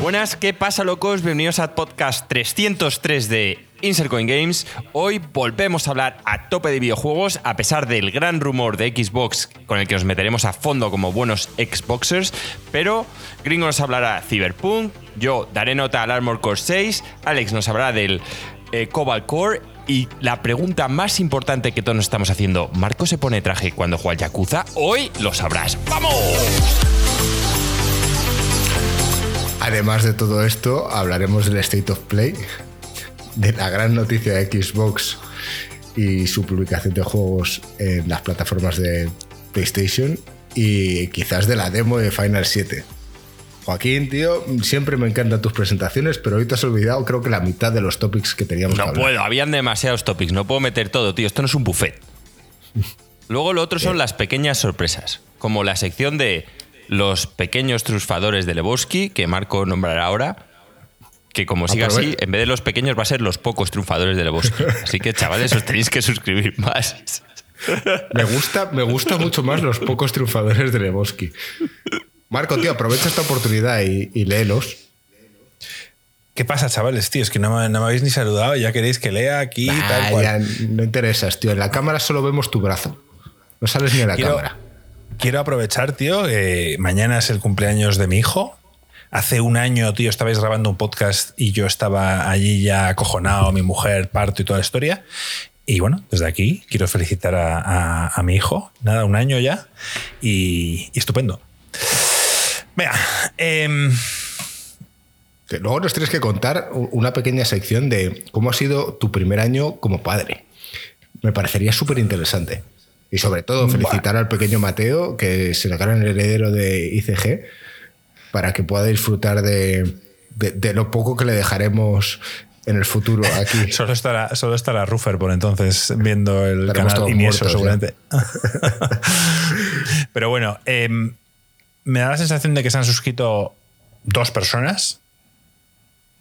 Buenas, ¿qué pasa locos? Bienvenidos al podcast 303 de Insert Coin Games. Hoy volvemos a hablar a tope de videojuegos, a pesar del gran rumor de Xbox con el que nos meteremos a fondo como buenos Xboxers. Pero Gringo nos hablará Cyberpunk, yo daré nota al Armor Core 6, Alex nos hablará del eh, Cobalt Core. Y la pregunta más importante que todos nos estamos haciendo, ¿Marco se pone traje cuando juega al Yakuza? Hoy lo sabrás. ¡Vamos! Además de todo esto, hablaremos del State of Play, de la gran noticia de Xbox y su publicación de juegos en las plataformas de PlayStation y quizás de la demo de Final 7. Joaquín, tío, siempre me encantan tus presentaciones, pero hoy te has olvidado creo que la mitad de los topics que teníamos No que hablar. puedo, habían demasiados topics, no puedo meter todo, tío. Esto no es un buffet. Luego lo otro son las pequeñas sorpresas, como la sección de los pequeños triunfadores de Lebowski, que Marco nombrará ahora. Que como siga así, en vez de los pequeños va a ser los pocos triunfadores de Lebowski. Así que, chavales, os tenéis que suscribir más. Me gusta, me gusta mucho más los pocos triunfadores de Lebowski. Marco, tío, aprovecha esta oportunidad y, y léelos. ¿Qué pasa, chavales? Tío, es que no me, no me habéis ni saludado. Ya queréis que lea aquí Ah, tal cual. ya no interesas, tío. En la cámara solo vemos tu brazo. No sales ni a la Quiero, cámara. Quiero aprovechar, tío. mañana es el cumpleaños de mi hijo. Hace un año, tío, estabais grabando un podcast y yo estaba allí ya acojonado, mi mujer, parto y toda la historia. Y bueno, desde aquí quiero felicitar a, mi hijo. Nada, un año ya. Y, estupendo. Venga, em, Luego nos tienes que contar una pequeña sección de cómo ha sido tu primer año como padre. Me parecería súper interesante. Y sobre todo, felicitar al pequeño Mateo, que se le gana el heredero de ICG, para que pueda disfrutar de, de- de lo poco que le dejaremos en el futuro aquí. solo estará, solo estará Ruffer por entonces viendo el Estaremos canal y eso seguramente. Pero bueno, em, me da la sensación de que se han suscrito dos personas.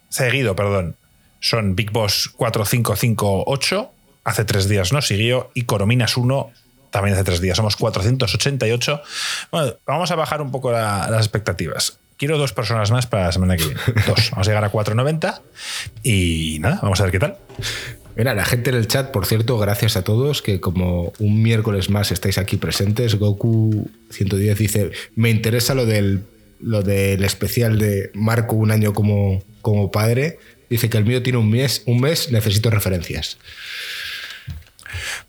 Seguido, perdón. Son Big Boss 4558, hace tres días no siguió, y Corominas 1 también hace tres días. Somos 488. Bueno, vamos a bajar un poco la- las expectativas. Quiero dos personas más para la semana que viene. Dos. Vamos a llegar a 490 y nada, vamos a ver qué tal. Mira, la gente en el chat, por cierto, gracias a todos, que como un miércoles más estáis aquí presentes. Goku 110 dice, me interesa lo del, lo del especial de Marco un año como, como padre. Dice que el mío tiene un mes, un mes, necesito referencias.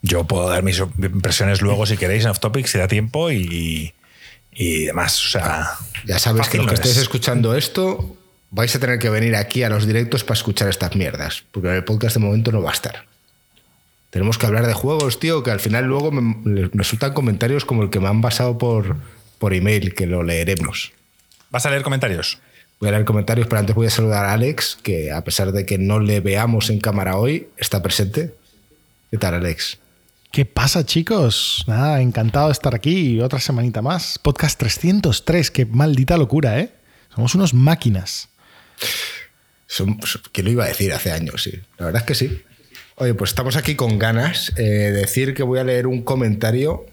Yo puedo dar mis impresiones luego si queréis en off topic, si da tiempo y, y demás. O sea, Ya sabes que los que estéis es. escuchando esto, vais a tener que venir aquí a los directos para escuchar estas mierdas, porque en el podcast de momento no va a estar. Tenemos que hablar de juegos, tío, que al final luego me, me resultan comentarios como el que me han pasado por, por email, que lo leeremos. ¿Vas a leer comentarios? Voy a leer comentarios, pero antes voy a saludar a Alex, que a pesar de que no le veamos en cámara hoy, está presente. ¿Qué tal, Alex? ¿Qué pasa, chicos? Nada, encantado de estar aquí otra semanita más. Podcast 303, qué maldita locura, ¿eh? Somos unos máquinas. ¿Quién lo iba a decir hace años? Sí. La verdad es que sí. Oye, pues estamos aquí con ganas. Eh, decir que voy a leer un comentario.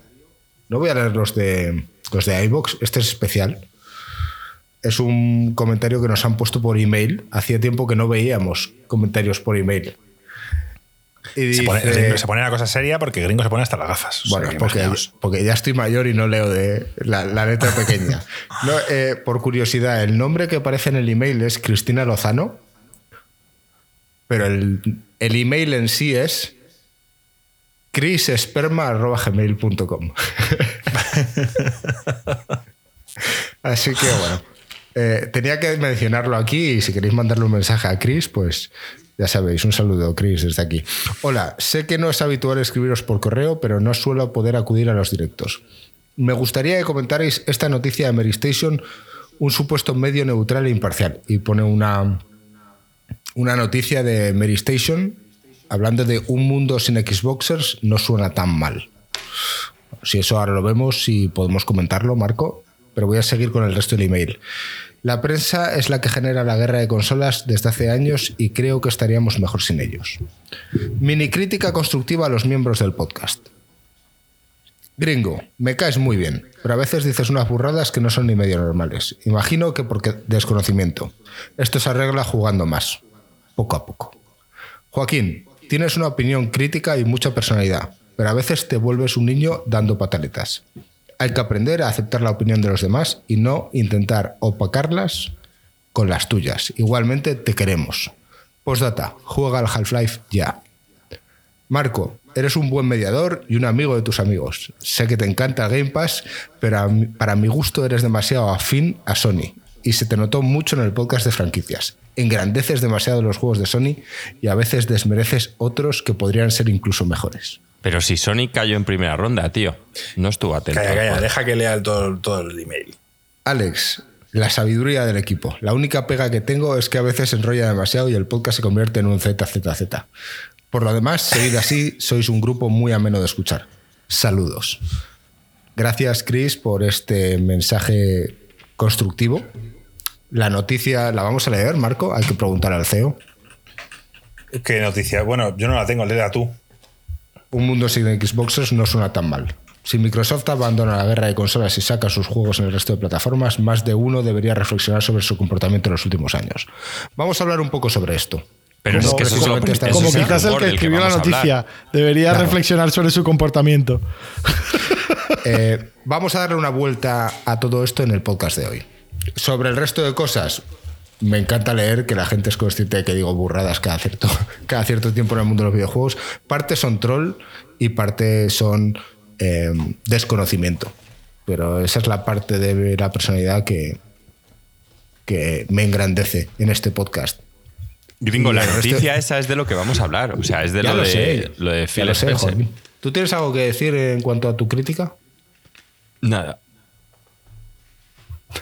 No voy a leer los de los de iVoox. Este es especial. Es un comentario que nos han puesto por email. Hacía tiempo que no veíamos comentarios por email. Y Se, pone, dice- se pone una cosa seria porque Gringo se pone hasta las gafas. O sea, bueno, que porque, porque ya estoy mayor y no leo de la, la letra pequeña. No, eh, por curiosidad, el nombre que aparece en el email es Cristina Lozano, pero el, el email en sí es chrisesperma.gmail.com. Así que bueno, eh, tenía que mencionarlo aquí y si queréis mandarle un mensaje a Chris, pues ya sabéis, un saludo Chris desde aquí. Hola, sé que no es habitual escribiros por correo, pero no suelo poder acudir a los directos. Me gustaría que comentarais esta noticia de Mary Station, un supuesto medio neutral e imparcial. Y pone una, una noticia de Mary Station hablando de un mundo sin Xboxers no suena tan mal. Si eso ahora lo vemos, si podemos comentarlo, Marco, pero voy a seguir con el resto del email. La prensa es la que genera la guerra de consolas desde hace años y creo que estaríamos mejor sin ellos. Mini crítica constructiva a los miembros del podcast. Gringo, me caes muy bien, pero a veces dices unas burradas que no son ni medio normales. Imagino que porque desconocimiento. Esto se arregla jugando más, poco a poco. Joaquín, tienes una opinión crítica y mucha personalidad, pero a veces te vuelves un niño dando pataletas. Hay que aprender a aceptar la opinión de los demás y no intentar opacarlas con las tuyas. Igualmente te queremos. Postdata, juega al Half-Life ya. Marco, eres un buen mediador y un amigo de tus amigos. Sé que te encanta Game Pass, pero para mi gusto eres demasiado afín a Sony. Y se te notó mucho en el podcast de franquicias. Engrandeces demasiado los juegos de Sony y a veces desmereces otros que podrían ser incluso mejores. Pero si Sonic cayó en primera ronda, tío. No estuvo atento. Calla, calla, deja que lea el- todo, todo el email. Alex, la sabiduría del equipo. La única pega que tengo es que a veces enrolla demasiado y el podcast se convierte en un ZZZ. Por lo demás, seguid así, sois un grupo muy ameno de escuchar. Saludos. Gracias, Chris, por este mensaje constructivo. La noticia la vamos a leer, Marco. Hay que preguntar al CEO. ¿Qué noticia? Bueno, yo no la tengo, léela tú. Un mundo sin Xboxes no suena tan mal. Si Microsoft abandona la guerra de consolas y saca sus juegos en el resto de plataformas, más de uno debería reflexionar sobre su comportamiento en los últimos años. Vamos a hablar un poco sobre esto. Pero es ¿Cómo que eso es lo precisamente esta eso Como el quizás el que escribió la noticia debería Claro. reflexionar sobre su comportamiento. Eh, vamos a darle una vuelta a todo esto en el podcast de hoy. Sobre el resto de cosas, me encanta leer que la gente es consciente de que digo burradas cada cierto, cada cierto tiempo en el mundo de los videojuegos. Parte son troll y parte son eh, desconocimiento. Pero esa es la parte de la personalidad que, que me engrandece en este podcast. Gringo, la noticia esa es de lo que vamos a hablar. O sea, es de lo, lo de, sé, lo de ya Phil lo sé, Spencer. Joaquín. ¿Tú tienes algo que decir en cuanto a tu crítica? Nada.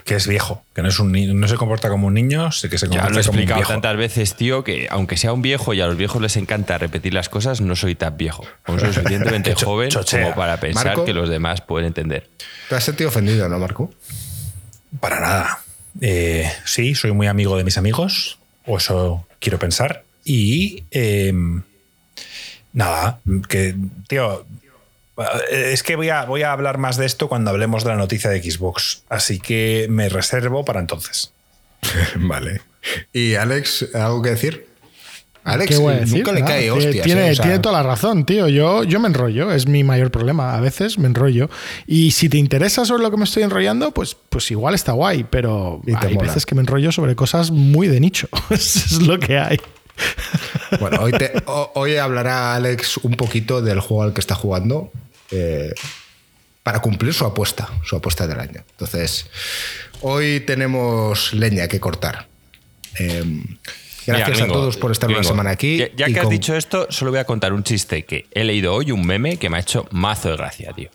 Que es viejo, que no es un ni- no se comporta como un niño, sé que se Ya comporta lo he como un explicado viejo. tantas veces, tío, que aunque sea un viejo y a los viejos les encanta repetir las cosas, no soy tan viejo. Aún soy suficientemente joven chochea. como para pensar Marco. que los demás pueden entender. Te has sentido ofendido, ¿no, Marco? Para nada. Eh, sí, soy muy amigo de mis amigos, o eso quiero pensar. Y eh, nada, que, tío, es que voy a, voy a hablar más de esto cuando hablemos de la noticia de Xbox. Así que me reservo para entonces. Vale. ¿Y Alex, algo que decir? Alex, ¿Qué voy a decir? nunca le Nada, cae que hostias. Tiene, ¿eh? O sea, tiene toda la razón, tío. Yo, yo me enrollo, es mi mayor problema. A veces me enrollo. Y si te interesa sobre lo que me estoy enrollando, pues, pues igual está guay, pero hay mola. veces que me enrollo sobre cosas muy de nicho. Eso es lo que hay. Bueno, hoy, te- ho- hoy hablará Alex un poquito del juego al que está jugando eh, para cumplir su apuesta, su apuesta del año. Entonces, hoy tenemos leña que cortar. Eh, gracias Mira, a todos por estar una semana aquí. Ya, que has dicho esto, solo voy a contar un chiste que he leído hoy, un meme que me ha hecho mazo de gracia, tío.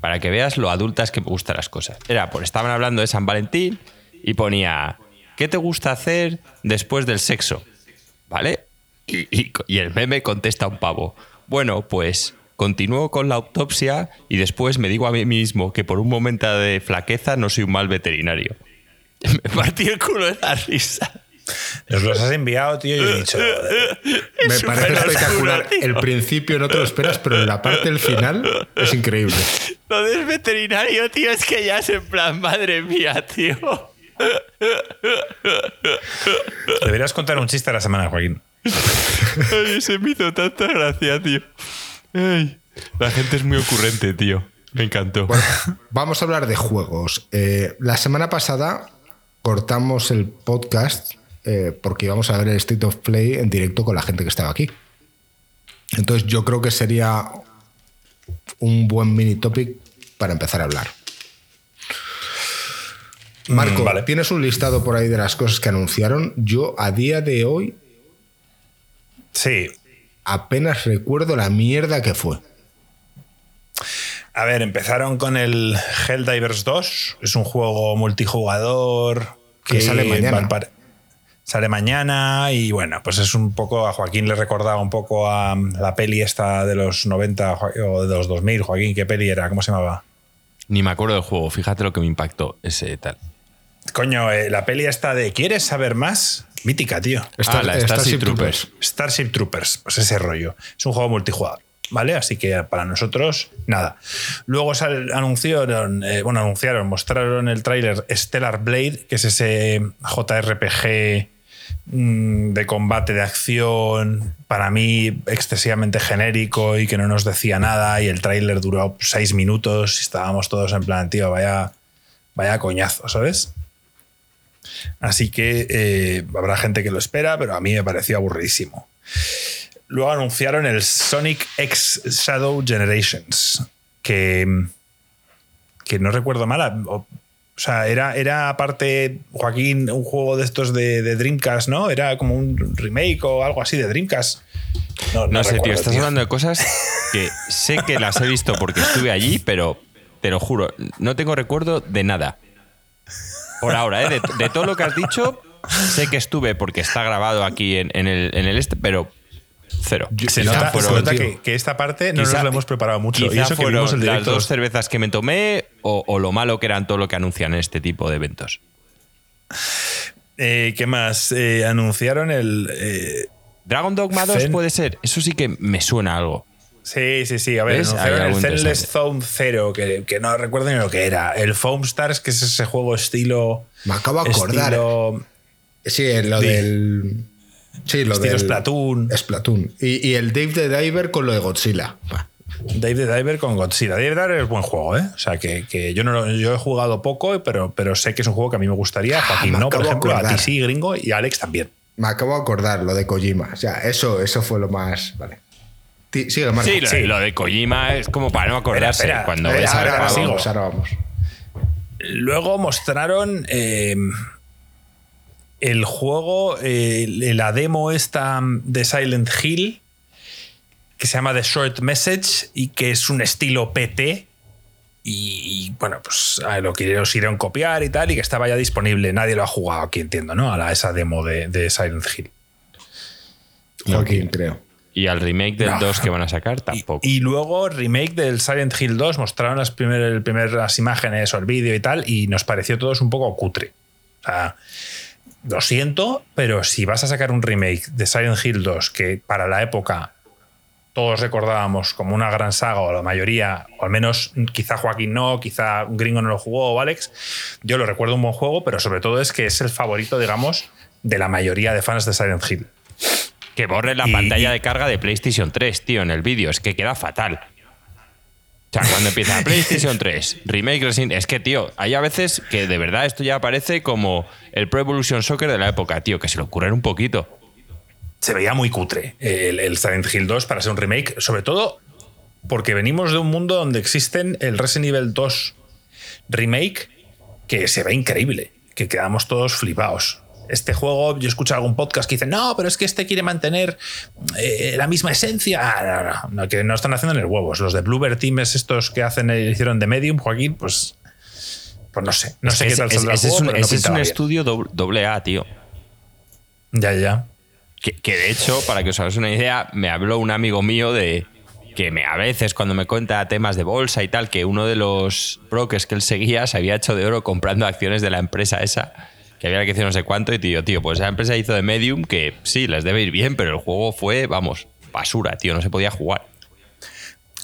Para que veas lo adultas que me gustan las cosas. Era, pues estaban hablando de San Valentín y ponía, ¿qué te gusta hacer después del sexo? ¿Vale? Y, y- y el meme contesta un pavo. Bueno, pues continúo con la autopsia y después me digo a mí mismo que por un momento de flaqueza no soy un mal veterinario. Me partí el culo de la risa. Nos los has enviado, tío, y he dicho. Me Es parece oscuro, espectacular. El principio no te lo esperas, pero en la parte del final es increíble. Lo del veterinario, tío, es que ya es en plan, madre mía, tío. Deberías contar un chiste a la semana, Joaquín. Ay, se me hizo tanta gracia, tío. Ay, la gente es muy ocurrente, tío. Me encantó. Bueno, vamos a hablar de juegos. Eh, la semana pasada cortamos el podcast eh, porque íbamos a ver el State of Play en directo con la gente que estaba aquí. Entonces yo creo que sería un buen mini topic para empezar a hablar. Marco, Mm, vale. ¿tienes un listado por ahí de las cosas que anunciaron? Yo a día de hoy Sí. Apenas recuerdo la mierda que fue. A ver, empezaron con el Helldivers 2. Es un juego multijugador Que sale mañana. Sale mañana y bueno, pues es un poco, a Joaquín le recordaba un poco a um, la peli esta de los 90 Jo- o de los 2000. Joaquín, ¿qué peli era? ¿Cómo se llamaba? Ni me acuerdo del juego, fíjate lo que me impactó ese tal. Coño, eh, la peli esta de ¿Quieres saber más? Mítica, tío. Star- Ah, la Starship Starship Troopers. Starship Troopers, pues ese rollo. Es un juego multijugador. ¿vale? Así que para nosotros, nada. Luego sal- anunciaron, eh, bueno, anunciaron, mostraron el tráiler Stellar Blade, que es ese JRPG mm, de combate de acción, para mí excesivamente genérico y que no nos decía nada, y el tráiler duró seis minutos y estábamos todos en plan, tío, vaya, vaya coñazo, ¿sabes? Así que eh, habrá gente que lo espera, pero a mí me pareció aburridísimo. Luego anunciaron el Sonic X Shadow Generations, que, que no recuerdo mal. O, sea, era, era aparte, Joaquín, un juego de estos de, de Dreamcast, ¿no? Era como un remake o algo así de Dreamcast. No, sé, tío, estás tío. hablando de cosas que sé que las he visto porque estuve allí, pero te lo juro, no tengo recuerdo de nada. Por ahora, ¿eh? de, de todo lo que has dicho, sé que estuve porque está grabado aquí en, en el, en el este, pero cero. Se nota, fueron, se nota tío. que, que esta parte no Quizá- nos la hemos preparado mucho. Y eso que fueron vimos el las dos cervezas que me tomé o, o lo malo que eran todo lo que anuncian en este tipo de eventos. Eh, ¿Qué más? Eh, anunciaron el. eh, Dragon Dogma 2 Zen- puede ser. Eso sí que me suena algo. Sí, sí, sí. A ver, el Zenless. Zone Zero, que, que no recuerdo ni lo que era. El Foam Stars, que es ese juego estilo. Me acabo de acordar. Estilo, Sí, lo Sí. del. Sí, lo estilo del. Splatoon. Splatoon. Y, y el Dave the Diver con lo de Godzilla. Dave the Diver con Godzilla. Dave the Diver es buen juego, ¿eh? O sea, que, que yo no lo- yo he jugado poco, pero, pero sé que es un juego que a mí me gustaría. Joaquín me no, por ejemplo, a ti acordar. sí, gringo, y a Alex también. Me acabo de acordar lo de Kojima. O sea, eso, eso fue lo más. Vale. Sí, lo, Sí. lo de Kojima es como para no acordarse Espera, espera. cuando Eh, ves ahora, al ahora pavo. vamos, ahora vamos. Luego mostraron eh, el juego, eh, la demo esta de Silent Hill, que se llama The Short Message y que es un estilo PT. Y, y, bueno, pues a lo que os irán copiar y tal, y que estaba ya disponible. Nadie lo ha jugado aquí, entiendo, ¿no? A la, esa demo de, de Silent Hill. Joaquín, creo. Y al remake del No. 2 que van a sacar, Y, tampoco. y luego, remake del Silent Hill 2, mostraron las primer- primeras imágenes o el vídeo y tal, y nos pareció todos un poco cutre. O sea, lo siento, pero si vas a sacar un remake de Silent Hill 2, que para la época todos recordábamos como una gran saga, o la mayoría, o al menos quizá Joaquín no, quizá un gringo no lo jugó, o Alex, yo lo recuerdo un buen juego, pero sobre todo es que es el favorito, digamos, de la mayoría de fans de Silent Hill. Que borre la Y- pantalla y- de carga de PlayStation 3, tío, en el vídeo. Es que queda fatal. O sea, cuando empieza PlayStation 3, Remake Resident Es que, tío, hay a veces que de verdad esto ya parece como el Pro Evolution Soccer de la época, tío, que se lo ocurren un poquito. se veía muy cutre el, el Silent Hill 2 para ser un remake, sobre todo porque venimos de un mundo donde existen el Resident Evil 2 remake que se ve increíble, que quedamos todos flipados. Este juego, yo escucho algún podcast que dice, no, pero es que este quiere mantener eh, la misma esencia. Ah, no, no, no, que no están haciendo en el huevos. Los de Bluebird Teams, estos que hacen, eh, hicieron de Medium, Joaquín, pues, pues no sé. No sé qué tal ese- saldrá el ese es juego, un, pero no ese es un estudio doble, doble A, tío. Ya, ya. Que, que de hecho, para que os hagáis una idea, me habló un amigo mío de que me, a veces cuando me cuenta temas de bolsa y tal, que uno de los brokers que él seguía se había hecho de oro comprando acciones de la empresa esa, que había que hacer no sé cuánto, y tío, tío, pues esa empresa hizo de Medium que sí, les debe ir bien, pero el juego fue, vamos, basura, tío, no se podía jugar.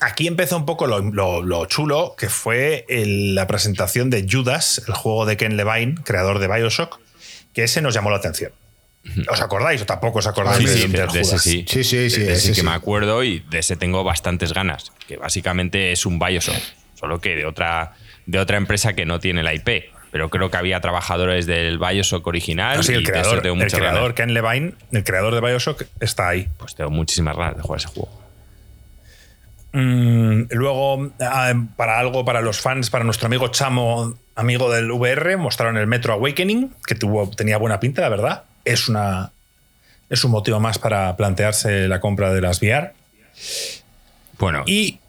Aquí empezó un poco lo, lo- lo chulo, que fue el- la presentación de Judas, el juego de Ken Levine, creador de Bioshock, que ese nos llamó la atención. ¿Os acordáis o tampoco os acordáis Sí, de, sí, de, del de ese sí. Sí, sí, sí, De ese ese sí que sí. me acuerdo y de ese tengo bastantes ganas. Que básicamente es un Bioshock, solo que de otra, de otra empresa que no tiene la IP. Pero creo que había trabajadores del Bioshock original. Así y el de eso creador, tengo el creador. Ken Levine, el creador de Bioshock, está ahí. Pues tengo muchísimas ganas de jugar ese juego. Mm, luego, ah, para algo, para los fans, para nuestro amigo Chamo, amigo del VR, mostraron el Metro Awakening, que tuvo, tenía buena pinta, la verdad. Es, una, es un motivo más para plantearse la compra de las VR. Bueno, Y.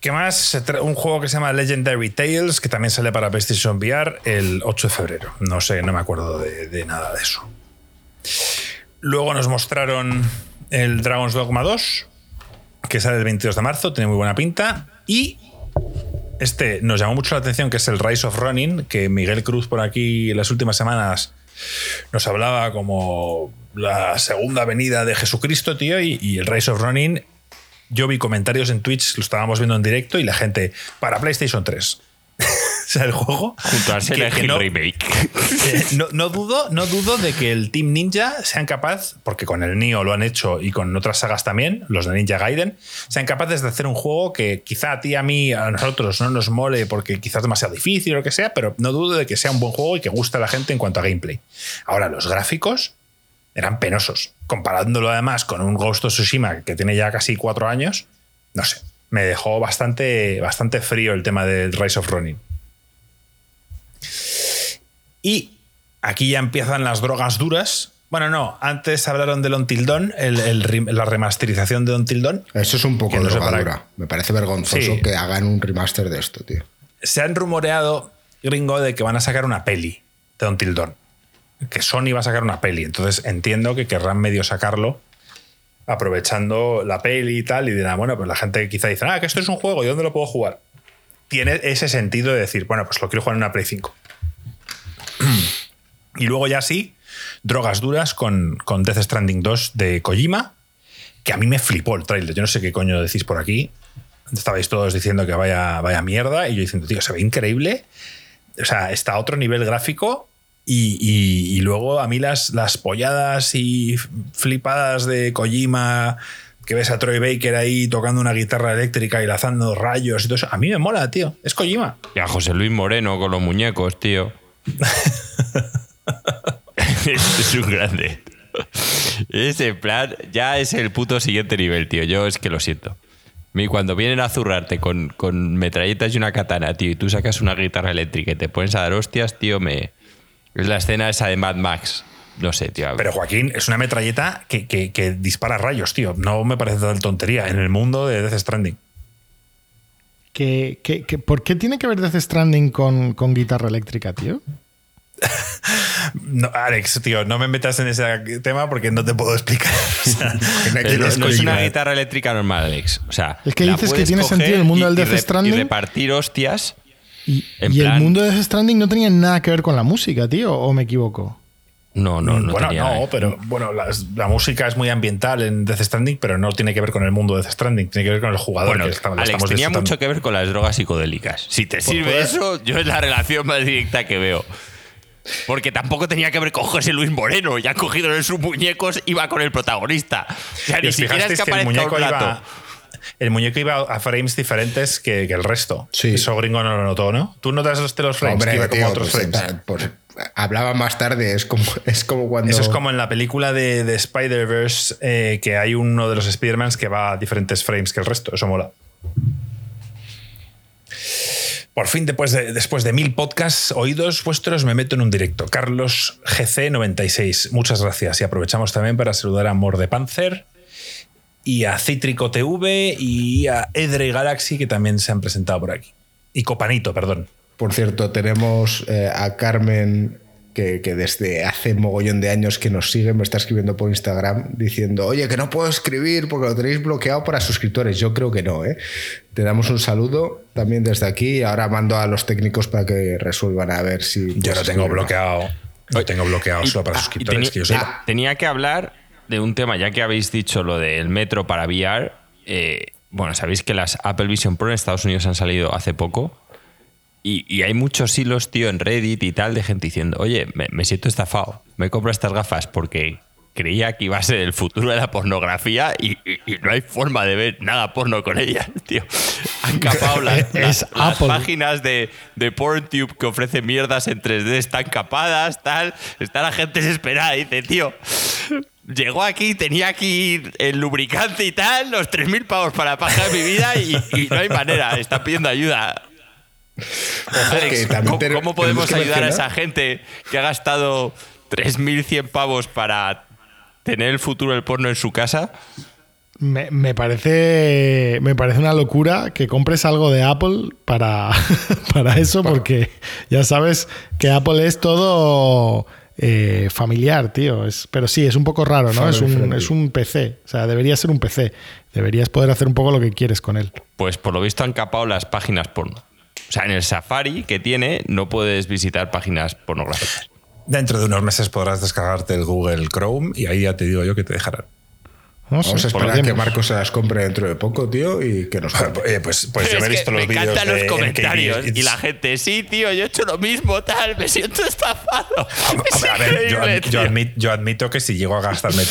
¿Qué más? Un juego que se llama Legendary Tales, que también sale para PlayStation VR el 8 de febrero. No sé, no me acuerdo de, nada de eso. Luego nos mostraron el Dragon's Dogma 2, que sale el 22 de marzo, tiene muy buena pinta. Y este nos llamó mucho la atención, que es el Rise of Running, que Miguel Cruz por aquí en las últimas semanas nos hablaba como la segunda venida de Jesucristo, tío, y el Rise of Running yo vi comentarios en Twitch, lo estábamos viendo en directo, y la gente, para PlayStation 3. o sea, el juego. Junto al que- no- Remake. eh, no, no dudo, no dudo de que el Team Ninja sean capaz, porque con el Nio lo han hecho y con otras sagas también, los de Ninja Gaiden, sean capaces de hacer un juego que quizá a ti, a mí, a nosotros no nos mole porque quizás es demasiado difícil o lo que sea, pero no dudo de que sea un buen juego y que guste a la gente en cuanto a gameplay. Ahora, los gráficos eran penosos. Comparándolo además con un Ghost of Tsushima que tiene ya casi cuatro años, no sé, me dejó bastante, bastante frío el tema del Rise of Ronin. Y aquí ya empiezan las drogas duras. Bueno, no, antes hablaron del Until Dawn, el- la remasterización de Until Dawn. Eso es un poco no sé para drogadura. Me parece vergonzoso Sí. que hagan un remaster de esto, tío. Se han rumoreado, gringo, de que van a sacar una peli de Until Dawn. Que Sony va a sacar una peli. Entonces entiendo que querrán medio sacarlo aprovechando la peli y tal. Y dirán, bueno, pues la gente quizá dice, ah, que esto es un juego, ¿y dónde lo puedo jugar? Tiene ese sentido de decir, bueno, pues lo quiero jugar en una Play 5. y luego ya sí, drogas duras con, con Death Stranding 2 de Kojima, que a mí me flipó el trailer. Yo no sé qué coño decís por aquí. Estabais todos diciendo que vaya, vaya mierda y yo diciendo, tío, se ve increíble. O sea, está a otro nivel gráfico y, y- y luego a mí las, las polladas y flipadas de Kojima, que ves a Troy Baker ahí tocando una guitarra eléctrica y lanzando rayos y todo eso, a mí me mola, tío. Es Kojima. Y a José Luis Moreno con los muñecos, tío. Es un grande. Ese plan ya es el puto siguiente nivel, tío. Yo es que lo siento. Mí cuando vienen a zurrarte con, con metralletas y una katana, tío, y tú sacas una guitarra eléctrica y te pones a dar hostias, tío, me... Es la escena esa de Mad Max. No sé, tío. Pero Joaquín, es una metralleta que, que- que dispara rayos, tío. No me parece tal tontería en el mundo de Death Stranding. ¿Qué, qué- qué- por qué tiene que ver Death Stranding con, con guitarra eléctrica, tío? No, Alex, tío, no me metas en ese tema porque no te puedo explicar. O sea, no no, es una guitarra eléctrica normal, Alex. O sea, Es que dices que tiene sentido el mundo del y- y Death Stranding. Y repartir hostias. Y, En y el mundo de Death Stranding no tenía nada que ver con la música, tío, ¿o me equivoco? No, no, no. bueno, tenía no, pero bueno, la, la música es muy ambiental en Death Stranding, pero no tiene que ver con el mundo de Death Stranding, tiene que ver con el jugador Bueno, que está- Alex, estamos tenía mucho que ver con las drogas psicodélicas. Si te sirve eso, yo es la relación más directa que veo. Porque tampoco tenía que ver con José Luis Moreno. Ya cogido en sus muñecos, iba con el protagonista. O sea, ni siquiera es que que el un muñeco plato. iba. El muñeco iba a frames diferentes que, que el resto. Sí. Eso gringo no lo notó, ¿no? Tú notas los, los frames, que Hombre, iba como tío, a otros pues, frames. pues, hablaba más tarde, es como, es como cuando... Eso es como en la película de, de Spider-Verse, eh, que hay uno de los Spider-Mans que va a diferentes frames que el resto. Eso mola. Por fin, después de, después de mil podcasts oídos vuestros, me meto en un directo. Carlos GC96, muchas gracias. Y aprovechamos también para saludar a Morde Panzer y a Cítrico TV y a Edre Galaxy, que también se han presentado por aquí. Y Copanito, perdón. Por cierto, tenemos eh, a Carmen, que, que desde hace mogollón de años que nos sigue, me está escribiendo por Instagram diciendo, oye, que no puedo escribir porque lo tenéis bloqueado para suscriptores. Yo creo que no, ¿eh? Te damos un saludo también desde aquí y ahora mando a los técnicos para que resuelvan a ver si... Yo lo tengo bloqueado. Lo tengo bloqueado solo para Ah, y suscriptores. tenía, que yo sepa. tenía que hablar de un tema, ya que habéis dicho lo del metro para VR. eh, bueno, sabéis que las Apple Vision Pro en Estados Unidos han salido hace poco. Y, y hay muchos hilos, tío, en Reddit y tal, de gente diciendo, oye, me, me siento estafado, me compro estas gafas porque creía que iba a ser el futuro de la pornografía y, y- y no hay forma de ver nada porno con ellas, tío. Han capado las, páginas de, de PornTube que ofrecen mierdas en 3D, están capadas, tal. Está la gente desesperada, dice, tío. Llegó aquí, tenía aquí el lubricante y tal, los 3.000 pavos para pagar mi vida y, y no hay manera, está pidiendo ayuda. Alex, ¿cómo, podemos ayudar a esa gente que ha gastado 3.100 pavos para tener el futuro del porno en su casa? Me, me parece, me parece una locura que compres algo de Apple para, para eso, porque ya sabes que Apple es todo eh, familiar, tío. Es, pero sí, es un poco raro, ¿no? Es un, friendly. es un PC. O sea, debería ser un PC. Deberías poder hacer un poco lo que quieres con él. Pues por lo visto han capado las páginas porno. O sea, en el Safari que tiene no puedes visitar páginas pornográficas. Dentro de unos meses podrás descargarte el Google Chrome y ahí ya te digo yo que te dejarán. No sé, Vamos a esperar a que. Marcos se las compre dentro de poco, tío, y que nos cuente. Eh, pues, pues yo me he visto los me vídeos encantan de los comentarios y la gente, sí, tío, yo he hecho lo mismo, tal, me siento estafado. Es Hombre, a ver, yo, admito que si llego a gastarme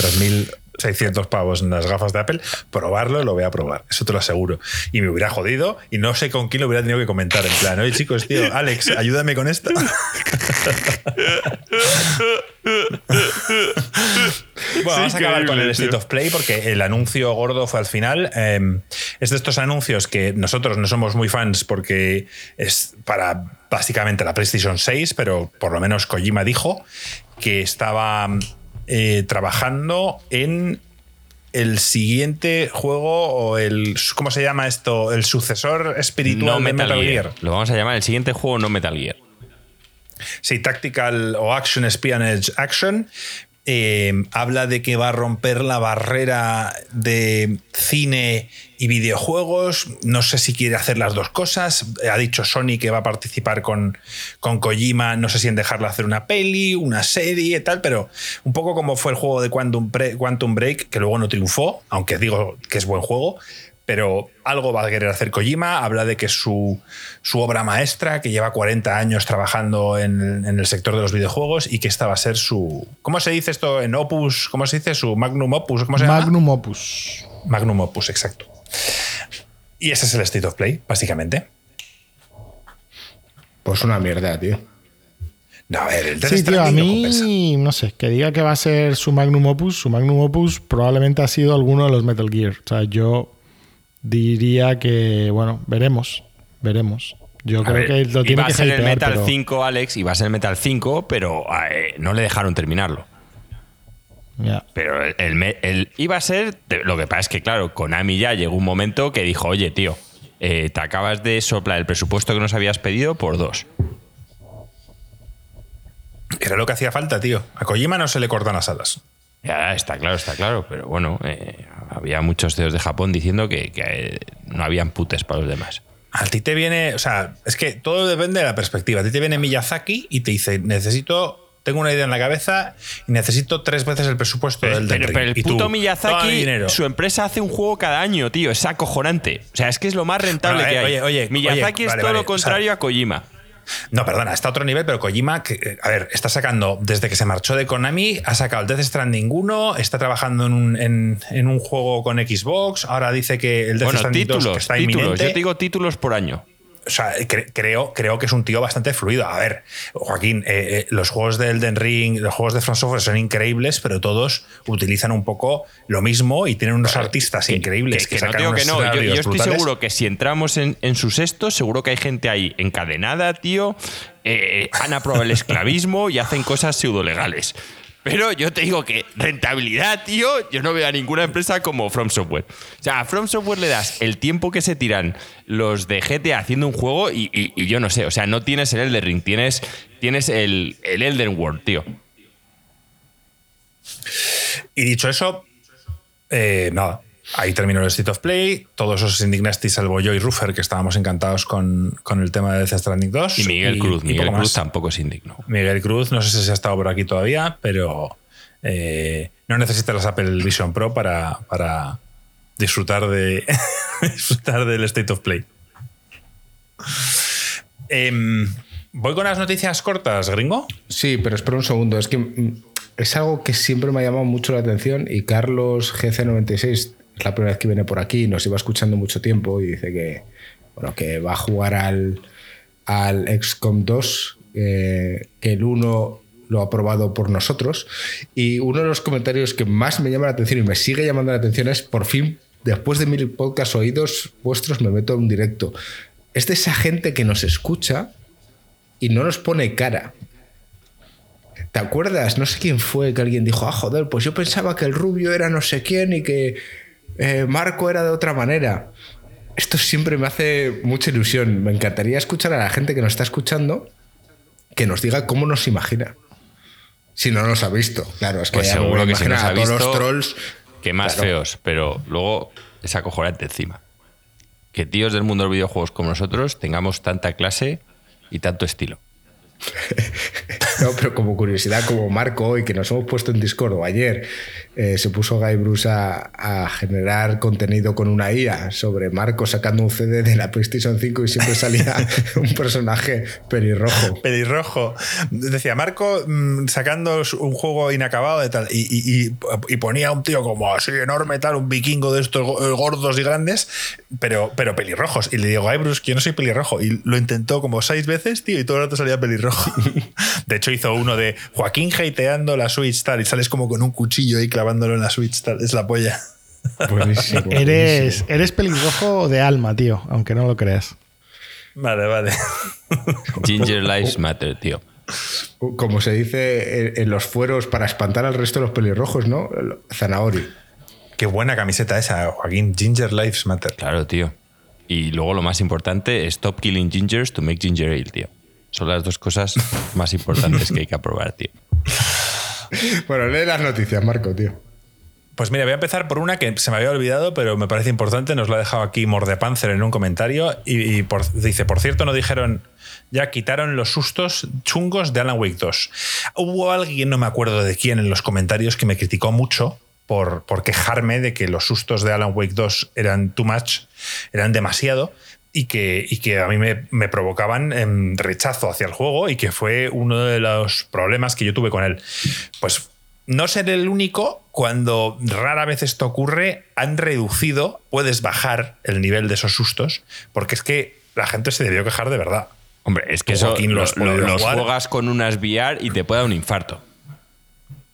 3.600 pavos en las gafas de Apple, probarlo lo voy a probar, eso te lo aseguro. Y me hubiera jodido y no sé con quién lo hubiera tenido que comentar. En plan, oye chicos, tío, Alex, ayúdame con esto. Bueno, vamos a acabar con el State tío. of Play porque el anuncio gordo fue al final. Eh, es de estos anuncios que nosotros no somos muy fans porque es para básicamente la PlayStation 6, pero por lo menos Kojima dijo que estaba eh, trabajando en el siguiente juego o el ¿cómo se llama esto? El sucesor espiritual No de Metal, Metal Gear. Gear. Lo vamos a llamar el siguiente juego no Metal Gear. Sí, Tactical o Action Espionage Action. Eh, habla de que va a romper la barrera de cine y videojuegos. No sé si quiere hacer las dos cosas. Ha dicho Sony que va a participar con, con Kojima. No sé si en dejarle hacer una peli, una serie y tal, pero un poco como fue el juego de Quantum, Quantum Break, que luego no triunfó, aunque digo que es buen juego. Pero algo va a querer hacer Kojima. Habla de que su, su obra maestra, que lleva 40 años trabajando en, en el sector de los videojuegos y que esta va a ser su. ¿Cómo se dice esto en Opus? ¿Cómo se dice? Su Magnum Opus. ¿Cómo se llama? Magnum Opus. Magnum Opus, exacto. Y ese es el State of Play, básicamente. Pues una mierda, tío. No, a ver, el Sí, tío, a no mí, no sé, que diga que va a ser su Magnum Opus, su Magnum Opus probablemente ha sido alguno de los Metal Gear. O sea, yo diría que, bueno, veremos, veremos. Yo A creo ver, que lo tiene iba que a ser el Metal pero- 5, Alex, iba a ser el Metal 5, pero eh, no le dejaron terminarlo. Ya. Pero el, el me- el- iba a ser. Lo que pasa es que, claro, Konami ya llegó un momento que dijo: Oye, tío, eh, te acabas de soplar el presupuesto que nos habías pedido por dos. Era lo que hacía falta, tío. A Kojima no se le cortan las alas. Ya, está claro, está claro. Pero bueno, eh, había muchos CEOs de Japón diciendo que, que, eh, no habían putes para los demás. A ti te viene, o sea, es que todo depende de la perspectiva. A ti te viene Miyazaki y te dice, necesito, tengo una idea en la cabeza y necesito tres veces el presupuesto Pero, del pero- pero el Y puto Miyazaki, su empresa hace un juego cada año, tío. Es acojonante. O sea, es que es lo más rentable Bueno, que eh, hay. oye, oye, Miyazaki oye, es vale, todo vale, lo contrario a Kojima. No, perdona, está a otro nivel, pero Kojima, que, eh, a ver, está sacando, desde que se marchó de Konami, ha sacado el Death Stranding 1, está trabajando en un, en- en un juego con Xbox, ahora dice que el Death Bueno, Stranding 2 que títulos, está títulos. inminente. Yo te digo títulos por año. O sea, cre- creo, creo que es un tío bastante fluido. A ver, Joaquín, eh, eh, los juegos de Elden Ring, los juegos de From Software son increíbles, pero todos utilizan un poco lo mismo y tienen unos artistas Que- increíbles que, que, no sacan digo que no. Yo, estoy brutales. seguro que si entramos en, en sus estos, seguro que hay gente ahí encadenada, tío. eh, han aprobado el esclavismo y hacen cosas pseudolegales. Pero yo te digo que rentabilidad, tío, yo no veo a ninguna empresa como From Software. O sea, a From Software le das el tiempo que se tiran los de GTA haciendo un juego y, yo no sé, o sea, no tienes el Elden Ring, tienes, tienes el, el Elden World, tío. Y dicho eso, eh, nada. Ahí terminó el State of Play. Todos os indignasteis, salvo yo y Ruffer, que estábamos encantados con, con el tema de Death Stranding 2. Y Miguel Cruz, y Miguel Cruz más. tampoco se indignó. Miguel Cruz, no sé si se ha estado por aquí todavía, pero eh, no necesita las Apple Vision Pro para, para disfrutar, de, disfrutar del State of Play. Em, Voy con las noticias cortas, gringo. Sí, pero espera un segundo. Es que mm, es algo que siempre me ha llamado mucho la atención y Carlos GC96 es la primera vez que viene por aquí, nos iba escuchando mucho tiempo y dice que, bueno, que va a jugar al, al XCOM 2, eh, que el 1 lo ha aprobado por nosotros. Y uno de los comentarios que más me llama la atención y me sigue llamando la atención es, por fin, después de mil podcasts oídos vuestros, me meto en un directo. Es de esa gente que nos escucha y no nos pone cara. ¿Te acuerdas? No sé quién fue que alguien dijo, ah, joder, pues yo pensaba que el rubio era no sé quién y que eh, Marco era de otra manera. Esto siempre me hace mucha ilusión. Me encantaría escuchar a la gente que nos está escuchando que nos diga cómo nos imagina. Si no nos ha visto. Claro, es que Pues ya seguro que si nos ha a todos visto, los trolls. Que más Claro. feos, pero luego es acojonante encima. Que tíos del mundo de los videojuegos como nosotros tengamos tanta clase y tanto estilo. No, pero como curiosidad, como Marco hoy, que nos hemos puesto en Discord o ayer, eh, se puso Guy Bruce a, a generar contenido con una IA sobre Marco sacando un CD de la PlayStation 5 y siempre salía un personaje pelirrojo. Pelirrojo. Decía, Marco mm, sacando un juego inacabado de tal. Y, y- y- y ponía un tío como así enorme, tal, un vikingo de estos go- gordos y grandes, pero, pero pelirrojos. Y le digo, ay, Bruce, que yo no soy pelirrojo. Y lo intentó como seis veces, tío, y todo el rato salía pelirrojo. De hecho, hizo uno de Joaquín hateando la Switch, tal, y sales como con un cuchillo ahí clavándolo en la Switch, tal. Es la polla. Buenísimo. Eres, buenísimo. eres pelirrojo de alma, tío, aunque no lo creas. Vale, vale. Ginger Lives Matter, tío. Como se dice en, en los fueros para espantar al resto de los pelirrojos, ¿no? Zanahori. Qué buena camiseta esa, Joaquín. Ginger Lives Matter. Claro, tío. Y luego lo más importante, stop killing gingers to make ginger ale, tío. Son las dos cosas más importantes que hay que aprobar, tío. Bueno, lee las noticias, Marco, tío. Pues mira, voy a empezar por una que se me había olvidado, pero me parece importante. Nos lo ha dejado aquí Mordepanzer en un comentario. Y, dice: Por cierto, no dijeron. Ya quitaron los sustos chungos de Alan Wake 2. Hubo alguien, no me acuerdo de quién, en los comentarios que me criticó mucho por, por quejarme de que los sustos de Alan Wake 2 eran too much, eran demasiado. Y que, y que a mí me, me provocaban em, rechazo hacia el juego y que fue uno de los problemas que yo tuve con él. Pues no ser el único, cuando rara vez esto ocurre, han reducido, puedes bajar el nivel de esos sustos, porque es que la gente se debió quejar de verdad. Hombre, es que eso Joaquín, lo los juegas con unas VR y te puede dar un infarto.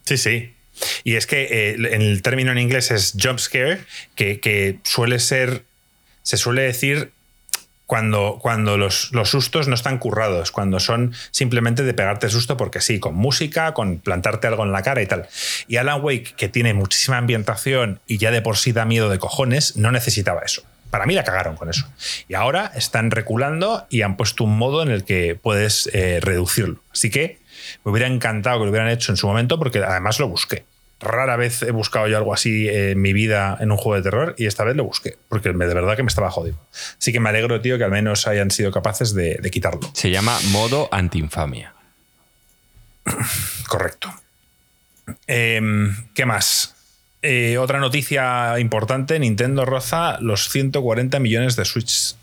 Sí, sí. Y es que eh, el término en inglés es jump scare, que, que suele ser, se suele decir cuando, cuando los, los sustos no están currados, cuando son simplemente de pegarte susto porque sí, con música, con plantarte algo en la cara y tal. Y Alan Wake, que tiene muchísima ambientación y ya de por sí da miedo de cojones, no necesitaba eso. Para mí la cagaron con eso. Y ahora están reculando y han puesto un modo en el que puedes eh, reducirlo. Así que me hubiera encantado que lo hubieran hecho en su momento porque además lo busqué. Rara vez he buscado yo algo así en mi vida en un juego de terror y esta vez lo busqué porque me- de verdad que me estaba jodido. Así que me alegro, tío, que al menos hayan sido capaces de, de quitarlo. Se llama modo anti-infamia. Correcto. Em, ¿Qué más? Eh, otra noticia importante, Nintendo roza los 140 millones de Switch.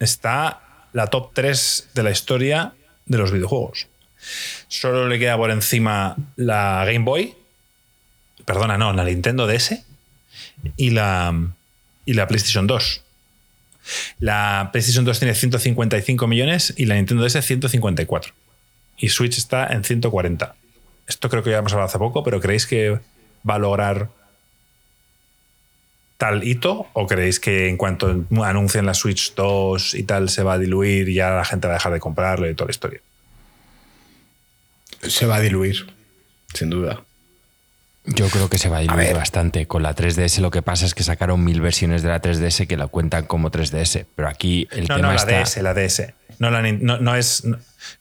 Está la top 3 de la historia de los videojuegos. Solo le queda por encima la Game Boy, perdona, no, la Nintendo DS y la, y la PlayStation 2. La PlayStation 2 tiene 155 millones y la Nintendo DS 154 y Switch está en 140. Esto creo que ya hemos hablado hace poco, pero ¿creéis que va a lograr tal hito? ¿O creéis que en cuanto anuncien la Switch 2 y tal se va a diluir y ya la gente va a dejar de comprarlo y toda la historia? Se va a diluir, sin duda. Yo creo que se va a diluir bastante. Con la 3DS lo que pasa es que sacaron mil versiones de la 3DS que la cuentan como 3DS. Pero aquí el No, tema no, la está... DS, la DS. No, la nin- no, no es,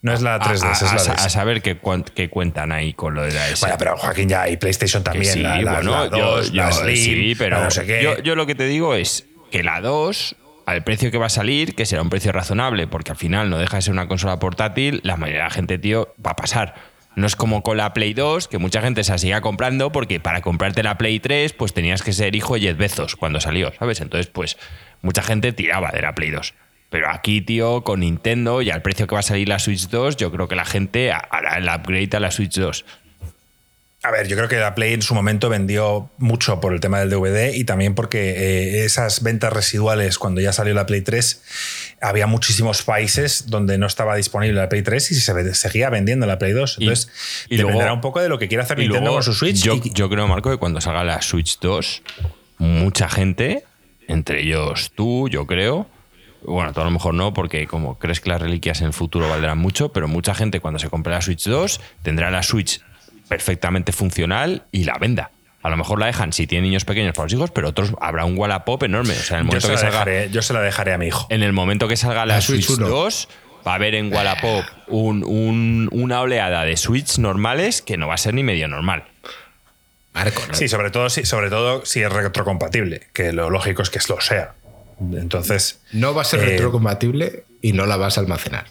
no, es la a- 3DS, a, es a- la a DS. saber qué, qué cuentan ahí con lo de la DS. Bueno, pero Joaquín ya y PlayStation también. sí, la, la- bueno, la yo, 2, yo- la Slim, sí, pero la no sé qué. Yo, yo lo que te digo es que la 2, al precio que va a salir, que será un precio razonable, porque al final no deja de ser una consola portátil, la mayoría de la gente, tío, va a pasar. No es como con la Play 2, que mucha gente se sigue comprando porque para comprarte la Play 3, pues tenías que ser hijo de Jeff Bezos cuando salió, ¿sabes? Entonces, pues mucha gente tiraba de la Play 2. Pero aquí, tío, con Nintendo y al precio que va a salir la Switch 2, yo creo que la gente hará el upgrade a la Switch 2. A ver, yo creo que la Play en su momento vendió mucho por el tema del DVD y también porque eh, esas ventas residuales, cuando ya salió la Play 3, había muchísimos países donde no estaba disponible la Play 3 y se seguía vendiendo la Play 2. Y- Entonces, y dependerá luego- un poco de lo que quiera hacer Nintendo luego, con su Switch. Yo, y- yo creo, Marco, que cuando salga la Switch 2, mucha gente, entre ellos tú, yo creo, bueno, a lo mejor no, porque como crees que las reliquias en el futuro valdrán mucho, pero mucha gente cuando se compre la Switch 2 tendrá la Switch perfectamente funcional y la venda. A lo mejor la dejan si tienen niños pequeños para los hijos, pero otros habrá un Wallapop enorme. O sea, en el yo, momento se que la salga, dejaré, yo se la dejaré a mi hijo. en el momento que salga la, La Switch Switch, 1. 2, va a haber en Wallapop un- un- una oleada de Switch normales que no va a ser ni medio normal. Marco, ¿no? Sí, sobre todo, si, sobre todo si es retrocompatible, que lo lógico es que lo sea. Entonces, No va a ser Eh, retrocompatible y no la vas a almacenar.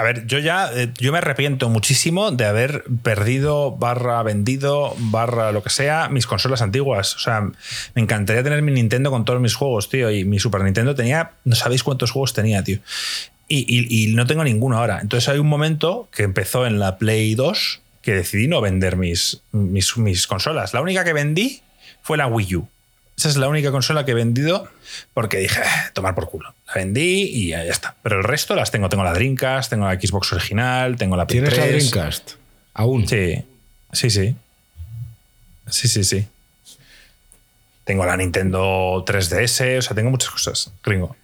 A ver, yo ya eh, yo me arrepiento muchísimo de haber perdido, barra vendido, barra lo que sea, mis consolas antiguas. O sea, me encantaría tener mi Nintendo con todos mis juegos, tío. Y mi Super Nintendo tenía, no sabéis cuántos juegos tenía, tío. Y, no tengo ninguno ahora. Entonces hay un momento que empezó en la Play 2 que decidí no vender mis consolas. La única que vendí fue la Wii U. Esa es la única consola que he vendido porque dije, "Eh, tomar por culo. La vendí y ya está. Pero el resto las tengo. Tengo la Dreamcast, tengo la Xbox original, tengo la Play ¿Tienes la 3. Dreamcast? Aún. Sí, sí, sí. Sí, sí, sí. Tengo la Nintendo 3DS, o sea, tengo muchas cosas, gringo.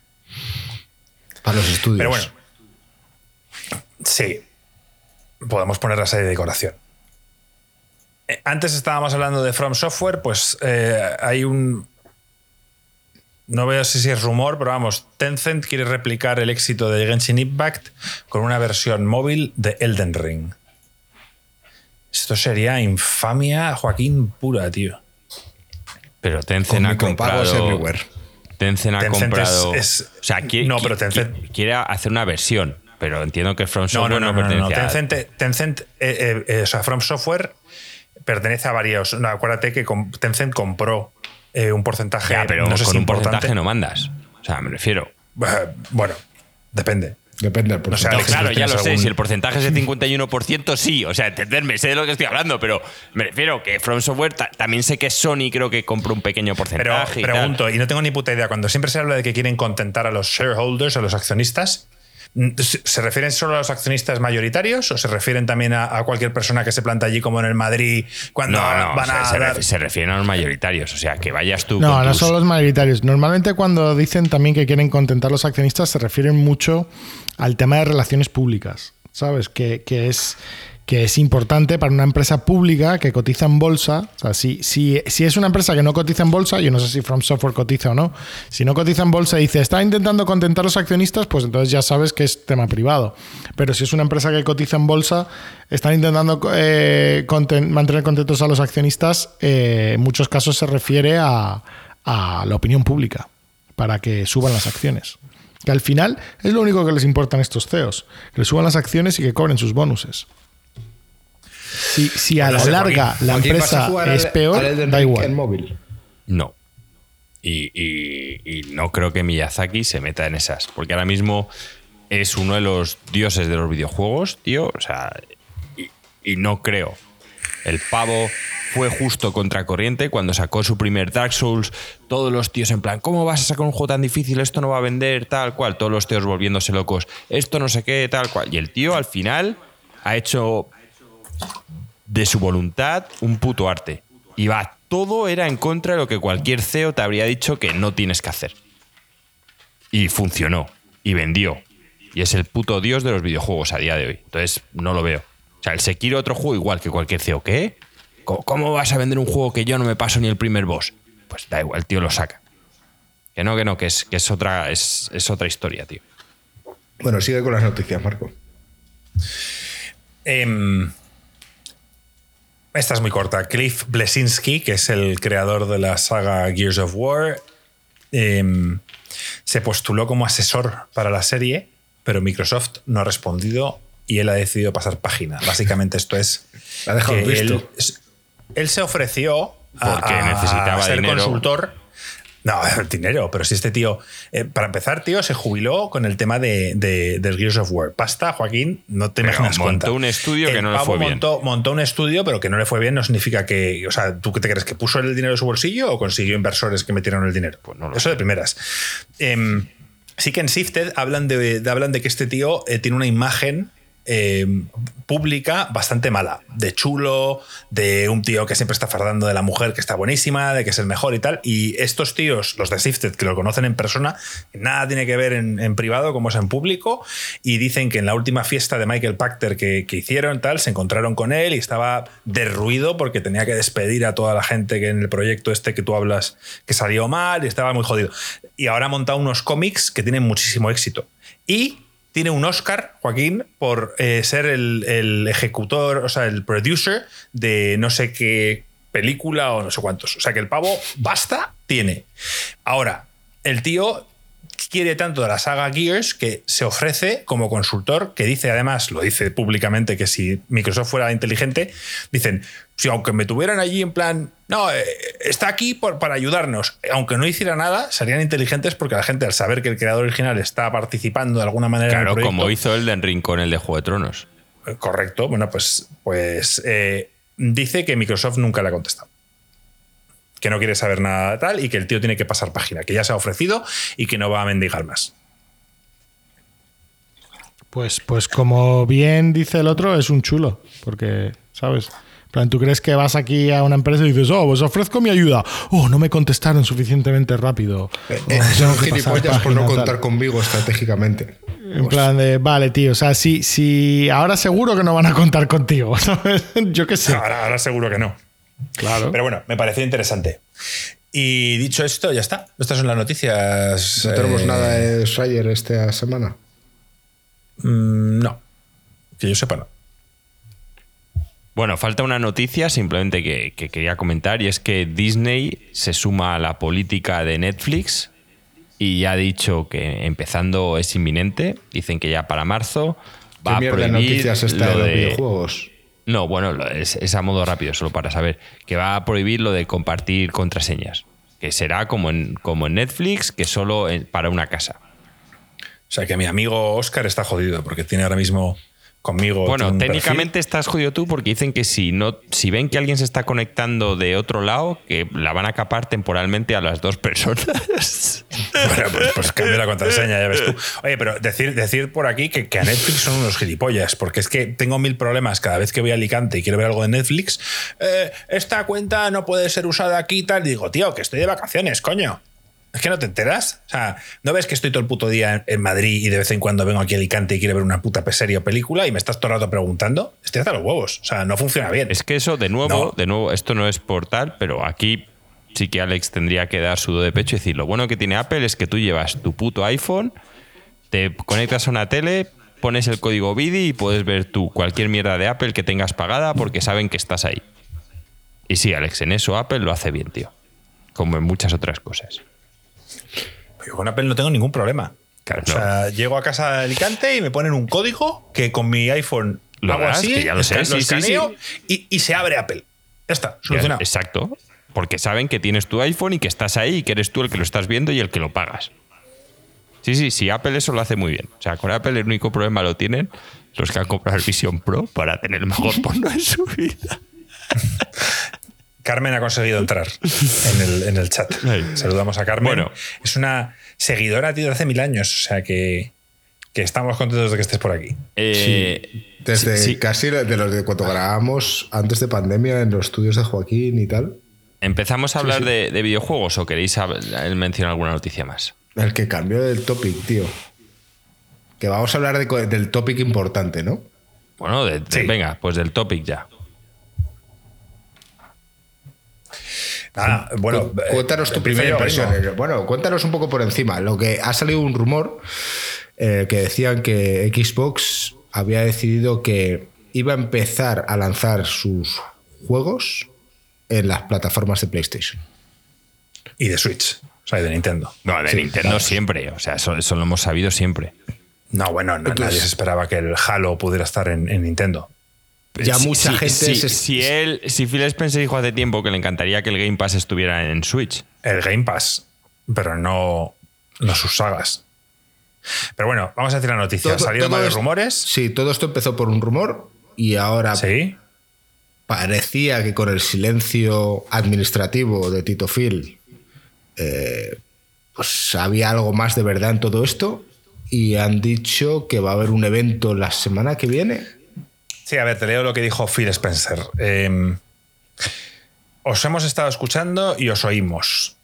Para los estudios. Pero bueno, sí. Podemos poner la serie de decoración. Eh, Antes estábamos hablando de From Software, pues eh, hay un. No veo si es rumor, pero vamos, Tencent quiere replicar el éxito de Genshin Impact con una versión móvil de Elden Ring. Esto sería infamia, Joaquín, pura, tío. Pero Con Tencent ha micropagos comprado. Tencent ha Tencent comprado. es- es- o sea, quiere, no, pero qui- Tencent- qui- quiere hacer una versión, pero entiendo que From Software no, no, no, no, a- Tencent, Tencent, eh, eh, eh, o sea, From Software pertenece a varios. No, acuérdate que Tencent compró eh, un porcentaje. Ya, pero no sé con si un importante. porcentaje no mandas. O sea, me refiero. Eh, Bueno, depende. Depende del porcentaje. No, claro, ¿tú ya lo sé. Si el porcentaje es de 51%, sí. O sea, entenderme, sé de lo que estoy hablando, pero me refiero que From Software ta- también sé que Sony creo que compró un pequeño Pero porcentaje. tal. pregunto, y no tengo ni puta idea, cuando siempre se habla de que quieren contentar a los shareholders, a los accionistas, ¿se refieren solo a los accionistas mayoritarios o se refieren también a, a cualquier persona que se planta allí como en el Madrid cuando No, no, van se, a se dar- ref- se refieren a los mayoritarios. O sea, que vayas tú. No, con no tus- son los mayoritarios. Normalmente cuando dicen también que quieren contentar a los accionistas se refieren mucho al tema de relaciones públicas, ¿sabes? Que, que es, que es importante para una empresa pública que cotiza en bolsa. O sea, si, si, si es una empresa que no cotiza en bolsa, yo no sé si From Software cotiza o no, si no cotiza en bolsa y dice, está intentando contentar a los accionistas, pues entonces ya sabes que es tema privado. Pero si es una empresa que cotiza en bolsa, están intentando eh, mantener contentos a los accionistas, eh, en muchos casos se refiere a, a la opinión pública, para que suban las acciones. Que al final es lo único que les importan estos CEOs, que les suban las acciones y que cobren sus bonuses. Si, si a la sé, larga Joaquín. la Joaquín, ¿vas a empresa es al- peor, al da igual. En móvil. No. Y, y- y no creo que Miyazaki se meta en esas. Porque ahora mismo es uno de los dioses de los videojuegos, tío. O sea, y, y no creo. El pavo fue justo contracorriente cuando sacó su primer Dark Souls. Todos los tíos en plan, ¿cómo vas a sacar un juego tan difícil? Esto no va a vender, tal cual. Todos los tíos volviéndose locos. Esto no sé qué, tal cual. Y el tío al final ha hecho de su voluntad un puto arte. Y va, todo era en contra de lo que cualquier CEO te habría dicho que no tienes que hacer. Y funcionó. Y vendió. Y es el puto dios de los videojuegos a día de hoy. Entonces, no lo veo. O sea, el Sekiro otro juego igual que cualquier CEO. ¿Qué? ¿Cómo, cómo vas a vender un juego que yo no me paso ni el primer boss? Pues da igual, el tío lo saca. Que no, que no, que es, que es, otra, es, es otra historia, tío. Bueno, sigue con las noticias, Marco. Em, esta es muy corta. Cliff Blesinski, que es el creador de la saga Gears of War, em, se postuló como asesor para la serie, pero Microsoft no ha respondido y él ha decidido pasar página. Básicamente esto es La ha dejado que visto. él, él se ofreció a, Porque a necesitaba ser dinero. consultor. No, dinero, pero si este tío, eh, para empezar, tío, se jubiló con el tema de, de, del Gears of War. Pasta, Joaquín, no te Pero imaginas montó cuánta. un estudio que El no le fue bien. montó, montó un estudio, pero que no le fue bien no significa que. O sea, ¿tú qué te crees? ¿Que puso el dinero de su bolsillo o consiguió inversores que metieron el dinero? Pues no lo Eso de primeras. Em, sí que en Sifted hablan de, de- hablan de que este tío eh, tiene una imagen eh, pública bastante mala. De chulo, de un tío que siempre está fardando de la mujer que está buenísima, de que es el mejor y tal. Y estos tíos, los de Sifted, que lo conocen en persona, nada tiene que ver en, en privado como es en público. Y dicen que en la última fiesta de Michael Pachter que, que hicieron, tal, se encontraron con él y estaba derruido porque tenía que despedir a toda la gente que en el proyecto este que tú hablas que salió mal y estaba muy jodido. Y ahora ha montado unos cómics que tienen muchísimo éxito. Y tiene un Oscar, Joaquín, por eh, ser el, el ejecutor, o sea, el producer de no sé qué película o no sé cuántos. O sea, que el pavo basta tiene. Ahora, el tío quiere tanto de la saga Gears que se ofrece como consultor, que dice además, lo dice públicamente, que si Microsoft fuera inteligente, dicen, si aunque me tuvieran allí en plan, no, eh, está aquí por, para ayudarnos, aunque no hiciera nada, serían inteligentes porque la gente al saber que el creador original está participando de alguna manera en el Claro, como hizo Elden Ring con el de Juego de Tronos. eh, Correcto, bueno, pues, pues eh, dice que Microsoft nunca le ha contestado. Que no quiere saber nada de tal y que el tío tiene que pasar página, que ya se ha ofrecido y que no va a mendigar más. Pues, pues como bien dice el otro, es un chulo. Porque, ¿sabes? En plan, tú crees que vas aquí a una empresa y dices, oh, os ofrezco mi ayuda. Oh, no me contestaron suficientemente rápido. Eh, Oh, eh, son gilipollas por no página, tal". contar conmigo estratégicamente. En plan de, vale, tío, o sea, si, si ahora seguro que no van a contar contigo, ¿sabes? Yo qué sé. Ahora, ahora seguro que no. Claro. Pero bueno, me pareció interesante. Y dicho esto, ya está. Estas son las noticias. No tenemos eh, nada de Schreier esta semana. mm, no. Que yo sepa, no. Bueno, falta una noticia simplemente que, que quería comentar y es que Disney se suma a la política de Netflix y ya ha dicho que empezando es inminente. Dicen que ya para marzo va ¿Qué a mierda de prohibir noticias esta lo de los de- videojuegos? No, bueno, es, a modo rápido, solo para saber. Que va a prohibir lo de compartir contraseñas. Que será como en, como en Netflix, que solo para una casa. O sea que mi amigo Oscar está jodido porque tiene ahora mismo conmigo. Bueno, técnicamente estás jodido tú porque dicen que si no, si ven que alguien se está conectando de otro lado, que la van a capar temporalmente a las dos personas. Bueno, pues, pues cambia la contraseña, ya ves tú. Oye, pero decir, decir por aquí que, que a Netflix son unos gilipollas, porque es que tengo mil problemas cada vez que voy a Alicante y quiero ver algo de Netflix. eh, esta cuenta no puede ser usada aquí y tal. Y digo, tío, que estoy de vacaciones, coño. Es que no te enteras. O sea, ¿no ves que estoy todo el puto día en, Madrid y de vez en cuando vengo aquí a Alicante y quiero ver una puta serie o película y me estás todo el rato preguntando? Estoy hasta los huevos. O sea, no funciona bien. es que eso, de nuevo, No. de nuevo, esto no es portal, pero aquí sí que Alex tendría que dar su do de pecho y decir, lo bueno que tiene Apple es que tú llevas tu puto iPhone, te conectas a una tele, pones el código BIDI y puedes ver tú cualquier mierda de Apple que tengas pagada porque saben que estás ahí. Y sí, Alex, en eso Apple lo hace bien, tío. Como en muchas otras cosas. Yo con Apple no tengo ningún problema. Claro, o sea, llego a casa de Alicante y me ponen un código que con mi iPhone Lo hago así, que ya lo sé, esca- sí, sí, escaneo sí. Y, y se abre Apple. Ya está, solucionado. Exacto. Porque saben que tienes tu iPhone y que estás ahí y que eres tú el que lo estás viendo y el que lo pagas. Sí, sí, sí, Apple eso lo hace muy bien. O sea, con Apple el único problema lo tienen los que han comprado el Vision Pro para tener el mejor porno en su vida. Carmen ha conseguido entrar en el, en el chat. Saludamos a Carmen. Bueno. Es una seguidora, tío, de hace mil años. O sea que, que estamos contentos de que estés por aquí. Eh, Desde sí, sí. casi de los de cuando grabábamos antes de pandemia en los estudios de Joaquín y tal. ¿Empezamos a hablar De, de videojuegos o queréis mencionar alguna noticia más? El que cambió del topic, tío. Que vamos a hablar de del topic importante, ¿no? Bueno, de- de- Sí. venga, pues del topic ya. Nada, bueno, eh, cuéntanos tu primera impresión. Bueno, cuéntanos un poco por encima. Lo que ha salido un rumor eh, que decían que Xbox había decidido que iba a empezar a lanzar sus juegos en las plataformas de PlayStation. Y de Switch. O sea, de Nintendo. No, de Sí, Nintendo claro. siempre. O sea, eso, eso lo hemos sabido siempre. No, bueno, no- Pues- nadie se esperaba que el Halo pudiera estar en, en Nintendo. Ya Si- mucha si- gente Si, se- si él, si Phil Spencer dijo hace tiempo que le encantaría que el Game Pass estuviera en Switch. El Game Pass, pero no, no sus sagas. Pero bueno, vamos a decir la noticia. Todo- Salieron varios es- rumores. Sí, todo esto empezó por un rumor y ahora Sí. parecía que con el silencio administrativo de Tito Phil, eh, pues había algo más de verdad en todo esto. Y han dicho que va a haber un evento la semana que viene. Sí, a ver, te leo lo que dijo Phil Spencer. Eh, os hemos estado escuchando y os oímos.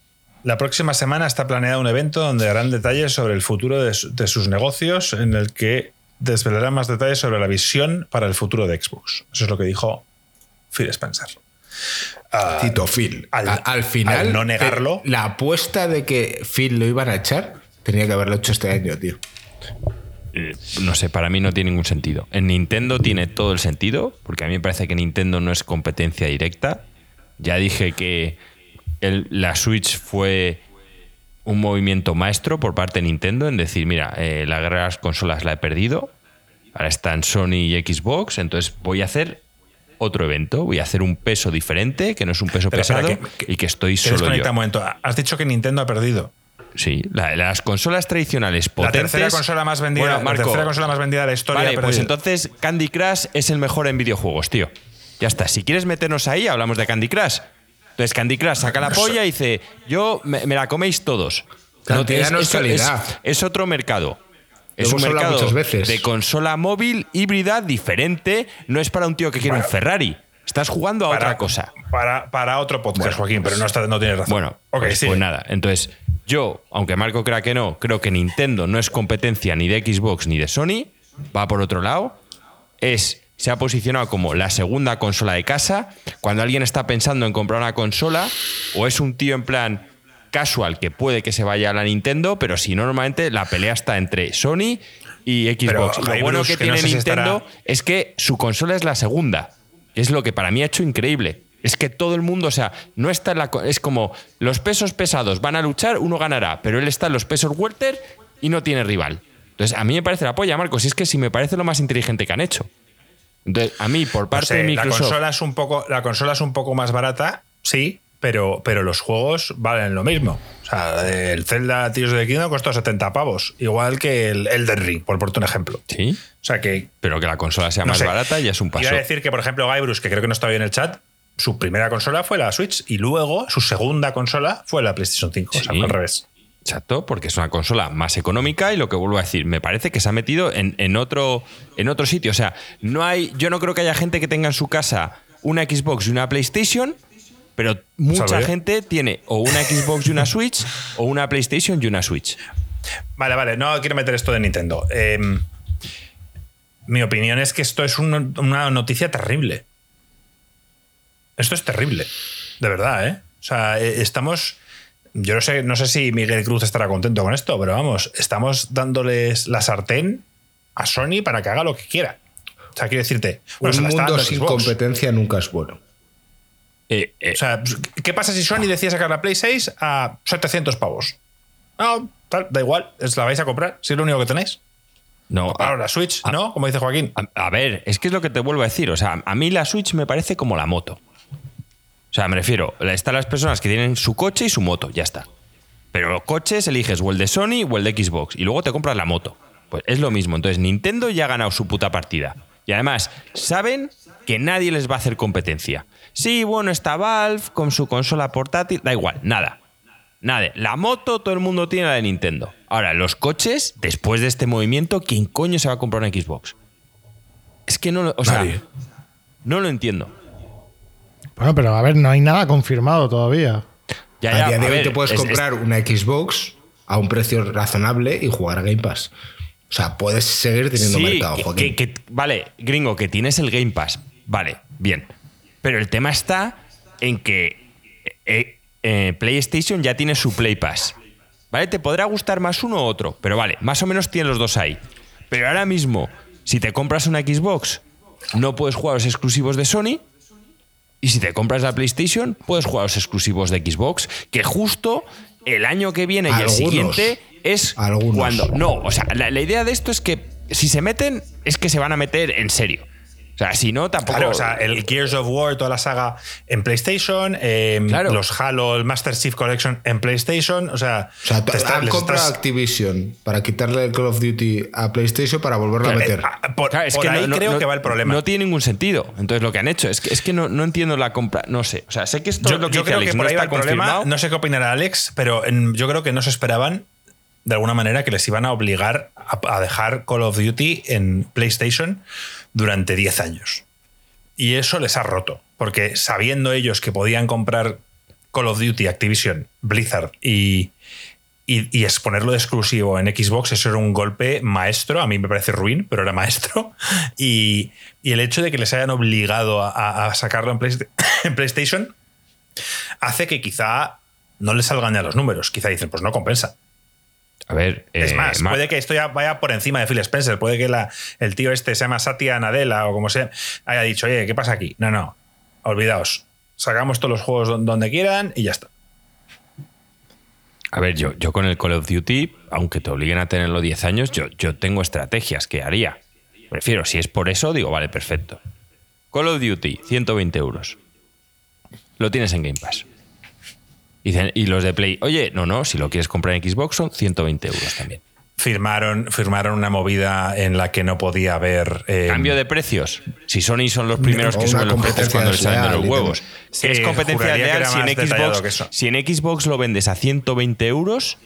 La próxima semana está planeado un evento donde darán detalles sobre el futuro de, su- de sus negocios, en el que desvelarán más detalles sobre la visión para el futuro de Xbox. Eso es lo que dijo Phil Spencer. Ah, Tito Phil. al- Al, al final, al no negarlo. la apuesta de que Phil lo iban a echar tenía que haberlo hecho este año, tío. Eh, No sé, para mí no tiene ningún sentido. En Nintendo tiene todo el sentido, porque a mí me parece que Nintendo no es competencia directa. Ya dije que el- la Switch fue un movimiento maestro por parte de Nintendo en decir, mira, eh, la guerra de las consolas la he perdido, ahora están Sony y Xbox, entonces voy a hacer otro evento, voy a hacer un peso diferente, que no es un peso Pero pesado que- y que estoy solo yo. un momento. Has dicho que Nintendo ha perdido. Sí, la- las consolas tradicionales La potentes. tercera consola más vendida, Bueno, la Marco, tercera consola más vendida de la historia. Vale, pues entonces Candy Crush es el mejor en videojuegos, tío. Ya está. Si quieres meternos ahí, hablamos de Candy Crush. Entonces Candy Crush saca la polla y dice, yo me, me la coméis todos. No es eso- calidad. es otro mercado. Es Lo un mercado veces. de consola móvil híbrida diferente. No es para un tío que quiere un Ferrari. Estás jugando a otra cosa. Para, para otro podcast, Bueno, Joaquín, pero no, está, no tienes razón. Bueno, pues, pues nada. Entonces, yo, aunque Marco crea que no, creo que Nintendo no es competencia ni de Xbox ni de Sony. Va por otro lado. Es, se ha posicionado como la segunda consola de casa. Cuando alguien está pensando en comprar una consola, o es un tío en plan casual que puede que se vaya a la Nintendo, pero si no, normalmente la pelea está entre Sony y Xbox. Pero, Lo bueno que que no tiene si Nintendo estará- es que su consola es la segunda. Es lo que para mí ha hecho increíble. Es que todo el mundo, o sea, no está en la. Es como los pesos pesados van a luchar, uno ganará, pero él está en los pesos welter y no tiene rival. Entonces, a mí me parece la polla, Marcos. Y es que si me parece lo más inteligente que han hecho. Entonces, a mí, por No parte sé, de la Microsoft. consola es un poco la consola es un poco más barata, sí, pero, pero los juegos valen lo mismo. O sea, el Zelda Tears the Kingdom costó 70 pavos, igual que el Elden Ring, por ponerte un ejemplo. Sí, O sea que pero que la consola sea no más sé. barata ya es un paso. A decir que, por ejemplo, Guybrush, que creo que no está bien en el chat, su primera consola fue la Switch y luego su segunda consola fue la PlayStation 5. O sea, fue al revés. Exacto, porque es una consola más económica y lo que vuelvo a decir, me parece que se ha metido en, en otro, en otro sitio. O sea, no hay, yo no creo que haya gente que tenga en su casa una Xbox y una PlayStation, pero mucha gente tiene o una Xbox y una Switch o una PlayStation y una Switch. Vale, vale, no quiero meter esto de Nintendo. Eh, mi opinión es que esto es un- una noticia terrible. Esto es terrible. De verdad, ¿eh? O sea, eh, estamos. Yo no sé, no sé si Miguel Cruz estará contento con esto, pero vamos, estamos dándoles la sartén a Sony para que haga lo que quiera. O sea, quiero decirte, bueno, un mundo sin Xbox. competencia nunca es bueno. Eh, eh, O sea, ¿qué pasa si Sony decide sacar la Play 6 a 700 pavos? No, tal, da igual, es la vais a comprar, si es lo único que tenéis. no, Ahora la Switch. ¿no? Como dice Joaquín. A, a ver, es que es lo que te vuelvo a decir. O sea, a mí la Switch me parece como la moto. O sea, me refiero, están las personas que tienen su coche y su moto, ya está. Pero los coches eliges o el de Sony o el de Xbox y luego te compras la moto. Pues es lo mismo. Entonces, Nintendo ya ha ganado su puta partida. Y además, saben que nadie les va a hacer competencia. Sí, bueno, está Valve con su consola portátil, da igual, nada. Nada, la moto todo el mundo tiene la de Nintendo. Ahora, los coches, después de este movimiento, ¿quién coño se va a comprar una Xbox? Es que no lo, o sea, Nadie. no lo entiendo. Bueno, pero a ver, no hay nada confirmado todavía. Ya, a día de a hoy ver, te puedes es- es- comprar una Xbox a un precio razonable y jugar a Game Pass. O sea, puedes seguir teniendo sí, mercado, que- Joaquín. que- que- vale, gringo, que tienes el Game Pass. Vale, bien. Pero el tema está en que eh, eh, PlayStation ya tiene su Play Pass. ¿Vale? Te podrá gustar más uno u otro, pero vale, más o menos tienes los dos ahí. Pero ahora mismo, si te compras una Xbox, no puedes jugar a los exclusivos de Sony. Y si te compras la PlayStation, puedes jugar los exclusivos de Xbox, que justo el año que viene y el siguiente es Algunos. cuando. No, o sea, la, la idea de esto es que si se meten, es que se van a meter en serio. Sea, si no, tampoco. Claro, o sea, el Gears of War, toda la saga en PlayStation, eh, Claro. los Halo, el Master Chief Collection en PlayStation, o sea, O sea, te está- han comprado estás- Activision para quitarle el Call of Duty a PlayStation para volverlo a meter. Ah, por, Claro, es por que ahí no- creo no- que va el problema. No tiene ningún sentido. Entonces, lo que han hecho es que, es que no, no entiendo la compra. No sé. O sea, sé que esto yo es lo que yo dice creo Alex, que por no ahí va está el problema. No sé qué opinará Alex, pero en- yo creo que no se esperaban de alguna manera que les iban a obligar a, a dejar Call of Duty en PlayStation durante 10 años. Y eso les ha roto, porque sabiendo ellos que podían comprar Call of Duty, Activision, Blizzard y, y, exponerlo de exclusivo en Xbox, eso era un golpe maestro, a mí me parece ruin, pero era maestro. Y, y el hecho de que les hayan obligado a, sacarlo en, en PlayStation hace que quizá no les salgan ya los números, quizá dicen, pues no compensa. A ver. Es eh, más, puede que esto ya vaya por encima de Phil Spencer. Puede que la- el tío este se llama Satya Nadella o como sea, haya dicho, oye, ¿qué pasa aquí? No, no, olvidaos. Sacamos todos los juegos don- donde quieran y ya está. A ver, yo, yo con el Call of Duty, aunque te obliguen a tenerlo 10 años, yo, yo tengo estrategias que haría. Prefiero, si es por eso, digo, vale, perfecto. Call of Duty, 120 euros. Lo tienes en Game Pass. Dicen, y los de Play, oye, no, no, si lo quieres comprar en Xbox son 120 euros también. Firmaron, firmaron una movida en la que no podía haber. eh, Cambio de precios. Si Sony son los primeros que suben los precios cuando les salen de los huevos. es competencia era si en, Xbox, si en Xbox lo vendes a 120 euros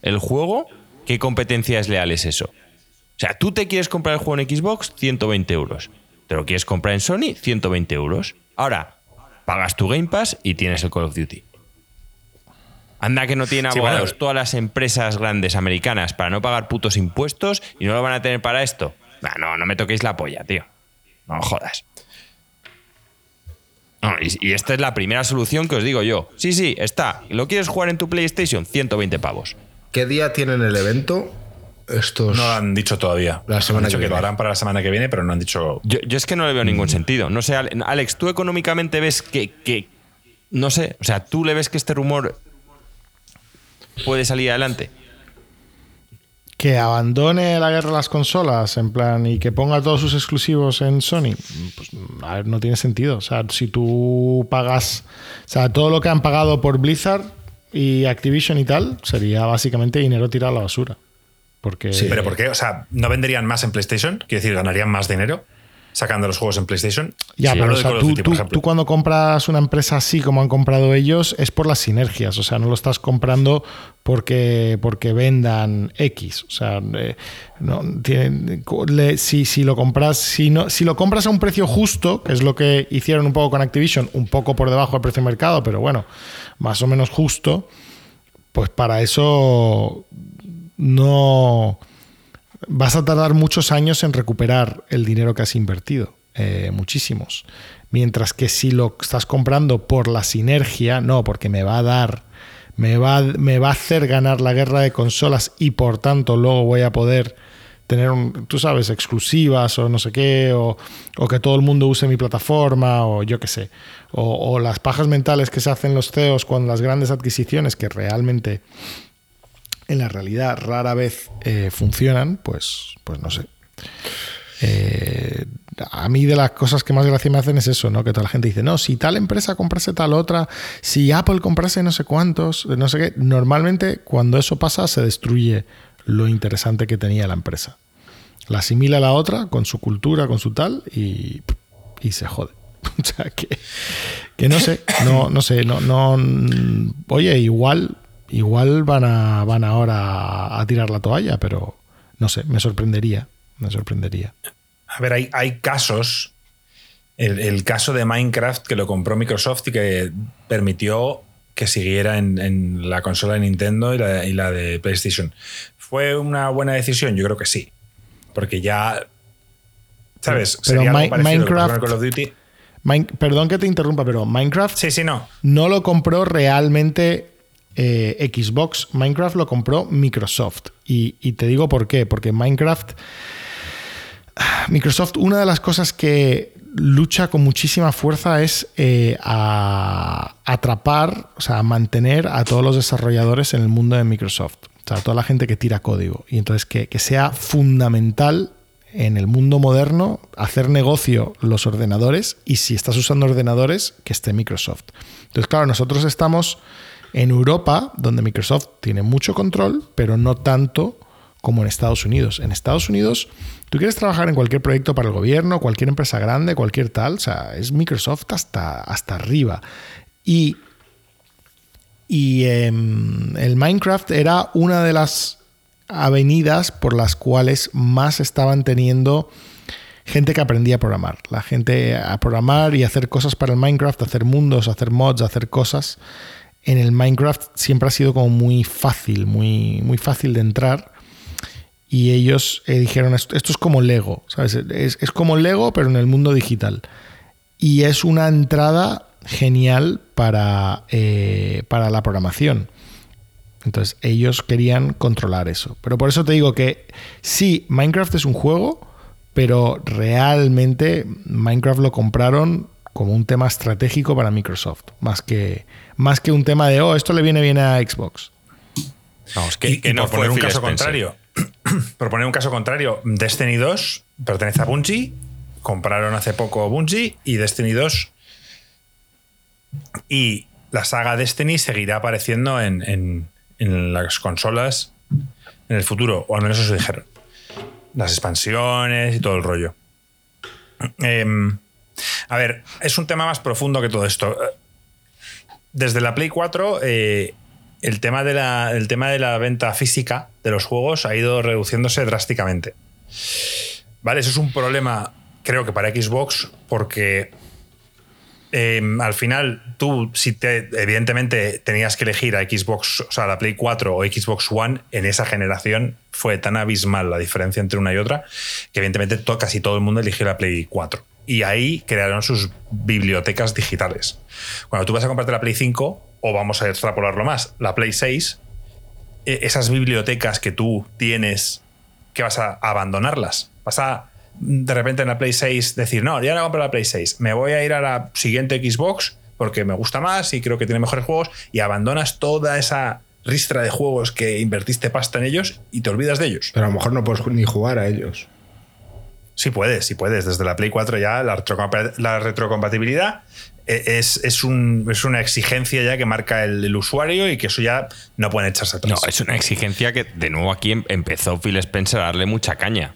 el juego, ¿qué competencia es leal es eso? O sea, tú te quieres comprar el juego en Xbox, 120 euros. Te lo quieres comprar en Sony, 120 euros. Ahora, pagas tu Game Pass y tienes el Call of Duty. Anda que no tienen Sí, abogados bueno. todas las empresas grandes americanas para no pagar putos impuestos y no lo van a tener para esto. Nah, no, no me toquéis la polla, tío. No jodas. No, y, y esta es la primera solución que os digo yo. Sí, sí, está. ¿Lo quieres jugar en tu PlayStation? 120 pavos. ¿Qué día tienen el evento? Estos. No lo han dicho todavía. La semana han dicho que que, lo viene. harán para la semana que viene, pero no han dicho. Yo, yo es que no le veo ningún sentido. No sé, Ale- Alex, ¿tú económicamente ves que, que- No sé, o sea, ¿tú le ves que este rumor puede salir adelante? Que abandone la guerra de las consolas, en plan, y que ponga todos sus exclusivos en Sony, pues a ver, no tiene sentido. O sea, si tú pagas, o sea, todo lo que han pagado por Blizzard y Activision y tal, sería básicamente dinero tirado a la basura. Porque ¿Pero por qué? O sea, ¿no venderían más en PlayStation? Quiero decir, ¿ganarían más dinero sacando los juegos en PlayStation? Ya, Sí, pero o sea, tú, Duty, por tú- ejemplo. tú cuando compras una empresa así como han comprado ellos es por las sinergias, o sea, no lo estás comprando porque, porque vendan X, o sea, eh, no, tiene- le- si, si lo compras si, no, si lo compras a un precio justo, que es lo que hicieron un poco con Activision, un poco por debajo del precio de mercado, pero bueno, más o menos justo, pues para eso no vas a tardar muchos años en recuperar el dinero que has invertido, eh, muchísimos. Mientras que si lo estás comprando por la sinergia, no, porque me va a dar, me va, me va a hacer ganar la guerra de consolas y por tanto luego voy a poder tener, tú sabes, exclusivas o no sé qué, o, o que todo el mundo use mi plataforma, o yo qué sé, o, o las pajas mentales que se hacen los CEOs con las grandes adquisiciones que realmente en la realidad rara vez eh, funcionan, pues, pues no sé. Eh, a mí de las cosas que más gracia me hacen es eso, ¿no? Que toda la gente dice, no, si tal empresa comprase tal otra, si Apple comprase no sé cuántos, no sé qué. Normalmente cuando eso pasa se destruye lo interesante que tenía la empresa. La asimila a la otra con su cultura, con su tal, y, y se jode. O sea que, que no sé, no, no sé, no, no. Oye, igual, igual van a, van ahora a tirar la toalla, pero no sé, me sorprendería. Me sorprendería. A ver, hay, hay casos. El, el caso de Minecraft que lo compró Microsoft y que permitió que siguiera en, en la consola de Nintendo y la, y la de PlayStation. ¿Fue una buena decisión? Yo creo que sí. Porque ya. ¿Sabes? Pero Sería algo Minecraft- con Call of Duty. Min- perdón que te interrumpa, pero Minecraft Sí, sí, no. no lo compró realmente eh, Xbox, Minecraft lo compró Microsoft. Y, te digo por qué, porque Minecraft, Microsoft, una de las cosas que lucha con muchísima fuerza es eh, a atrapar, o sea, a mantener a todos los desarrolladores en el mundo de Microsoft. O sea, toda la gente que tira código. Y entonces que, que sea fundamental en el mundo moderno hacer negocio los ordenadores y si estás usando ordenadores, que esté Microsoft. Entonces, claro, nosotros estamos en Europa, donde Microsoft tiene mucho control, pero no tanto como en Estados Unidos. En Estados Unidos, tú quieres trabajar en cualquier proyecto para el gobierno, cualquier empresa grande, cualquier tal, o sea, es Microsoft hasta, hasta arriba. Y, y em, el Minecraft era una de las avenidas por las cuales más estaban teniendo gente que aprendía a programar. La gente a programar y hacer cosas para el Minecraft, hacer mundos, hacer mods, hacer cosas. En el Minecraft siempre ha sido como muy fácil, muy, muy fácil de entrar. Y ellos eh, dijeron, esto, es como Lego, ¿sabes? Es, es como Lego, pero en el mundo digital. Y es una entrada genial para, eh, para la programación. Entonces ellos querían controlar eso. Pero por eso te digo que sí, Minecraft es un juego, pero realmente Minecraft lo compraron como un tema estratégico para Microsoft, más que, más que un tema de, oh, esto le viene bien a Xbox. Vamos, que, y, que y no por fue poner un caso Spencer. contrario, por poner un caso contrario, Destiny 2 pertenece a Bungie, compraron hace poco Bungie y Destiny 2 y la saga Destiny seguirá apareciendo en, en- en las consolas en el futuro, o al menos eso dijeron. Las expansiones y todo el rollo. Em, a ver, es un tema más profundo que todo esto. Desde la Play 4, eh, el, tema de la, el tema de la venta física de los juegos ha ido reduciéndose drásticamente. Vale, eso es un problema, creo que para Xbox, porque eh, al final tú, si te, evidentemente tenías que elegir a Xbox, o sea, la Play 4 o Xbox One, en esa generación fue tan abismal la diferencia entre una y otra que evidentemente casi todo el mundo eligió la Play 4. Y ahí crearon sus bibliotecas digitales. Cuando tú vas a comprarte la Play 5, o vamos a extrapolarlo más, la Play 6, eh, esas bibliotecas que tú tienes, que vas a abandonarlas. Vas a de repente en la Play 6 decir, no, ya no compro la Play 6, me voy a ir a la siguiente Xbox porque me gusta más y creo que tiene mejores juegos y abandonas toda esa ristra de juegos que invertiste pasta en ellos y te olvidas de ellos. Pero a lo mejor no puedes ni jugar a ellos. Sí puedes, sí puedes. Desde la Play 4 ya la, retrocompa- la retrocompatibilidad eh, es, es, un- es una exigencia ya que marca el, el usuario y que eso ya no pueden echarse atrás. No, es una exigencia que de nuevo aquí em- empezó Phil Spencer a darle mucha caña.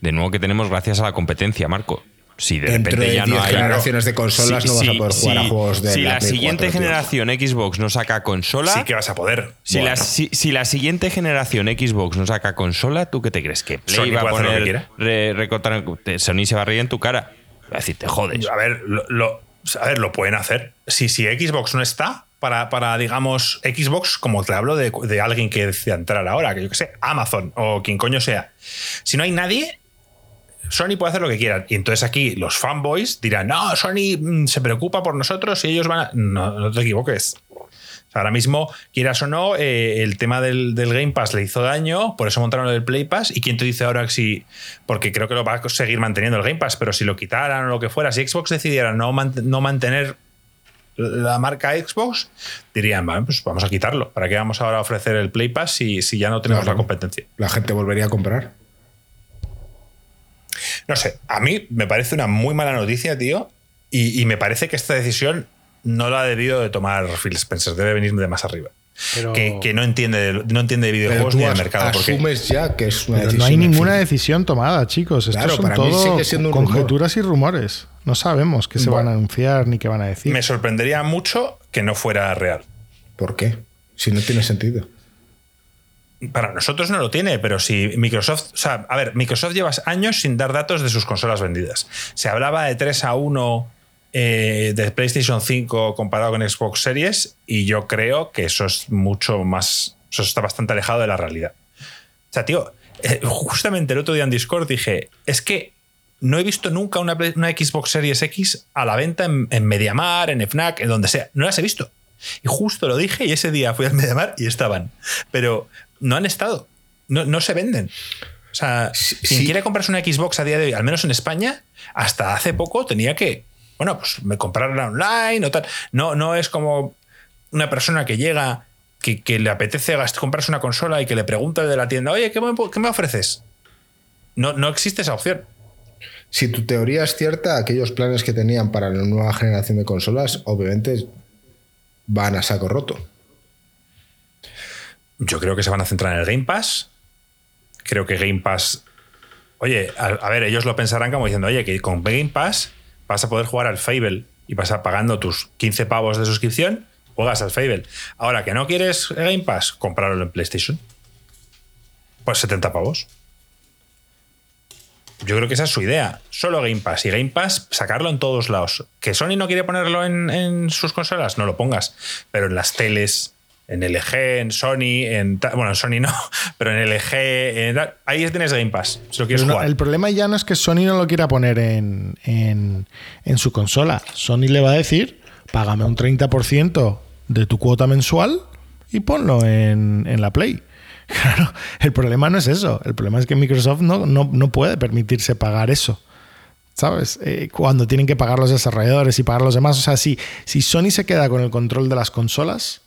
De nuevo que tenemos gracias a la competencia, Marco. Si de Dentro repente de ya 10 no hay. generaciones de consolas no vas a poder jugar a juegos de Si la siguiente 4, tío. generación Xbox no saca consola. sí que vas a poder. Si, Bueno. la, si, si la siguiente generación Xbox no saca consola, ¿tú qué te crees? ¿Que Play Sony va a poner re- recortar- Sony se va a reír en tu cara? Va a decir, te jodes. A ver, lo, lo- a ver, lo pueden hacer. Si, si Xbox no está, para, para, digamos, Xbox, como te hablo de, de alguien que decida entrar ahora, que yo que sé, Amazon o quien coño sea. Si no hay nadie, Sony puede hacer lo que quieran. Y entonces aquí los fanboys dirán, no, Sony mm, se preocupa por nosotros y ellos van a... No, no te equivoques. O sea, ahora mismo, quieras o no, eh, el tema del, del Game Pass le hizo daño, por eso montaron el Play Pass. ¿Y quién te dice ahora que si.? Porque creo que lo va a seguir manteniendo el Game Pass, pero si lo quitaran o lo que fuera, si Xbox decidiera no, man- no mantener la marca Xbox, dirían, vale, pues vamos a quitarlo. ¿Para qué vamos ahora a ofrecer el Play Pass si, si ya no tenemos Claro. la competencia? La gente volvería a comprar. No sé, a mí me parece una muy mala noticia, tío. Y, y me parece que esta decisión no la ha debido de tomar Phil Spencer, debe venir de más arriba. Pero- Que, que no entiende de, no entiende de videojuegos ni del mercado. Porque asumes ya que es una Pero decisión. no hay ninguna fin. decisión tomada, chicos. Esto Claro, son para mí todo sigue siendo un conjeturas y rumores. No sabemos qué se Bueno. van a anunciar ni qué van a decir. me sorprendería mucho que no fuera real. ¿Por qué? Si no tiene sentido. Para nosotros no lo tiene, pero si Microsoft. O sea, a ver, Microsoft lleva años sin dar datos de sus consolas vendidas. Se hablaba de 3 a 1 eh, de PlayStation 5 comparado con Xbox Series, y yo creo que eso es mucho más. Eso está bastante alejado de la realidad. O sea, tío, eh, justamente el otro día en Discord dije: es que no he visto nunca una, una Xbox Series X a la venta en, en Mediamar, en FNAC, en donde sea. No las he visto. Y justo lo dije y ese día fui al Mediamar y estaban. Pero no han estado. No, no se venden. O sea, Sí, quien sí. comprarse una Xbox a día de hoy, al menos en España, hasta hace poco tenía que, bueno, pues me comprarla online o tal. No, no es como una persona que llega, que, que le apetece comprarse una consola y que le pregunta de la tienda, oye, ¿qué me, qué me ofreces? No, no existe esa opción. Si tu teoría es cierta, aquellos planes que tenían para la nueva generación de consolas, obviamente van a saco roto. Yo creo que se van a centrar en el Game Pass. Creo que Game Pass. Oye, a, ver, ellos lo pensarán como diciendo, oye, que con Game Pass vas a poder jugar al Fable y vas a pagando tus 15 pavos de suscripción, juegas al Fable. Ahora que no quieres Game Pass, comprarlo en PlayStation. Pues 70 pavos. Yo creo que esa es su idea. Solo Game Pass. Y Game Pass, sacarlo en todos lados. ¿Que Sony no quiere ponerlo en sus consolas? No lo pongas. Pero en las teles, en LG, en Sony, en. Bueno, en Sony no, pero en LG, en ahí tienes Game Pass. Si lo quieres no, jugar. el problema ya no es que Sony no lo quiera poner en, en- en su consola. Sony le va a decir, págame un 30% de tu cuota mensual y ponlo en, en la Play. Claro, el problema no es eso. El problema es que Microsoft no, no, no puede permitirse pagar eso. ¿Sabes? Eh, cuando tienen que pagar los desarrolladores y pagar los demás. O sea, si, si Sony se queda con el control de las consolas,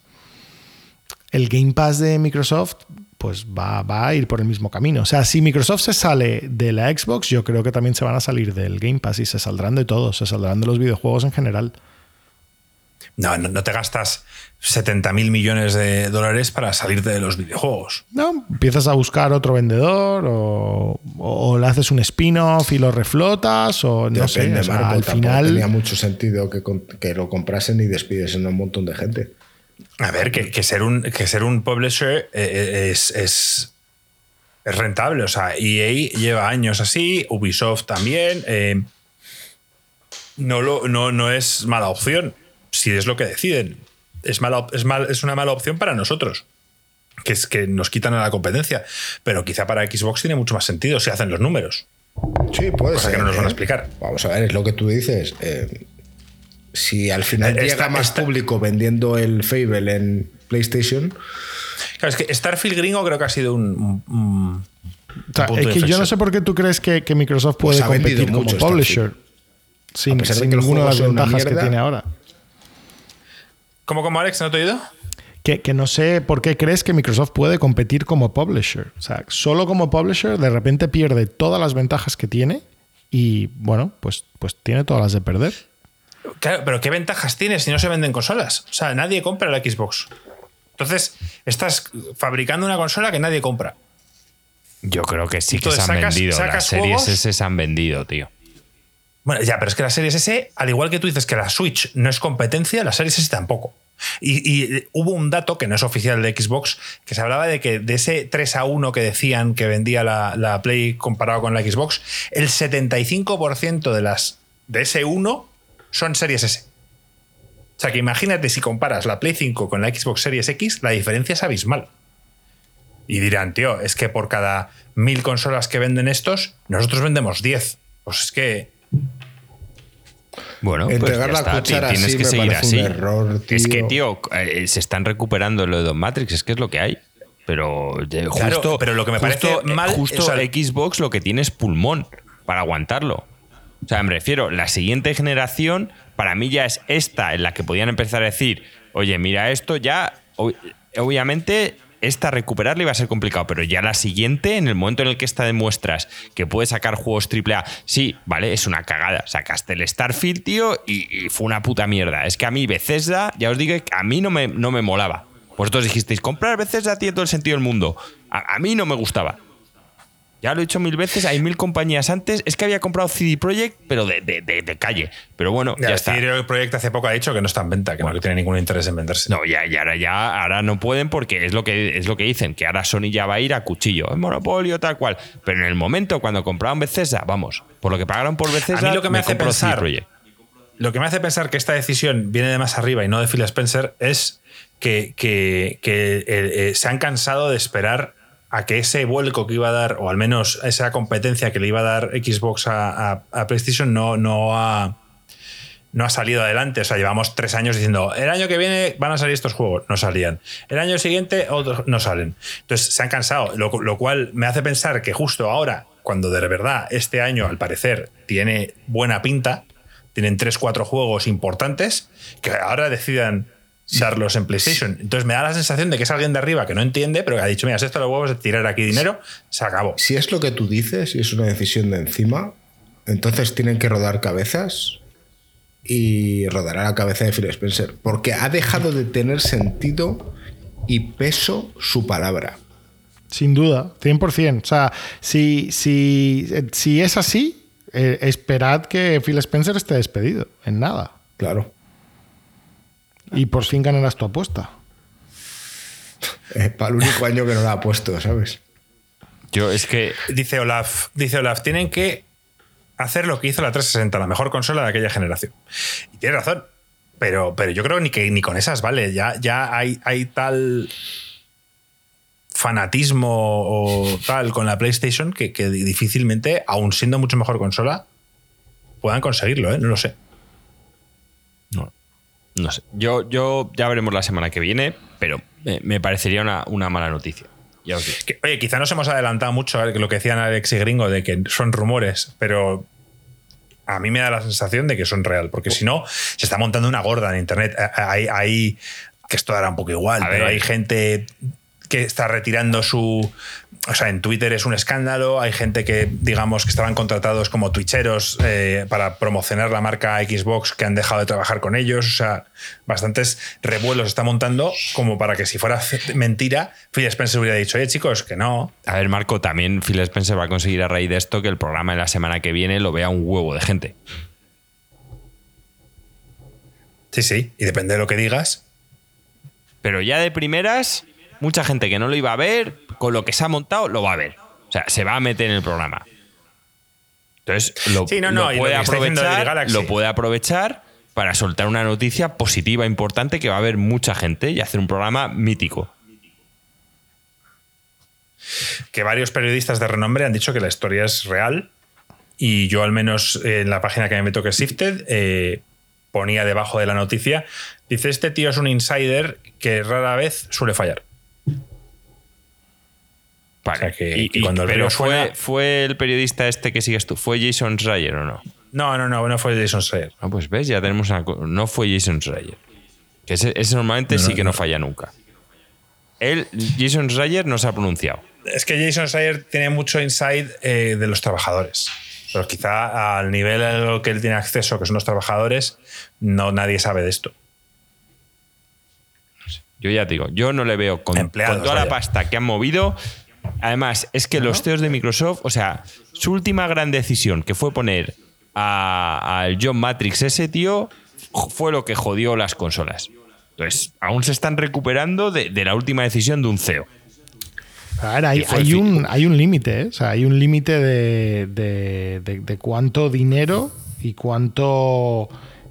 el Game Pass de Microsoft pues va, va, a ir por el mismo camino. O sea, si Microsoft se sale de la Xbox, yo creo que también se van a salir del Game Pass y se saldrán de todo, se saldrán de los videojuegos en general. No, no, te gastas 70 mil millones de dólares para salirte de los videojuegos. No, empiezas a buscar otro vendedor o, le haces un spin-off y lo reflotas o no sé. al final tenía mucho sentido que, que lo comprasen y despides en un montón de gente. A ver, que, ser, un, que ser un publisher eh, eh, es, es, rentable. O sea, EA lleva años así, Ubisoft también. Eh, no, lo, no, no es mala opción si es lo que deciden. Es, mala, es, mal, es una mala opción para nosotros que es que nos quitan a la competencia. Pero quizá para Xbox tiene mucho más sentido si hacen los números. Sí, puede Cosa ser. que no nos van a explicar. Vamos a ver, es lo que tú dices si al final eh, llega más público vendiendo el Fable en PlayStation. Claro, es que Starfield gringo creo que ha sido un. es que yo no sé por qué tú crees que, Microsoft puede pues competir como publisher sin, sin ninguna de las ventajas que tiene ahora. ¿Cómo, como Alex? ¿No te he oído? Que, que, no sé por qué crees que Microsoft puede competir como publisher. O sea, solo como publisher de repente pierde todas las ventajas que tiene y, bueno, pues, pues tiene todas las de perder. Claro, pero ¿qué ventajas tiene si no se venden consolas? O sea, nadie compra la Xbox. Entonces, estás fabricando una consola que nadie compra. Yo creo que sí que se han vendido. Las series S se han vendido, tío. Bueno, ya, pero es que las series S, al igual que tú dices que la Switch no es competencia, las series S tampoco. Y, hubo un dato que no es oficial de Xbox, que se hablaba de que de ese 3 a 1 que decían que vendía la, la Play comparado con la Xbox, el 75% de las de ese 1 son Series S. O sea que imagínate si comparas la Play 5 con la Xbox Series X, la diferencia es abismal. Y dirán, tío, es que por cada mil consolas que venden estos, nosotros vendemos 10. Pues es que. Bueno, pues ya está, tienes que seguir así. Es que, tío, eh, se están recuperando lo de Don Matrix, es que es lo que hay. Pero justo, pero lo que me parece mal, justo Xbox lo que tiene es pulmón para aguantarlo. O sea, me refiero, la siguiente generación para mí ya es esta en la que podían empezar a decir, oye, mira esto, ya, obviamente esta recuperarla iba a ser complicado, pero ya la siguiente, en el momento en el que esta demuestras que puedes sacar juegos AAA, sí, vale, es una cagada. Sacaste el Starfield, tío, y, fue una puta mierda. Es que a mí Bethesda, ya os digo, a mí no me, no me molaba. Vosotros dijisteis, comprar Bethesda tiene todo el sentido del mundo. a mí no me gustaba. Ya lo he dicho mil veces, hay mil compañías antes. Es que había comprado CD Projekt, pero de, calle. Pero bueno, ya, está. CD Projekt hace poco ha dicho que no está en venta, que no tiene ningún interés en venderse. No, ya, ya, ahora, ya, ahora no pueden porque es lo, que, es lo que dicen, que ahora Sony ya va a ir a cuchillo, en monopolio, tal cual. Pero en el momento cuando compraron Bethesda, vamos, por lo que pagaron por Bethesda, a mí lo que me, hace pensar, Lo que me hace pensar que esta decisión viene de más arriba y no de Phil Spencer es que, que, eh, eh, se han cansado de esperar a que ese vuelco que iba a dar, o al menos esa competencia que le iba a dar Xbox a, PlayStation, no, no, ha, no ha salido adelante. O sea, llevamos tres años diciendo, el año que viene van a salir estos juegos. No salían. El año siguiente otros no salen. Entonces se han cansado, lo, lo cual me hace pensar que justo ahora, cuando de verdad este año al parecer tiene buena pinta, tienen tres, cuatro juegos importantes, que ahora decidan darlos en PlayStation. Entonces me da la sensación de que es alguien de arriba que no entiende, pero que ha dicho, mira, si esto lo huevos de tirar aquí dinero, se acabó. Si es lo que tú dices y es una decisión de encima, entonces tienen que rodar cabezas y rodará la cabeza de Phil Spencer, porque ha dejado de tener sentido y peso su palabra. Sin duda, 100%. O sea, si, si, si es así, eh, esperad que Phil Spencer esté despedido, en nada. Claro. Y por fin ganarás tu apuesta. Eh, para el único año que no la ha puesto, ¿sabes? Yo es que. Dice Olaf, dice Olaf, tienen que hacer lo que hizo la 360, la mejor consola de aquella generación. Y tiene razón. Pero, pero yo creo ni que ni con esas vale. Ya, ya hay, hay tal fanatismo o tal con la PlayStation que, que difícilmente, aún siendo mucho mejor consola, puedan conseguirlo, ¿eh? No lo sé. No sé. Yo, yo ya veremos la semana que viene, pero me, parecería una, mala noticia. oye, quizá nos hemos adelantado mucho a lo que decían Alex y Gringo de que son rumores, pero a mí me da la sensación de que son real, porque si no, se está montando una gorda en internet. Hay, hay, que esto dará un poco igual, A pero ver. hay gente que está retirando su. O sea, en Twitter es un escándalo. Hay gente que, digamos, que estaban contratados como twitcheros eh, para promocionar la marca Xbox que han dejado de trabajar con ellos. O sea, bastantes revuelos está montando como para que si fuera mentira, Phil Spencer hubiera dicho, oye chicos, que no. A ver, Marco, también Phil Spencer va a conseguir a raíz de esto que el programa de la semana que viene lo vea un huevo de gente. Sí, sí, y depende de lo que digas. Pero ya de primeras, mucha gente que no lo iba a ver, con lo que se ha montado, lo va a ver. O sea, se va a meter en el programa. Entonces, lo, Sí, no, no, lo lo puede diciendo aprovechar, lo puede aprovechar para soltar una noticia positiva, importante, que va a haber mucha gente y hacer un programa mítico. que varios periodistas de renombre han dicho que la historia es real y yo al menos en la página que me meto que es Sifted eh, ponía debajo de la noticia, dice este tío es un insider que rara vez suele fallar. Vale. O sea que- Y- que y- cuando el pero fue, fue el periodista este que sigues tú, ¿fue Jason Schreier o no? No, no, no, no fue Jason Schreier. Ah, pues ves, ya tenemos una No fue Jason Schreier. Que ese, ese normalmente No, sí que no no. falla nunca. Él, Jason Schreier, no se ha pronunciado. Es que Jason Schreier tiene mucho insight eh, de los trabajadores. Pero quizá al nivel al que él tiene acceso, que son los trabajadores, no nadie sabe de esto. Yo ya te digo, yo no le veo con, Empleados, con toda la pasta que han movido. Además, es que los CEOs de Microsoft, o sea, su última gran decisión, que fue poner a- al John Matrix ese tío, fue lo que jodió las consolas. Entonces, aún se están recuperando de, de la última decisión de un CEO. A ver, hay, un, hay un límite, ¿eh? O sea, hay un límite de, de- de- de cuánto dinero y cuánto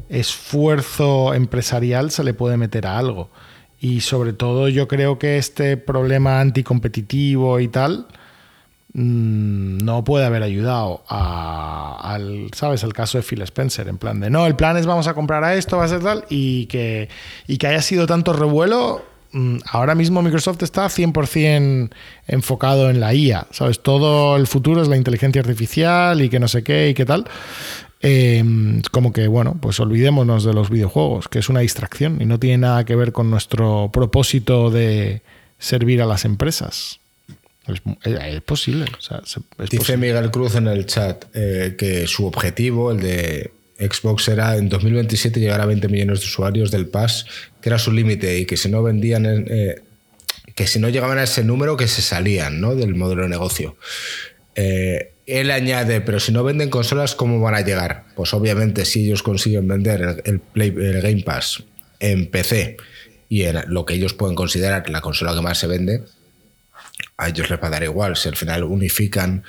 esfuerzo empresarial se le puede meter a algo. Y sobre todo yo creo que este problema anticompetitivo y tal mm, no puede haber ayudado a- al, ¿sabes? El caso de Phil Spencer, en plan de, no, el plan es vamos a comprar a esto, va a ser tal, y que, y que haya sido tanto revuelo, mm, ahora mismo Microsoft está 100% enfocado en la IA, ¿sabes? Todo el futuro es la inteligencia artificial y que no sé qué y qué tal. Eh, como que, bueno, pues olvidémonos de los videojuegos, que es una distracción y no tiene nada que ver con nuestro propósito de servir a las empresas. Es, es posible. o sea, se- es Dice posible. Miguel Cruz en el chat eh, que su objetivo, el de Xbox, era en 2027 llegar a 20 millones de usuarios del Pass, que era su límite, y que si no vendían, eh, que si no llegaban a ese número, que se salían ¿no? del modelo de negocio. Eh, él añade, pero si no venden consolas, ¿cómo van a llegar? Pues obviamente si ellos consiguen vender el, el Play- el Game Pass en PC y en lo que ellos pueden considerar la consola que más se vende, a ellos les va a dar igual. Si al final unifican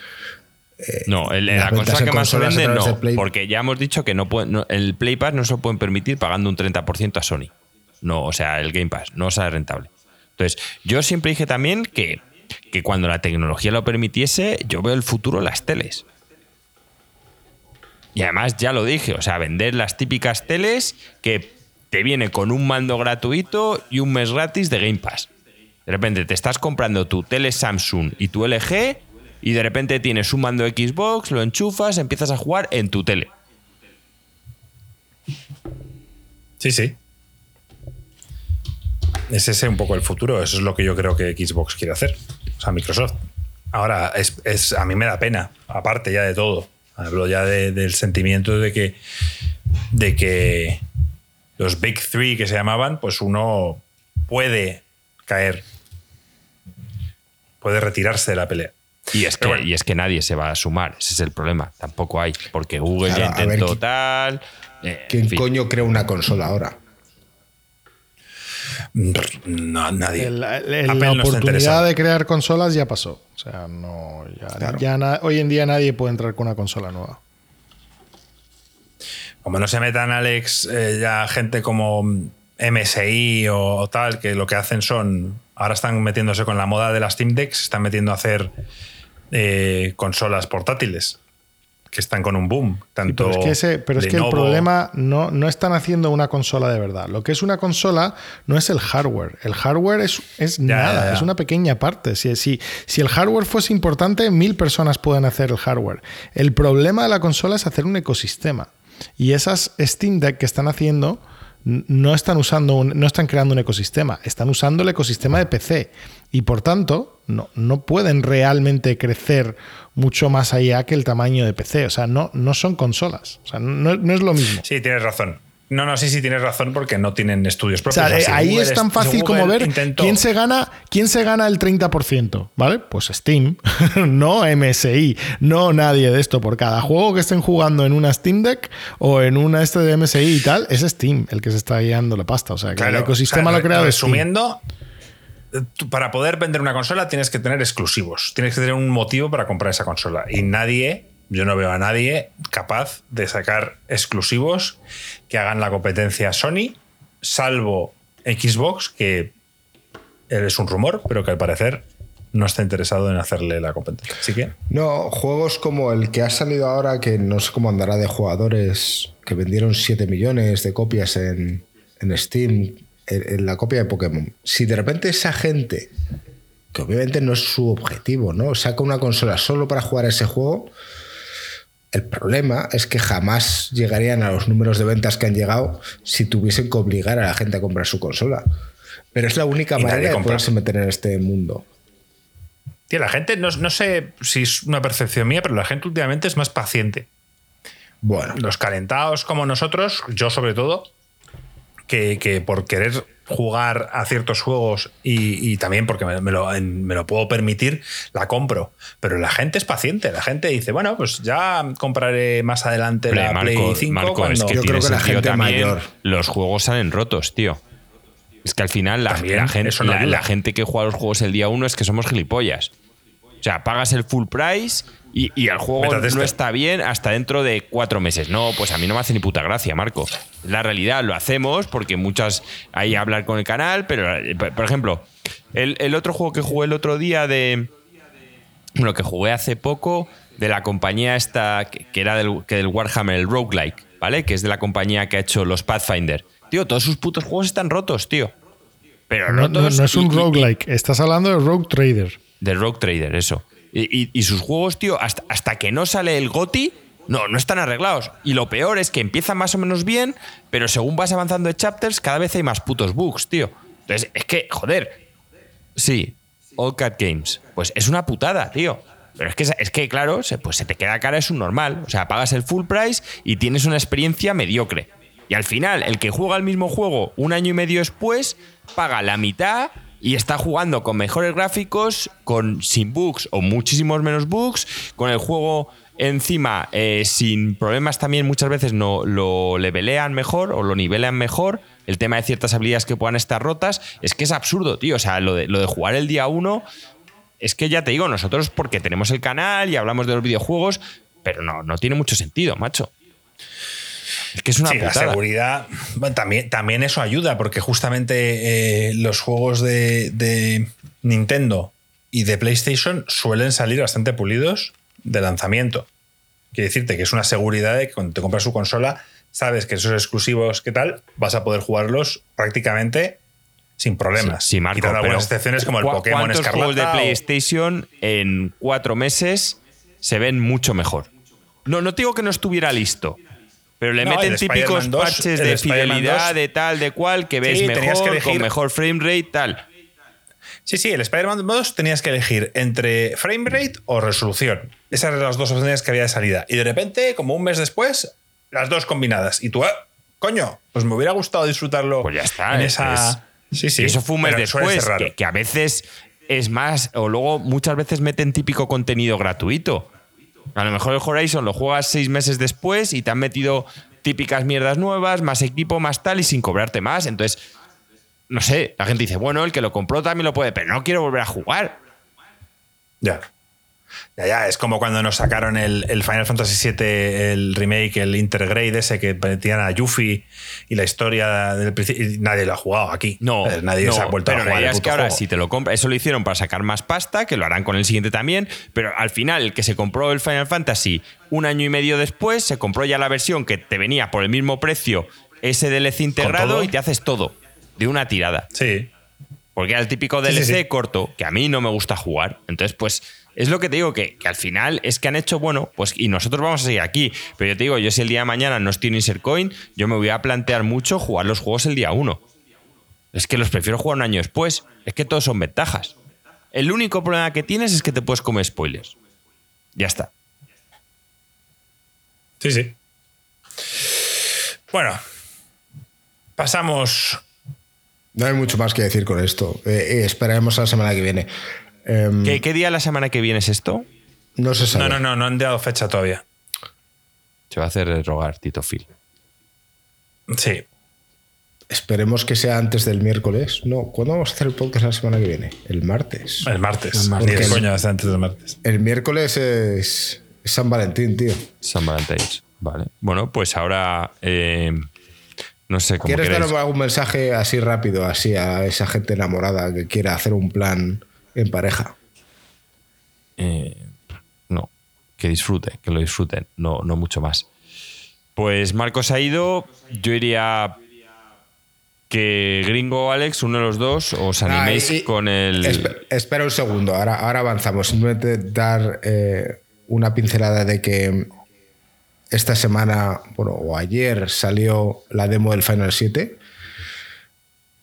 No, el- la consola que más se vende no, porque ya hemos dicho que no puede- no- el Play Pass no se lo pueden permitir pagando un 30% a Sony. No, o sea, el Game Pass no sale rentable. Entonces, yo siempre dije también que, que cuando la tecnología lo permitiese, yo veo el futuro en las teles. Y además ya lo dije, o sea, vender las típicas teles que te viene con un mando gratuito y un mes gratis de Game Pass. De repente te estás comprando tu tele Samsung y tu LG y de repente tienes un mando Xbox, lo enchufas, empiezas a jugar en tu tele. Sí, sí. Es ese un poco el futuro. Eso es lo que yo creo que Xbox quiere hacer. O sea, Microsoft. Ahora, es, es- a mí me da pena, aparte ya de todo. Hablo ya de- del sentimiento de que, de que los Big Three que se llamaban, pues uno puede caer. Puede retirarse de la pelea. Y es, que, bueno. y es que nadie se va a sumar, ese es el problema. Tampoco hay, porque Google Claro, ya ver, intentó ¿qui- tal. eh, ¿Quién en fin. coño crea una consola ahora? No, nadie. El- el- Apple la oportunidad de crear consolas ya pasó. O sea, no, ya, ya na- hoy en día nadie puede entrar con una consola nueva. como no se metan, Alex, eh, ya gente como MSI o, o tal, que lo que hacen son. Ahora están metiéndose con la moda de las Steam Decks, están metiendo a hacer eh, consolas portátiles que están con un boom. Sí, Tanto pero es que, ese- pero es que el problema no, no están haciendo una consola de verdad. Lo que es una consola no es el hardware. El hardware es, es nada, ya, es una pequeña parte. Si, si, si el hardware fuese importante, mil personas pueden hacer el hardware. El problema de la consola es hacer un ecosistema. Y esas Steam Deck que están haciendo no están usando un- no están creando un ecosistema, están usando el ecosistema de PC y por tanto no, no pueden realmente crecer mucho más allá que el tamaño de PC. O sea, no, no son consolas. O sea, no, no es lo mismo. Sí, tienes razón. No, no, sí, sí, tienes razón porque no tienen estudios O propios. sea, eh, Así, ahí Google es tan fácil Google como ver intentó- quién se gana, quién se gana el 30%, ¿vale? Pues Steam, no MSI, no nadie de esto. Por cada juego que estén jugando en una Steam Deck o en una este de MSI y tal, es Steam el que se está guiando la pasta. O sea, que Claro, el ecosistema o sea, lo ha creado Steam. Resumiendo, para poder vender una consola tienes que tener exclusivos. Tienes que tener un motivo para comprar esa consola. Y nadie, yo no veo a nadie capaz de sacar exclusivos que hagan la competencia a Sony, salvo Xbox, que es un rumor, pero que al parecer no está interesado en hacerle la competencia. Así que No, juegos como el que ha salido ahora, que no sé cómo andará de jugadores, que vendieron 7 millones de copias en, en Steam, en, en la copia de Pokémon. Si de repente esa gente, que obviamente no es su objetivo, ¿no? Saca una consola solo para jugar ese juego, el problema es que jamás llegarían a los números de ventas que han llegado si tuviesen que obligar a la gente a comprar su consola. Pero es la única Y manera de poderse meter en este mundo. Tío, la gente, no, no sé si es una percepción mía, pero la gente últimamente es más paciente. Bueno, Los calentados como nosotros, yo sobre todo, que, que por querer jugar a ciertos juegos y, y también porque me, me lo, en- me lo puedo permitir, la compro. Pero la gente es paciente. La gente dice, bueno, pues ya compraré más adelante Hombre, la Marco, Play 5 Marco, cuando... es que Yo creo que la gente también, mayor. Los juegos salen rotos, tío. Es que al final la, También, la gente, no la gente que juega los juegos el día uno es que somos gilipollas. O sea, pagas el full price y, y el juego no está bien hasta dentro de cuatro meses. No, pues a mí no me hace ni puta gracia, Marco. La realidad lo hacemos porque muchas hay a hablar con el canal, pero eh, por ejemplo, el, el otro juego que jugué el otro día de. Bueno, que jugué hace poco de la compañía esta que, que era del, que del Warhammer, el Roguelike, ¿vale? Que es de la compañía que ha hecho los Pathfinder. Tío, todos sus putos juegos están rotos, tío. Pero No, rotos. no es y- un y- roguelike, estás hablando de Rogue Trader. de Rogue Trader, eso. Y, y- sus juegos, tío, hasta, hasta que no sale el GOTI, no, no están arreglados. Y lo peor es que empiezan más o menos bien, pero según vas avanzando de chapters, cada vez hay más putos bugs, tío. Entonces, es que, joder. Sí, All Cat Games. Pues es una putada, tío. Pero es que, es que claro, pues se te queda cara, es un normal. O sea, pagas el full price y tienes una experiencia mediocre. Y al final, el que juega el mismo juego un año y medio después, paga la mitad y está jugando con mejores gráficos, con sin bugs o muchísimos menos bugs, con el juego encima eh, sin problemas también muchas veces no lo levelean mejor o lo nivelan mejor. El tema de ciertas habilidades que puedan estar rotas es que es absurdo, tío. O sea, lo de, lo de jugar el día uno es que ya te digo, nosotros porque tenemos el canal y hablamos de los videojuegos, pero no, no tiene mucho sentido, macho. Es que es una sí, la seguridad. bueno, también, también eso ayuda, porque justamente eh, los juegos de, de Nintendo y de PlayStation suelen salir bastante pulidos de lanzamiento. Quiere decirte que es una seguridad de que cuando te compras su consola, sabes que esos exclusivos, ¿qué tal? Vas a poder jugarlos prácticamente sin problemas. Sí, sí, Marco, Quitando algunas excepciones como el ¿cu- Pokémon ¿Cuántos juegos de Escarlata o- PlayStation en cuatro meses se ven mucho mejor? No, no te digo que no estuviera listo, pero le No, meten típicos Spider-Man 2, parches de fidelidad, 2. de tal, de cual, que ves Sí, que mejor, elegir- con mejor frame rate, tal. Sí, sí, el Spider-Man 2 tenías que elegir entre frame rate o resolución. Esas eran las dos opciones que había de salida. Y de repente, como un mes después, las dos combinadas. Y tú, "Ah, coño, pues me hubiera gustado disfrutarlo Pues ya está. en es- esa. Sí, sí. y eso fue un mes pero después, que, que a veces es más, o luego muchas veces meten típico contenido gratuito. A lo mejor el Horizon lo juegas seis meses después y te han metido típicas mierdas nuevas, más equipo, más tal, y sin cobrarte más. Entonces, no sé, la gente dice, bueno, el que lo compró también lo puede, pero no quiero volver a jugar. Ya. Ya, ya, es como cuando nos sacaron el, el Final Fantasy VII, el remake, el Intergrade ese que metían a Yuffie y la historia del principio. Nadie lo ha jugado aquí. No, Eh, nadie no, se ha vuelto pero a la jugar. idea el es que ahora juego. si te lo compras, eso lo hicieron para sacar más pasta, que lo harán con el siguiente también, pero al final el que se compró el Final Fantasy un año y medio después, se compró ya la versión que te venía por el mismo precio, ese DLC integrado y te haces todo de una tirada. Sí. Porque era el típico Sí, sí, DLC sí. corto, que a mí no me gusta jugar. Entonces, pues, Es lo que te digo, que, que, al final es que han hecho, bueno, pues y nosotros vamos a seguir aquí. Pero yo te digo, yo si el día de mañana no estoy en Insert Coin, yo me voy a plantear mucho jugar los juegos el día 1. Es que los prefiero jugar un año después. Es que todos son ventajas. El único problema que tienes es que te puedes comer spoilers. Ya está. Sí, sí. Bueno, pasamos. No hay mucho más que decir con esto. Eh, eh, esperaremos a la semana que viene. Um, ¿Qué, ¿Qué, día de la semana que viene es esto? No se sabe. No, no, no, no han dado fecha todavía. Se va a hacer rogar Tito Phil. Sí. Esperemos que sea antes del miércoles. No, ¿cuándo vamos a hacer el podcast la semana que viene? El martes. El martes. El martes. el, coño, antes del martes. El miércoles es, es, San Valentín, tío. San Valentín. Vale. Bueno, pues ahora. Eh, no sé cómo. ¿Quieres queréis? dar algún mensaje así rápido, así a esa gente enamorada que quiera hacer un plan en pareja? Eh, no. Que disfrute, que lo disfruten. No, no mucho más. Pues Marcos ha ido. Yo iría que Gringo o Alex, uno de los dos, os animéis Ah, y- con el. Espe- espera un segundo, ahora, ahora avanzamos. Simplemente dar eh, una pincelada de que esta semana, bueno, o ayer salió la demo del Final 7.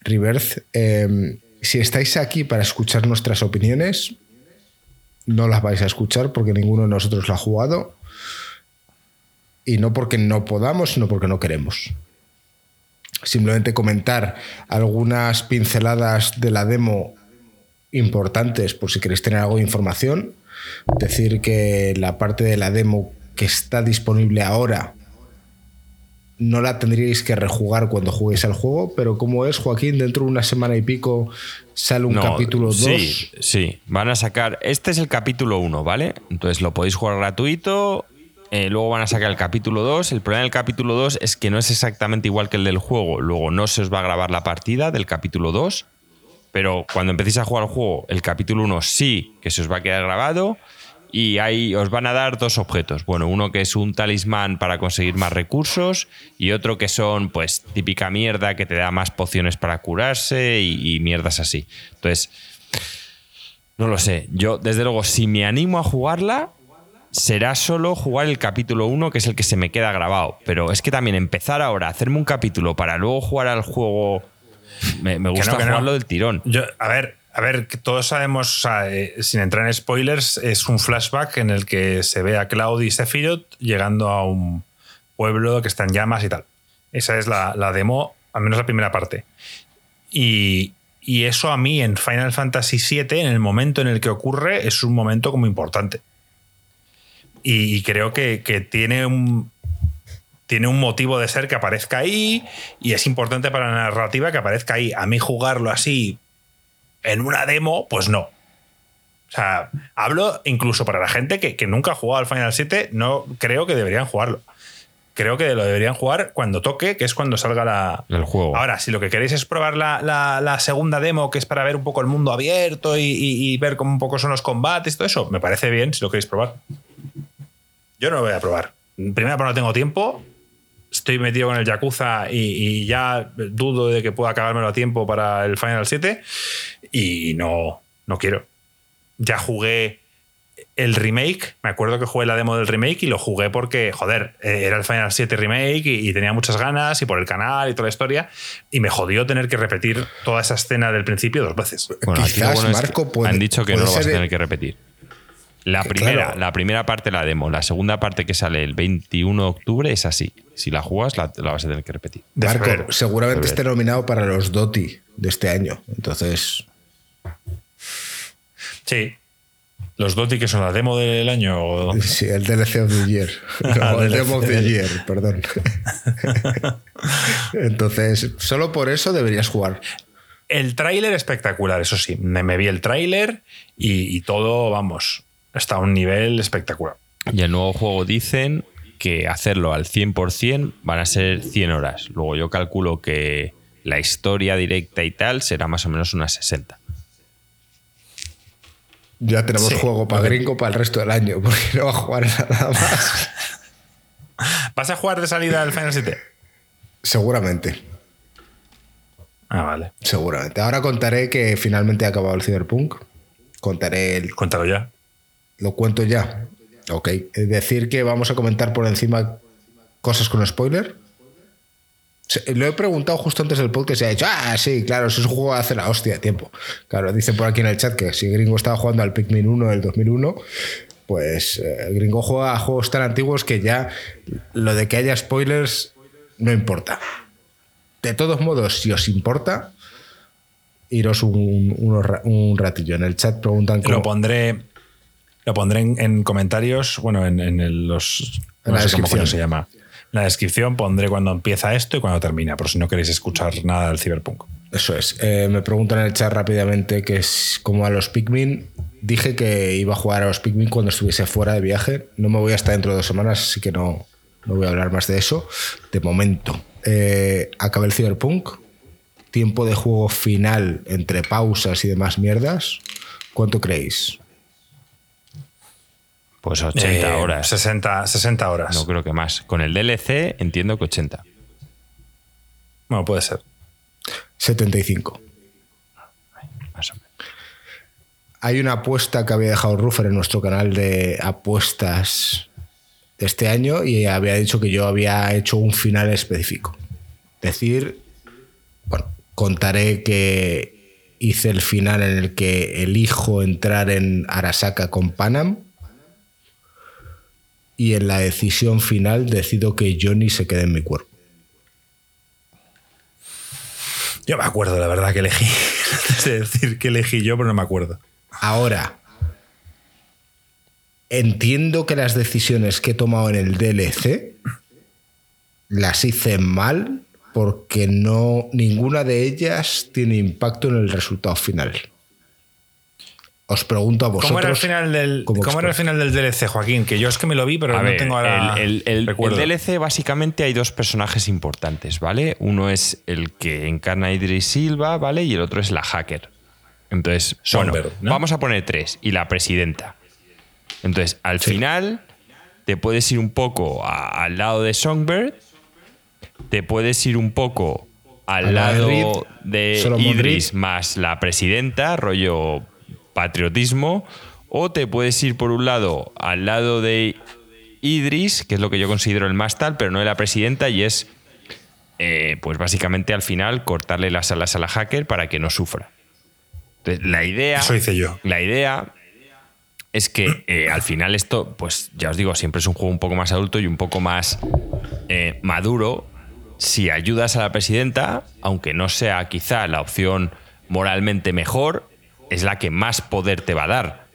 Rebirth. Eh, si estáis aquí para escuchar nuestras opiniones, no las vais a escuchar porque ninguno de nosotros lo ha jugado. Y no porque no podamos, sino porque no queremos simplemente comentar algunas pinceladas de la demo importantes por si queréis tener algo de información. Decir que la parte de la demo que está disponible ahora no la tendríais que rejugar cuando juguéis al juego, pero como es, Joaquín, dentro de una semana y pico sale un No, capítulo 2. Sí, sí. Van a sacar. Este es el capítulo 1, ¿vale? Entonces lo podéis jugar gratuito. eh, luego van a sacar el capítulo 2. El problema del capítulo 2 es que no es exactamente igual que el del juego. Luego no se os va a grabar la partida del capítulo 2. Pero cuando empecéis a jugar al juego, el capítulo 1 sí que se os va a quedar grabado. Y ahí os van a dar dos objetos. Bueno, uno que es un talismán para conseguir más recursos y otro que son, pues, típica mierda que te da más pociones para curarse y, y mierdas así. Entonces, no lo sé. Yo, desde luego, si me animo a jugarla, será solo jugar el capítulo 1, que es el que se me queda grabado. Pero es que también empezar ahora, hacerme un capítulo para luego jugar al juego. Me, me Que gusta no, que no. jugarlo del tirón. Yo, a ver, a ver, todos sabemos, eh, sin entrar en spoilers, es un flashback en el que se ve a Cloud y Sephiroth llegando a un pueblo que está en llamas y tal. Esa es la, demo, al menos la primera parte. Y, eso a mí en Final Fantasy VII, en el momento en el que ocurre, es un momento como importante. Y, y creo que, que tiene un, tiene un motivo de ser que aparezca ahí y es importante para la narrativa que aparezca ahí. A mí jugarlo así en una demo, pues no. O sea, hablo incluso para la gente que, que nunca ha jugado al Final 7, no creo que deberían jugarlo. Creo que lo deberían jugar cuando toque, que es cuando salga la, El juego. Ahora, si lo que queréis es probar la, la- la segunda demo, que es para ver un poco el mundo abierto y, y- y ver cómo un poco son los combates y todo eso, me parece bien si lo queréis probar. Yo no lo voy a probar. Primero, porque no tengo tiempo. Estoy metido con el Yakuza y, y ya dudo de que pueda acabármelo a tiempo para el Final 7. Y no, no quiero. Ya jugué el remake. Me acuerdo que jugué la demo del remake y lo jugué porque, joder, eh, era el Final 7 remake y, y tenía muchas ganas y por el canal y toda la historia. Y me jodió tener que repetir toda esa escena del principio dos veces. Bueno, Quizás bueno es que Marco puede- han dicho que no lo vas a tener que repetir. La primera, claro. la primera parte la demo, la segunda parte que sale el 21 de octubre es así. Si la juegas, la, la vas a tener que repetir. Marco, seguramente esté nominado para los DOTI de este año. Entonces, Sí. Los Doti, que son la demo del año. o- sí, el DLC of the Year. Ah, No, el. Demo of the Year, perdón. Entonces, solo por eso deberías jugar. El tráiler espectacular, eso sí. Me, me vi el tráiler y, y todo, vamos, está a un nivel espectacular. Y el nuevo juego dicen que hacerlo al 100% van a ser 100 horas. Luego yo calculo que la historia directa y tal será más o menos unas 60. Ya tenemos Sí. juego para gringo para el resto del año, porque no va a jugar nada más. ¿Vas a jugar de salida al Final 7? Seguramente, Ah, vale. seguramente. Ahora contaré que finalmente ha acabado el Cyberpunk. Contaré el, Cuéntalo ya. Lo cuento ya. Ok. Es decir, que vamos a comentar por encima cosas con spoiler. Lo he preguntado justo antes del podcast y ha dicho, ah, sí, claro, eso es un juego hace la hostia de tiempo. Claro, dice por aquí en el chat que si Gringo estaba jugando al Pikmin 1 del 2001, pues eh, Gringo juega a juegos tan antiguos que ya lo de que haya spoilers no importa. De todos modos, si os importa, iros un, un ratillo. En el chat preguntan Lo pondré, lo pondré en, en comentarios, bueno, en, en los. En no la descripción. se llama. La descripción pondré cuando empieza esto y cuando termina, por si no queréis escuchar nada del Cyberpunk. Eso es. Eh, me preguntan en el chat rápidamente que es como a los Pikmin. Dije que iba a jugar a los Pikmin cuando estuviese fuera de viaje. No me voy hasta dentro de dos semanas, así que no, no voy a hablar más de eso. De momento. Eh, acabé el Cyberpunk. Tiempo de juego final entre pausas y demás mierdas. ¿Cuánto creéis? Pues 80 Eh, horas. 60, 60 horas. No creo que más. Con el DLC entiendo que 80. Bueno, puede ser. 75. Más o menos. Hay una apuesta que había dejado Ruffer en nuestro canal de apuestas de este año y había dicho que yo había hecho un final específico. Decir, bueno, contaré que hice el final en el que elijo entrar en Arasaka con Panam y en la decisión final decido que Johnny se quede en mi cuerpo. Yo me acuerdo, la verdad, que elegí. Antes de decir que elegí yo, pero no me acuerdo. Ahora, entiendo que las decisiones que he tomado en el DLC las hice mal porque no ninguna de ellas tiene impacto en el resultado final. Os pregunto a vosotros. ¿Cómo era el final del, como cómo era el final del DLC, Joaquín? Que yo es que me lo vi, pero A no ver, tengo ahora. el, el- el-. DLC básicamente hay dos personajes importantes, ¿vale? Uno es el que encarna a Idris Silva, ¿vale? Y el otro es la hacker. Entonces, bueno, ¿no? vamos a poner tres. Y la presidenta. Entonces, al final, te puedes ir un poco a- al lado de Songbird, te puedes ir un poco al lado de Idris más la presidenta, rollo patriotismo, o te puedes ir por un lado al lado de Idris, que es lo que yo considero el más tal, pero no de la presidenta, y es, eh, pues básicamente al final, cortarle las alas a la hacker para que no sufra. Entonces, la idea. Eso hice yo. La idea es que eh, al final esto, pues ya os digo, siempre es un juego un poco más adulto y un poco más eh, maduro. Si ayudas a la presidenta, aunque no sea quizá la opción moralmente mejor, es la que más poder te va a dar.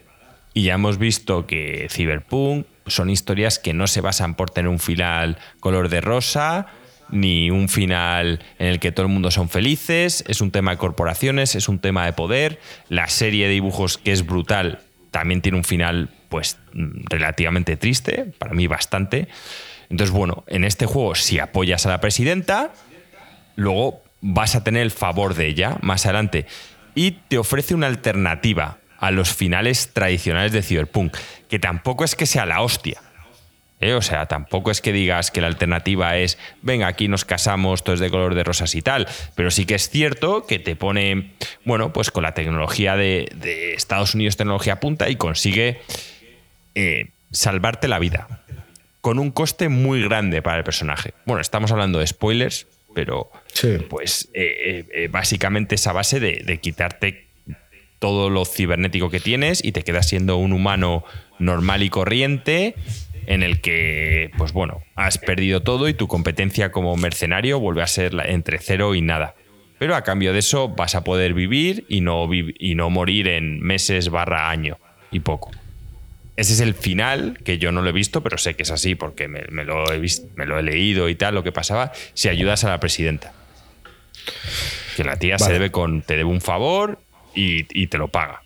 Y ya hemos visto que Cyberpunk son historias que no se basan por tener un final color de rosa, ni un final en el que todo el mundo son felices. Es un tema de corporaciones, es un tema de poder. La serie de dibujos, que es brutal, también tiene un final, pues, relativamente triste, para mí bastante. Entonces, bueno, en este juego, si apoyas a la presidenta, luego vas a tener el favor de ella más adelante. Y te ofrece una alternativa a los finales tradicionales de Cyberpunk, que tampoco es que sea la hostia. ¿eh? O sea, tampoco es que digas que la alternativa es, venga, aquí nos casamos, todo es de color de rosas y tal, pero sí que es cierto que te pone, bueno, pues con la tecnología de, Estados Unidos, tecnología punta, y consigue eh, salvarte la vida, con un coste muy grande para el personaje. Bueno, estamos hablando de spoilers, pero Sí. pues eh, eh, eh, básicamente esa base de, de quitarte todo lo cibernético que tienes y te quedas siendo un humano normal y corriente en el que, pues bueno, has perdido todo y tu competencia como mercenario vuelve a ser entre cero y nada. Pero a cambio de eso vas a poder vivir y no, vi- y no morir en meses barra año y poco. Ese es el final, que yo no lo he visto, pero sé que es así porque me, me lo, he vis- me lo he leído y tal, lo que pasaba, si ayudas a la presidenta. Que la tía se debe con, te debe un favor y, y te lo paga.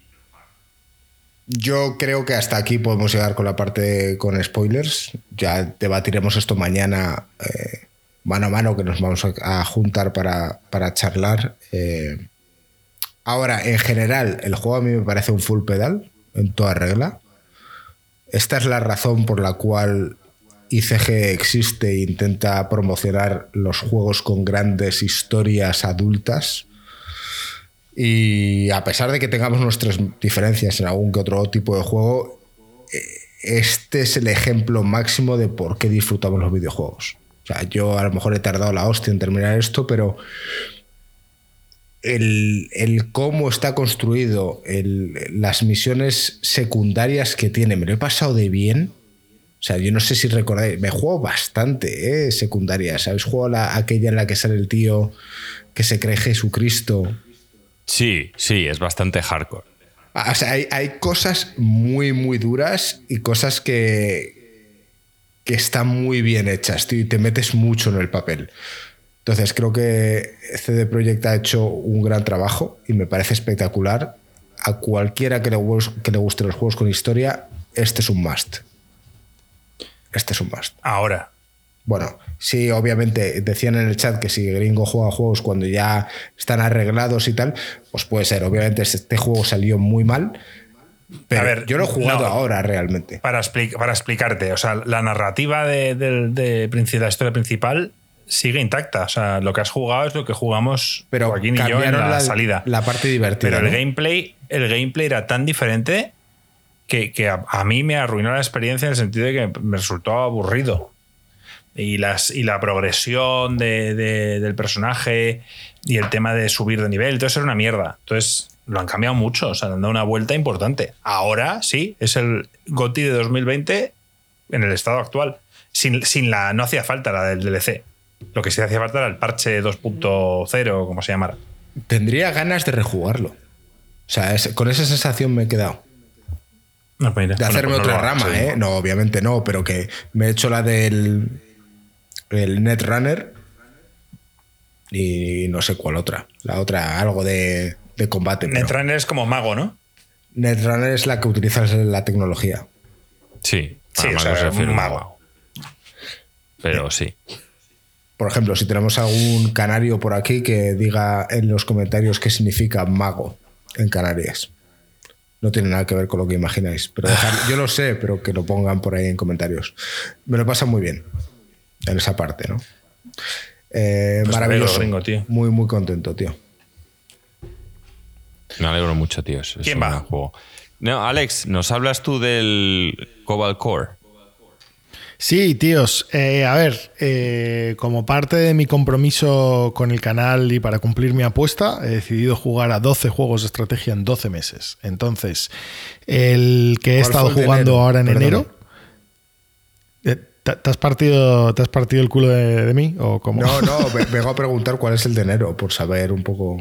Yo creo que hasta aquí podemos llegar con la parte con spoilers. Ya debatiremos esto mañana eh, mano a mano, que nos vamos a, a juntar para, para charlar. Eh, ahora, en general, el juego a mí me parece un full pedal, en toda regla. Esta es la razón por la cual ICG existe e intenta promocionar los juegos con grandes historias adultas. Y a pesar de que tengamos nuestras diferencias en algún que otro tipo de juego, eh, este es el ejemplo máximo de por qué disfrutamos los videojuegos. O sea, yo a lo mejor he tardado la hostia en terminar esto, pero el, el cómo está construido, el- las misiones secundarias que tiene, me lo he pasado de bien. O sea, yo no sé si recordáis, me juego bastante, ¿eh? Secundarias. ¿Sabéis? Juego la, aquella en la que sale el tío que se cree Jesucristo. Sí, sí, es bastante hardcore. Ah, O sea, hay, hay cosas muy, muy duras y cosas que, que están muy bien hechas, tío, y te metes mucho en el papel. Entonces, creo que CD Projekt ha hecho un gran trabajo y me parece espectacular. A cualquiera que le, gus- que le guste los juegos con historia, este es un must. Este es un must. Ahora, Bueno, sí, obviamente decían en el chat que si Gringo juega juegos cuando ya están arreglados y tal, pues puede ser. Obviamente este juego salió muy mal, pero A ver, yo lo he jugado no. ahora realmente. para, para explicarte, o sea, la narrativa de, de princi- la historia principal sigue intacta. O sea, lo que has jugado es lo que jugamos Pero Joaquín y yo en la, la, salida. la parte divertida. Pero el ¿no? gameplay, el gameplay era tan diferente que, que a, a mí me arruinó la experiencia en el sentido de que me resultó aburrido. Y, las, y la progresión de- de- del personaje y el tema de subir de nivel, todo eso era una mierda. Entonces lo han cambiado mucho, o sea, le han dado una vuelta importante. Ahora sí, es el GOTI de 2020 en el estado actual. Sin, sin la, no hacía falta la del DLC. Lo que sí hacía falta era el parche 2.0, como se llamara. Tendría ganas de rejugarlo. O sea, es- con esa sensación me he quedado. No, pues mira, De bueno, hacerme pues otra rama. ¿eh? No, obviamente no, pero que me he hecho la del el Netrunner y no sé cuál otra. La otra, algo de, de combate. pero- Netrunner es como mago, ¿no? Netrunner es la que utiliza la tecnología. Sí, Sí, o sea, un mago. Pero sí. Por ejemplo, si tenemos algún canario por aquí que diga en los comentarios qué significa mago en Canarias. No tiene nada que ver con lo que imagináis. Pero yo lo sé, pero que lo pongan por ahí en comentarios. Me lo pasa muy bien en esa parte, ¿no? Eh, Pues me maravilloso. gringo, tío. Muy, muy contento, tío. Me alegro mucho, tío. Es ¿Quién un va? juego. No, Alex, ¿nos hablas tú del Cobalt Core? Sí, tíos. eh, a ver, eh, como parte de mi compromiso con el canal y para cumplir mi apuesta, he decidido jugar a 12 juegos de estrategia en 12 meses. Entonces, el que he ¿Cuál estado jugando enero? ahora en enero. eh, ¿Te, has partido, ¿Te has partido el culo de, de mí? ¿O cómo? No, no, ve- vengo a preguntar cuál es el de enero, por saber un poco.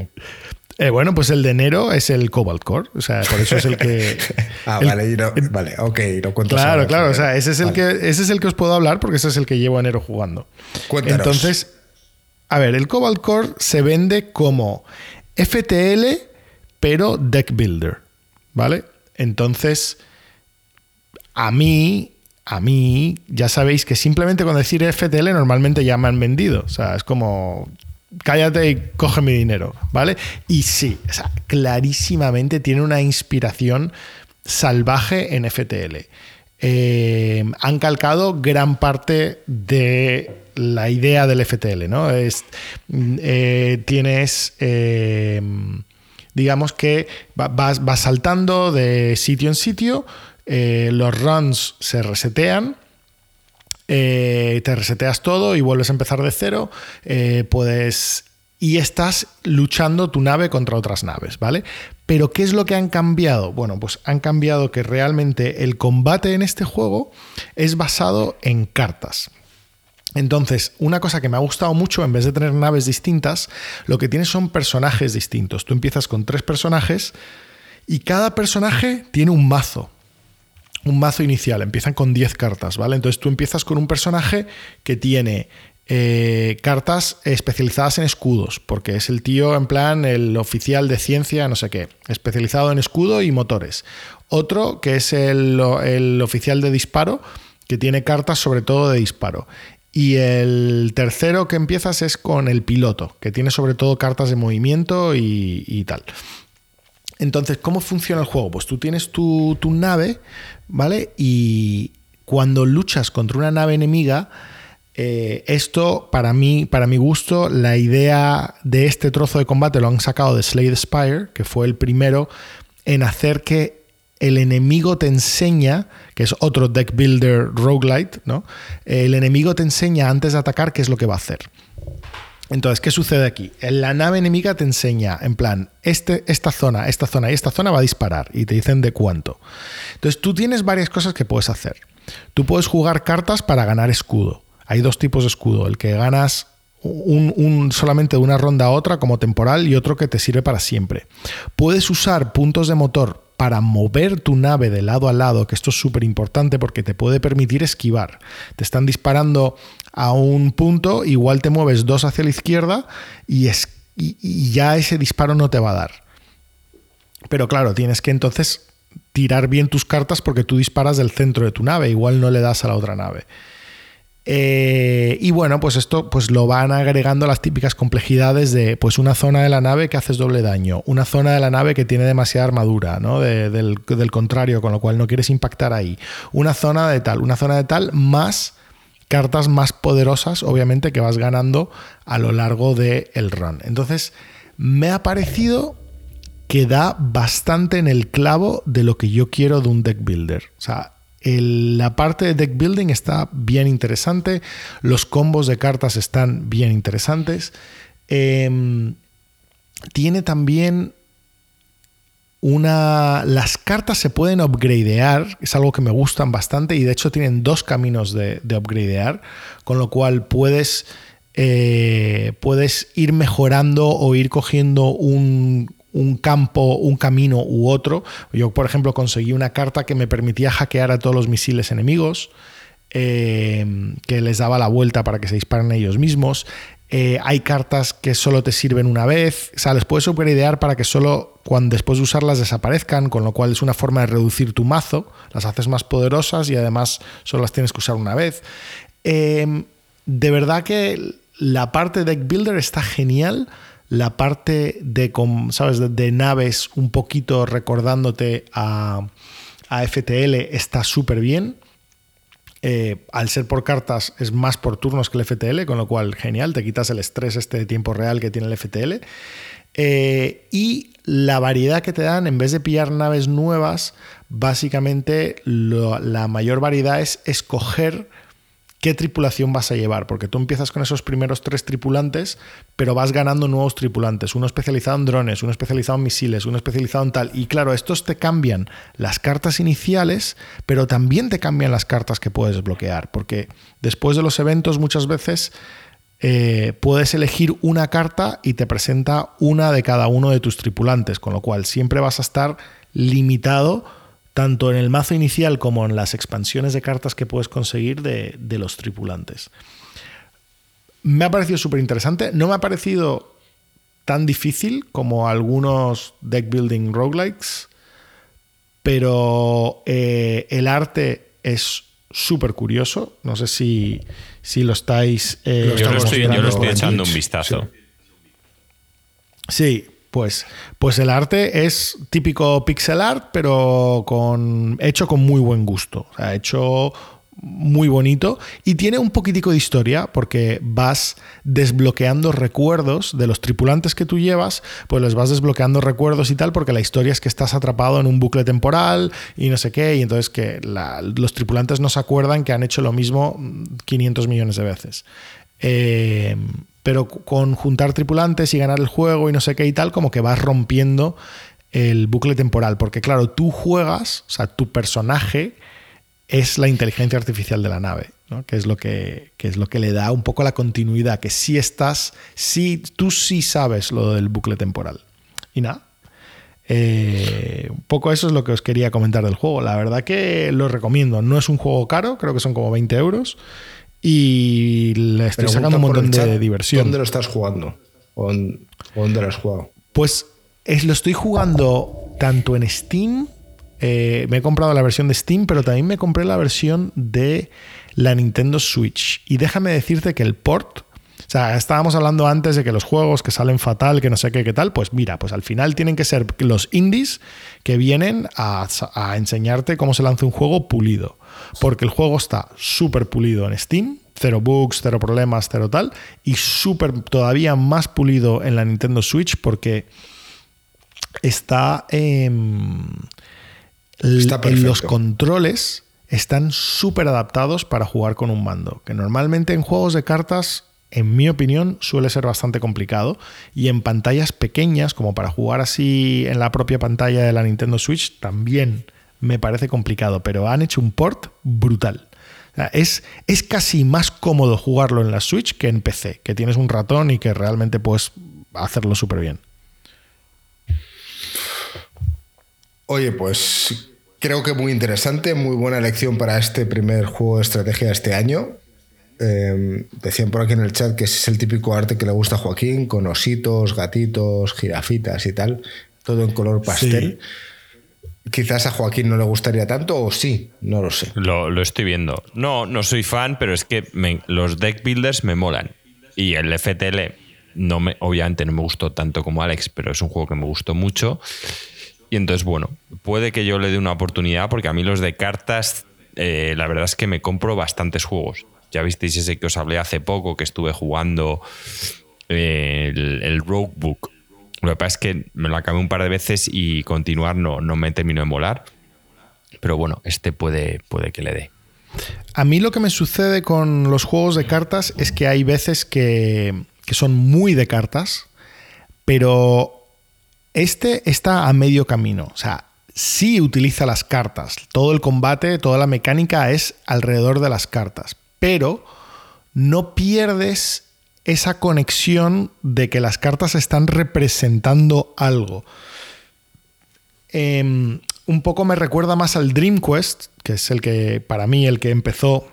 Eh, bueno, pues el de enero es el Cobalt Core. O sea, por eso es el que. Ah, el- vale, y no- vale, ok, lo cuento Claro, claro. O sea, ese es, el Vale. que, ese es el que os puedo hablar porque ese es el que llevo enero jugando. Cuéntanos. Entonces, a ver, el Cobalt Core se vende como FTL, pero Deck Builder. ¿Vale? Entonces, a mí, a mí, ya sabéis que simplemente con decir FTL normalmente ya me han vendido. O sea, es como. Cállate y coge mi dinero, ¿vale? Y sí, clarísimamente tiene una inspiración salvaje en FTL. Eh, han calcado gran parte de la idea del FTL, ¿no? Es, mm, eh, tienes, eh, digamos que va- vas, saltando de sitio en sitio, los runs se resetean, eh, te reseteas todo y vuelves a empezar de cero, eh, puedes... Y estás luchando tu nave contra otras naves, ¿vale? Pero ¿qué es lo que han cambiado? Bueno, pues han cambiado que realmente el combate en este juego es basado en cartas. Entonces, una cosa que me ha gustado mucho, en vez de tener naves distintas, lo que tienes son personajes distintos. Tú empiezas con tres personajes y cada personaje tiene un mazo un mazo inicial, empiezan con 10 cartas, ¿vale? Entonces tú empiezas con un personaje que tiene eh, cartas especializadas en escudos, porque es el tío en plan el oficial de ciencia, no sé qué, especializado en escudo y motores. Otro que es el, el oficial de disparo, que tiene cartas sobre todo de disparo. Y el tercero que empiezas es con el piloto, que tiene sobre todo cartas de movimiento y, y tal. Entonces, ¿cómo funciona el juego? Pues tú tienes tu, tu, nave, ¿vale? Y cuando luchas contra una nave enemiga, eh, esto, para mí, para mi gusto, la idea de este trozo de combate lo han sacado de Slay the Spire, que fue el primero en hacer que el enemigo te enseña, que es otro deck builder roguelite, ¿no? El enemigo te enseña antes de atacar qué es lo que va a hacer. Entonces, ¿qué sucede aquí? La nave enemiga te enseña, en plan, este, esta zona, esta zona y esta zona va a disparar y te dicen de cuánto. Entonces, tú tienes varias cosas que puedes hacer. Tú puedes jugar cartas para ganar escudo. Hay dos tipos de escudo, el que ganas un, solamente de una ronda a otra como temporal y otro que te sirve para siempre. Puedes usar puntos de motor para mover tu nave de lado a lado, que esto es súper importante porque te puede permitir esquivar. Te están disparando a un punto, igual te mueves dos hacia la izquierda y, y ya ese disparo no te va a dar. Pero claro, tienes que entonces tirar bien tus cartas porque tú disparas del centro de tu nave, igual no le das a la otra nave. Eh, y bueno, pues esto pues lo van agregando las típicas complejidades de pues una zona de la nave que haces doble daño, una zona de la nave que tiene demasiada armadura, ¿no? del, contrario, con lo cual no quieres impactar ahí. Una zona de tal, una zona de tal, más cartas más poderosas, obviamente, que vas ganando a lo largo del el run. Entonces, me ha parecido que da bastante en el clavo de lo que yo quiero de un deck builder. O sea, la parte de deck building está bien interesante, los combos de cartas están bien interesantes. Em, tiene también una... Las cartas se pueden upgradear, es algo que me gustan bastante y de hecho tienen dos caminos de, de upgradear, con lo cual puedes, eh, puedes ir mejorando o ir cogiendo un, un campo, un camino u otro. Yo, por ejemplo, conseguí una carta que me permitía hackear a todos los misiles enemigos, eh, que les daba la vuelta para que se disparen ellos mismos. Eh, hay cartas que solo te sirven una vez, o sea, les puedes superidear para que solo cuando después de usarlas desaparezcan, con lo cual es una forma de reducir tu mazo, las haces más poderosas y además solo las tienes que usar una vez. Eh, de verdad que la parte de Deck Builder está genial la parte de, ¿sabes? de, naves un poquito recordándote a, FTL está súper bien. Eh, al ser por cartas es más por turnos que el FTL, con lo cual genial, te quitas el estrés este de tiempo real que tiene el FTL. Eh, y la variedad que te dan, en vez de pillar naves nuevas, básicamente la mayor variedad es escoger qué tripulación vas a llevar, porque tú empiezas con esos primeros tres tripulantes, pero vas ganando nuevos tripulantes, uno especializado en drones, uno especializado en misiles, uno especializado en tal. Y claro, estos te cambian las cartas iniciales, pero también te cambian las cartas que puedes bloquear, porque después de los eventos muchas veces... Eh, puedes elegir una carta y te presenta una de cada uno de tus tripulantes, con lo cual siempre vas a estar limitado tanto en el mazo inicial como en las expansiones de cartas que puedes conseguir de, los tripulantes. Me ha parecido súper interesante, no me ha parecido tan difícil como algunos deck building roguelikes, pero eh, el arte es súper curioso. No sé si, si lo estáis. Eh, yo, lo estoy, echando un vistazo. Sí, pues, pues el arte es típico pixel art, pero con, hecho con muy buen gusto. O sea, hecho muy bonito y tiene un poquitico de historia porque vas desbloqueando recuerdos de los tripulantes que tú llevas, pues les vas desbloqueando recuerdos y tal porque la historia es que estás atrapado en un bucle temporal y no sé qué y entonces que los tripulantes no se acuerdan que han hecho lo mismo 500 millones de veces. Eh, pero con juntar tripulantes y ganar el juego y no sé qué y tal, como que vas rompiendo el bucle temporal. Porque claro, tú juegas, o sea, tu personaje es la inteligencia artificial de la nave, que, es lo que, es lo que le da un poco la continuidad, que si estás, si tú sí sabes lo del bucle temporal. Y nada. Eh, un poco eso es lo que os quería comentar del juego. La verdad que lo recomiendo. No es un juego caro, creo que son como 20 euros y le estoy sacando un montón de diversión. ¿Dónde lo estás jugando? ¿O dónde lo has jugado? Pues es, lo estoy jugando tanto en Steam, eh, me he comprado la versión de Steam, pero también me compré la versión de la Nintendo Switch. Y déjame decirte que el port, o sea, estábamos hablando antes de que los juegos que salen fatal, que no sé qué, qué tal, pues mira, pues al final tienen que ser los indies que vienen a, a enseñarte cómo se lanza un juego pulido porque el juego está súper pulido en Steam, cero bugs, cero problemas, cero tal, y súper todavía más pulido en la Nintendo Switch porque está... Está en los controles están súper adaptados para jugar con un mando, que normalmente en juegos de cartas, en mi opinión, suele ser bastante complicado. Y en pantallas pequeñas, como para jugar así en la propia pantalla de la Nintendo Switch, también me parece complicado, pero han hecho un port brutal. O sea, es, es casi más cómodo jugarlo en la Switch que en PC, que tienes un ratón y que realmente puedes hacerlo súper bien. Oye, pues creo que muy interesante, muy buena elección para este primer juego de estrategia de este año. Eh, decían por aquí en el chat que ese es el típico arte que le gusta a Joaquín, con ositos, gatitos, jirafitas y tal, todo en color pastel. Quizás a Joaquín no le gustaría tanto, o sí, no lo sé. Lo, estoy viendo. No, no soy fan, pero es que los deck builders me molan. Y el FTL, no me, obviamente no me gustó tanto como Alex, pero es un juego que me gustó mucho. Y entonces, bueno, puede que yo le dé una oportunidad, porque a mí los de cartas, eh, la verdad es que me compro bastantes juegos. Ya visteis ese que os hablé hace poco, que estuve jugando eh, el, el. Lo que pasa es que me lo acabé un par de veces y continuar no, no me terminó de molar. Pero bueno, este puede, puede que le dé. A mí lo que me sucede con los juegos de cartas es que hay veces que, que son muy de cartas, pero este está a medio camino. O sea, sí utiliza las cartas. Todo el combate, toda la mecánica es alrededor de las cartas, pero no pierdes esa conexión de que las cartas están representando algo. Eh, un poco me recuerda más al Dream Quest, que es el que, para mí, el que empezó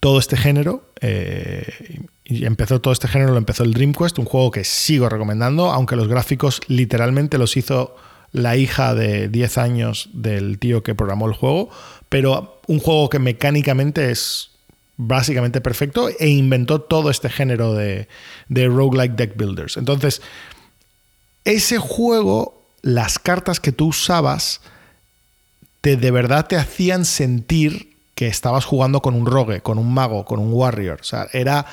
todo este género. eh, y empezó todo este género, lo empezó el Dream Quest, un juego que sigo recomendando, aunque los gráficos literalmente los hizo la hija de 10 años del tío que programó el juego, pero un juego que mecánicamente es básicamente perfecto e inventó todo este género de, de roguelike deck builders. Entonces, ese juego, las cartas que tú usabas, te de verdad te hacían sentir que estabas jugando con un rogue, con un mago, con un warrior. O sea, era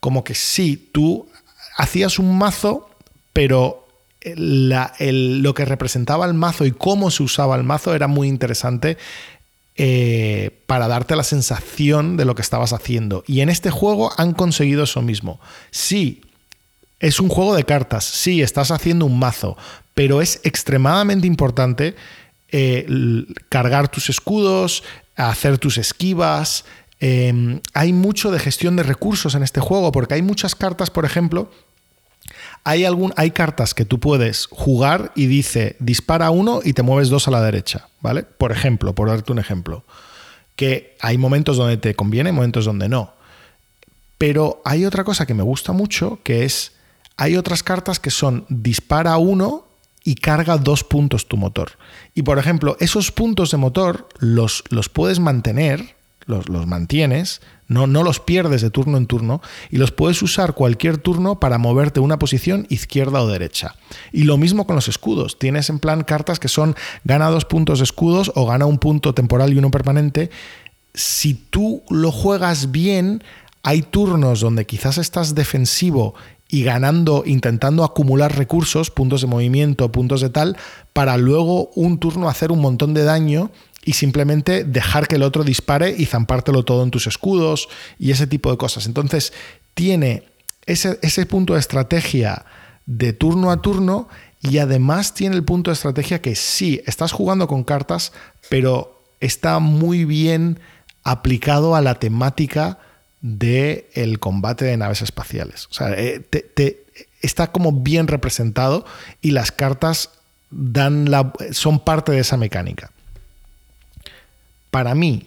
como que sí, tú hacías un mazo, pero la- el- lo que representaba el mazo y cómo se usaba el mazo era muy interesante eh, para darte la sensación de lo que estabas haciendo. Y en este juego han conseguido eso mismo. Sí, es un juego de cartas, sí, estás haciendo un mazo, pero es extremadamente importante eh, cargar tus escudos, hacer tus esquivas. eh, hay mucho de gestión de recursos en este juego, porque hay muchas cartas, por ejemplo, hay, algún, hay cartas que tú puedes jugar y dice dispara uno y te mueves dos a la derecha, ¿vale? Por ejemplo, por darte un ejemplo. Que hay momentos donde te conviene, momentos donde no. Pero hay otra cosa que me gusta mucho, que es, hay otras cartas que son dispara uno y carga dos puntos tu motor. Y por ejemplo, esos puntos de motor los, los puedes mantener, los, los mantienes, no, no los pierdes de turno en turno, y los puedes usar cualquier turno para moverte una posición izquierda o derecha. Y lo mismo con los escudos. Tienes en plan cartas que son gana dos puntos de escudos o gana un punto temporal y uno permanente. Si tú lo juegas bien, hay turnos donde quizás estás defensivo y ganando, intentando acumular recursos, puntos de movimiento, puntos de tal, para luego un turno hacer un montón de daño y simplemente dejar que el otro dispare y zampártelo todo en tus escudos y ese tipo de cosas. Entonces, tiene ese, ese punto de estrategia de turno a turno y además tiene el punto de estrategia que sí, estás jugando con cartas, pero está muy bien aplicado a la temática del el combate de naves espaciales. O sea, eh, está como bien representado y las cartas dan la, son parte de esa mecánica. Para mí,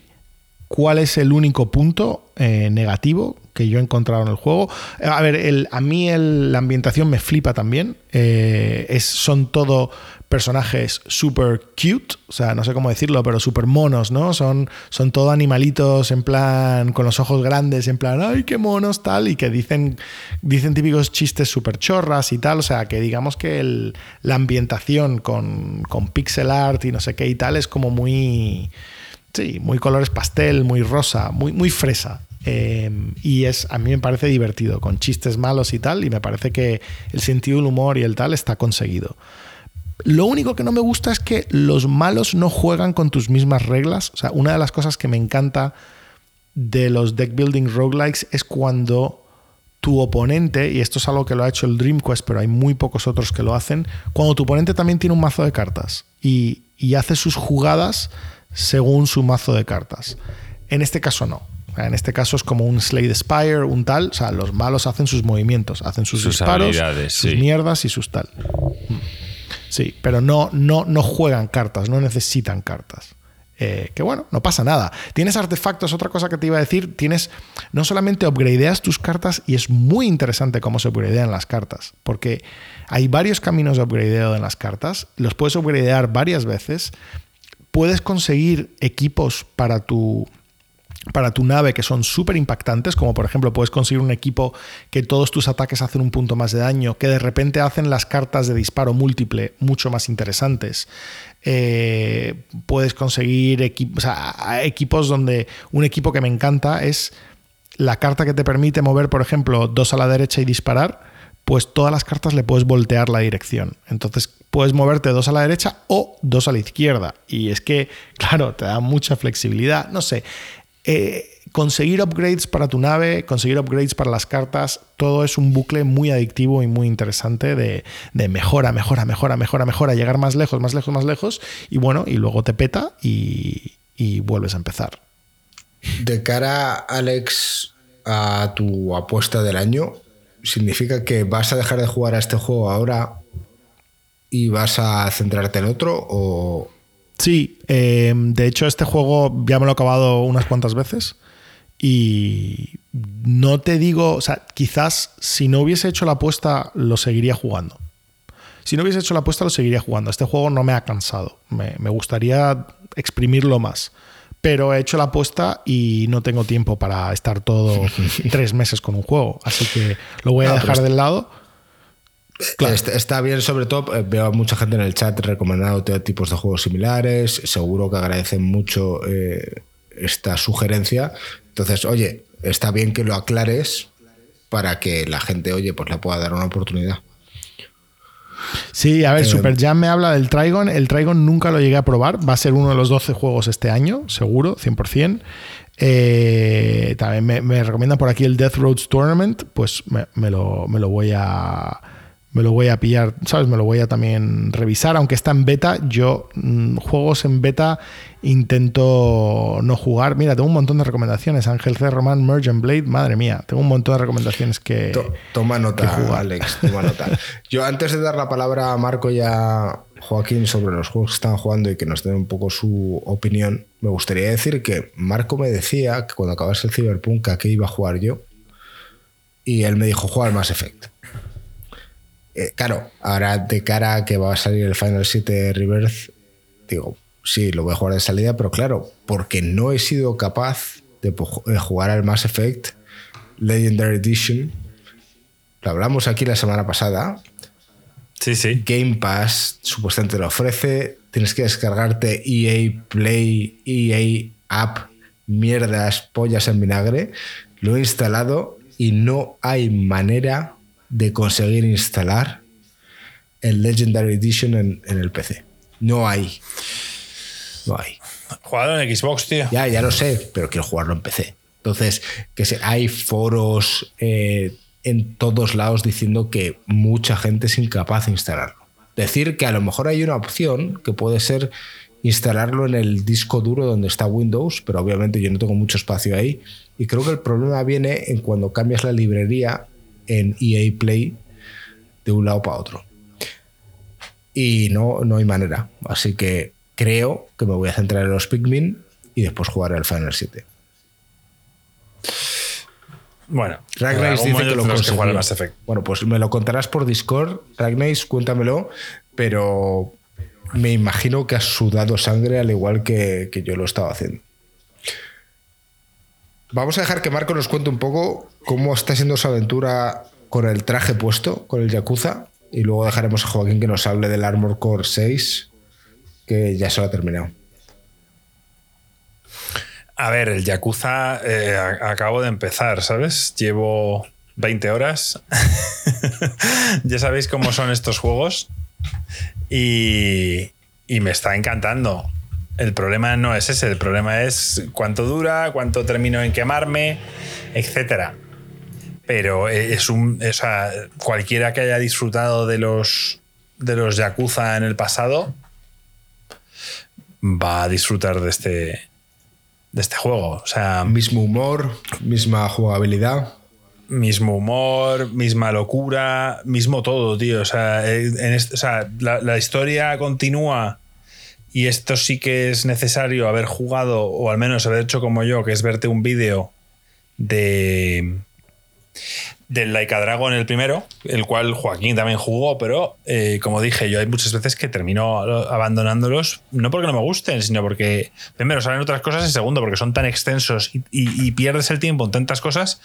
¿cuál es el único punto eh, negativo que yo he encontrado en el juego? A ver, a mí la ambientación me flipa también. Eh, es, son todo personajes super cute, o sea, no sé cómo decirlo, pero super monos, ¿no? Son, son todo animalitos en plan, con los ojos grandes, en plan, ¡ay, qué monos! tal, y que dicen, dicen típicos chistes super chorras y tal, o sea, que digamos que la ambientación con, con pixel art y no sé qué y tal es como muy... Sí, muy colores pastel, muy rosa, muy, muy fresa. Eh, y es, a mí me parece divertido, con chistes malos y tal, y me parece que el sentido del humor y el tal está conseguido. Lo único que no me gusta es que los malos no juegan con tus mismas reglas. O sea, una de las cosas que me encanta de los deck building roguelikes es cuando tu oponente, y esto es algo que lo ha hecho el Dream Quest, pero hay muy pocos otros que lo hacen, cuando tu oponente también tiene un mazo de cartas y, y hace sus jugadas según su mazo de cartas. En este caso no. En este caso es como un Slade Spire, un tal. O sea, los malos hacen sus movimientos, hacen sus, Sus disparos, sus sí. mierdas y sus tal. Sí, pero no, no, no juegan cartas, no necesitan cartas. Eh, que bueno, no pasa nada. Tienes artefactos, otra cosa que te iba a decir, tienes, no solamente upgradeas tus cartas y es muy interesante cómo se upgradean las cartas, porque hay varios caminos de upgradeo en las cartas, los puedes upgradear varias veces, puedes conseguir equipos para tu, para tu nave que son súper impactantes, como por ejemplo puedes conseguir un equipo que todos tus ataques hacen un punto más de daño, que de repente hacen las cartas de disparo múltiple mucho más interesantes. Eh, puedes conseguir equipos, donde un equipo que me encanta es la carta que te permite mover, por ejemplo, dos a la derecha y disparar, pues todas las cartas le puedes voltear la dirección. Entonces puedes moverte dos a la derecha o dos a la izquierda. Y es que, claro, te da mucha flexibilidad. No sé. Eh, conseguir upgrades para tu nave, conseguir upgrades para las cartas, todo es un bucle muy adictivo y muy interesante de, mejora, mejora, mejora, mejora, mejora, llegar más lejos, más lejos, más lejos. Y bueno, y luego te peta y, y vuelves a empezar. De cara, Alex, a tu apuesta del año, ¿significa que vas a dejar de jugar a este juego ahora y vas a centrarte en otro? ¿O Sí, eh, de hecho este juego ya me lo he acabado unas cuantas veces y no te digo, o sea, quizás si no hubiese hecho la apuesta lo seguiría jugando. Si no hubiese hecho la apuesta lo seguiría jugando. Este juego no me ha cansado, me, me gustaría exprimirlo más. Pero he hecho la apuesta y no tengo tiempo para estar todo tres meses con un juego. Así que lo voy a No, dejar del lado. Claro. Está, está bien, sobre todo, eh, veo a mucha gente en el chat recomendando tipos de juegos similares. Seguro que agradecen mucho eh, esta sugerencia. Entonces, oye, está bien que lo aclares para que la gente, oye, pues le pueda dar una oportunidad. Sí, a ver, Eh, Super Jam me habla del Trigon. El Trigon nunca lo llegué a probar. Va a ser uno de los 12 juegos este año, seguro, 100%. Eh, también me, me recomiendan por aquí el Death Roads Tournament. Pues me, me lo, me lo voy a. Me lo voy a pillar, ¿sabes? Me lo voy a también revisar. Aunque está en beta, yo mm, juegos en beta intento no jugar. Mira, tengo un montón de recomendaciones. Ángel C. Román, Merge and Blade, madre mía. Tengo un montón de recomendaciones que. To- toma que nota, jugar. Alex, toma nota. Yo antes de dar la palabra a Marco y a Joaquín sobre los juegos que están jugando y que nos den un poco su opinión, me gustaría decir que Marco me decía que cuando acabase el Cyberpunk a qué iba a jugar yo y él me dijo jugar al Mass Effect. Eh, claro, ahora de cara a que va a salir el Final 7 Rebirth, digo, sí, lo voy a jugar de salida, pero claro, porque no he sido capaz de jugar al Mass Effect Legendary Edition. Lo hablamos aquí la semana pasada. Sí, sí. Game Pass supuestamente lo ofrece. Tienes que descargarte EA Play, EA App, mierdas, pollas en vinagre. Lo he instalado y no hay manera de conseguir instalar el Legendary Edition en, en el PC. No hay. No hay. Jugado en Xbox, tío. Ya, ya lo sé, pero quiero jugarlo en PC. Entonces, que se, hay foros eh, en todos lados diciendo que mucha gente es incapaz de instalarlo. Decir que a lo mejor hay una opción que puede ser instalarlo en el disco duro donde está Windows, pero obviamente yo no tengo mucho espacio ahí. Y creo que el problema viene en cuando cambias la librería en EA Play de un lado para otro. Y no, no hay manera. Así que creo que me voy a centrar en los Pikmin y después jugar al Final 7. Bueno, Ragnace dice que lo que. Mass Effect. Bueno, pues me lo contarás por Discord, Ragnace, cuéntamelo, pero me imagino que has sudado sangre al igual que, que yo lo estaba haciendo. Vamos a dejar que Marco nos cuente un poco cómo está siendo su aventura con el traje puesto, con el Yakuza, y luego dejaremos a Joaquín que nos hable del Armor Core 6, que ya se lo ha terminado. A ver, el Yakuza eh, acabo de empezar, ¿sabes? Llevo 20 horas. ya sabéis cómo son estos juegos. y, y me está encantando. El problema no es ese, el problema es cuánto dura, cuánto termino en quemarme, etcétera. Pero es un. O sea, cualquiera que haya disfrutado de los. de los Yakuza en el pasado. Va a disfrutar de este. de este juego. O sea. Mismo humor, misma jugabilidad. Mismo humor, misma locura, mismo todo, tío. O sea, en este- o sea, la, la historia continúa y esto sí que es necesario haber jugado o al menos haber hecho como yo, que es verte un vídeo de del Laika Dragon el primero, el cual Joaquín también jugó, pero eh, como dije, yo hay muchas veces que termino abandonándolos, no porque no me gusten, sino porque primero salen otras cosas y segundo porque son tan extensos y, pierdes el tiempo en tantas cosas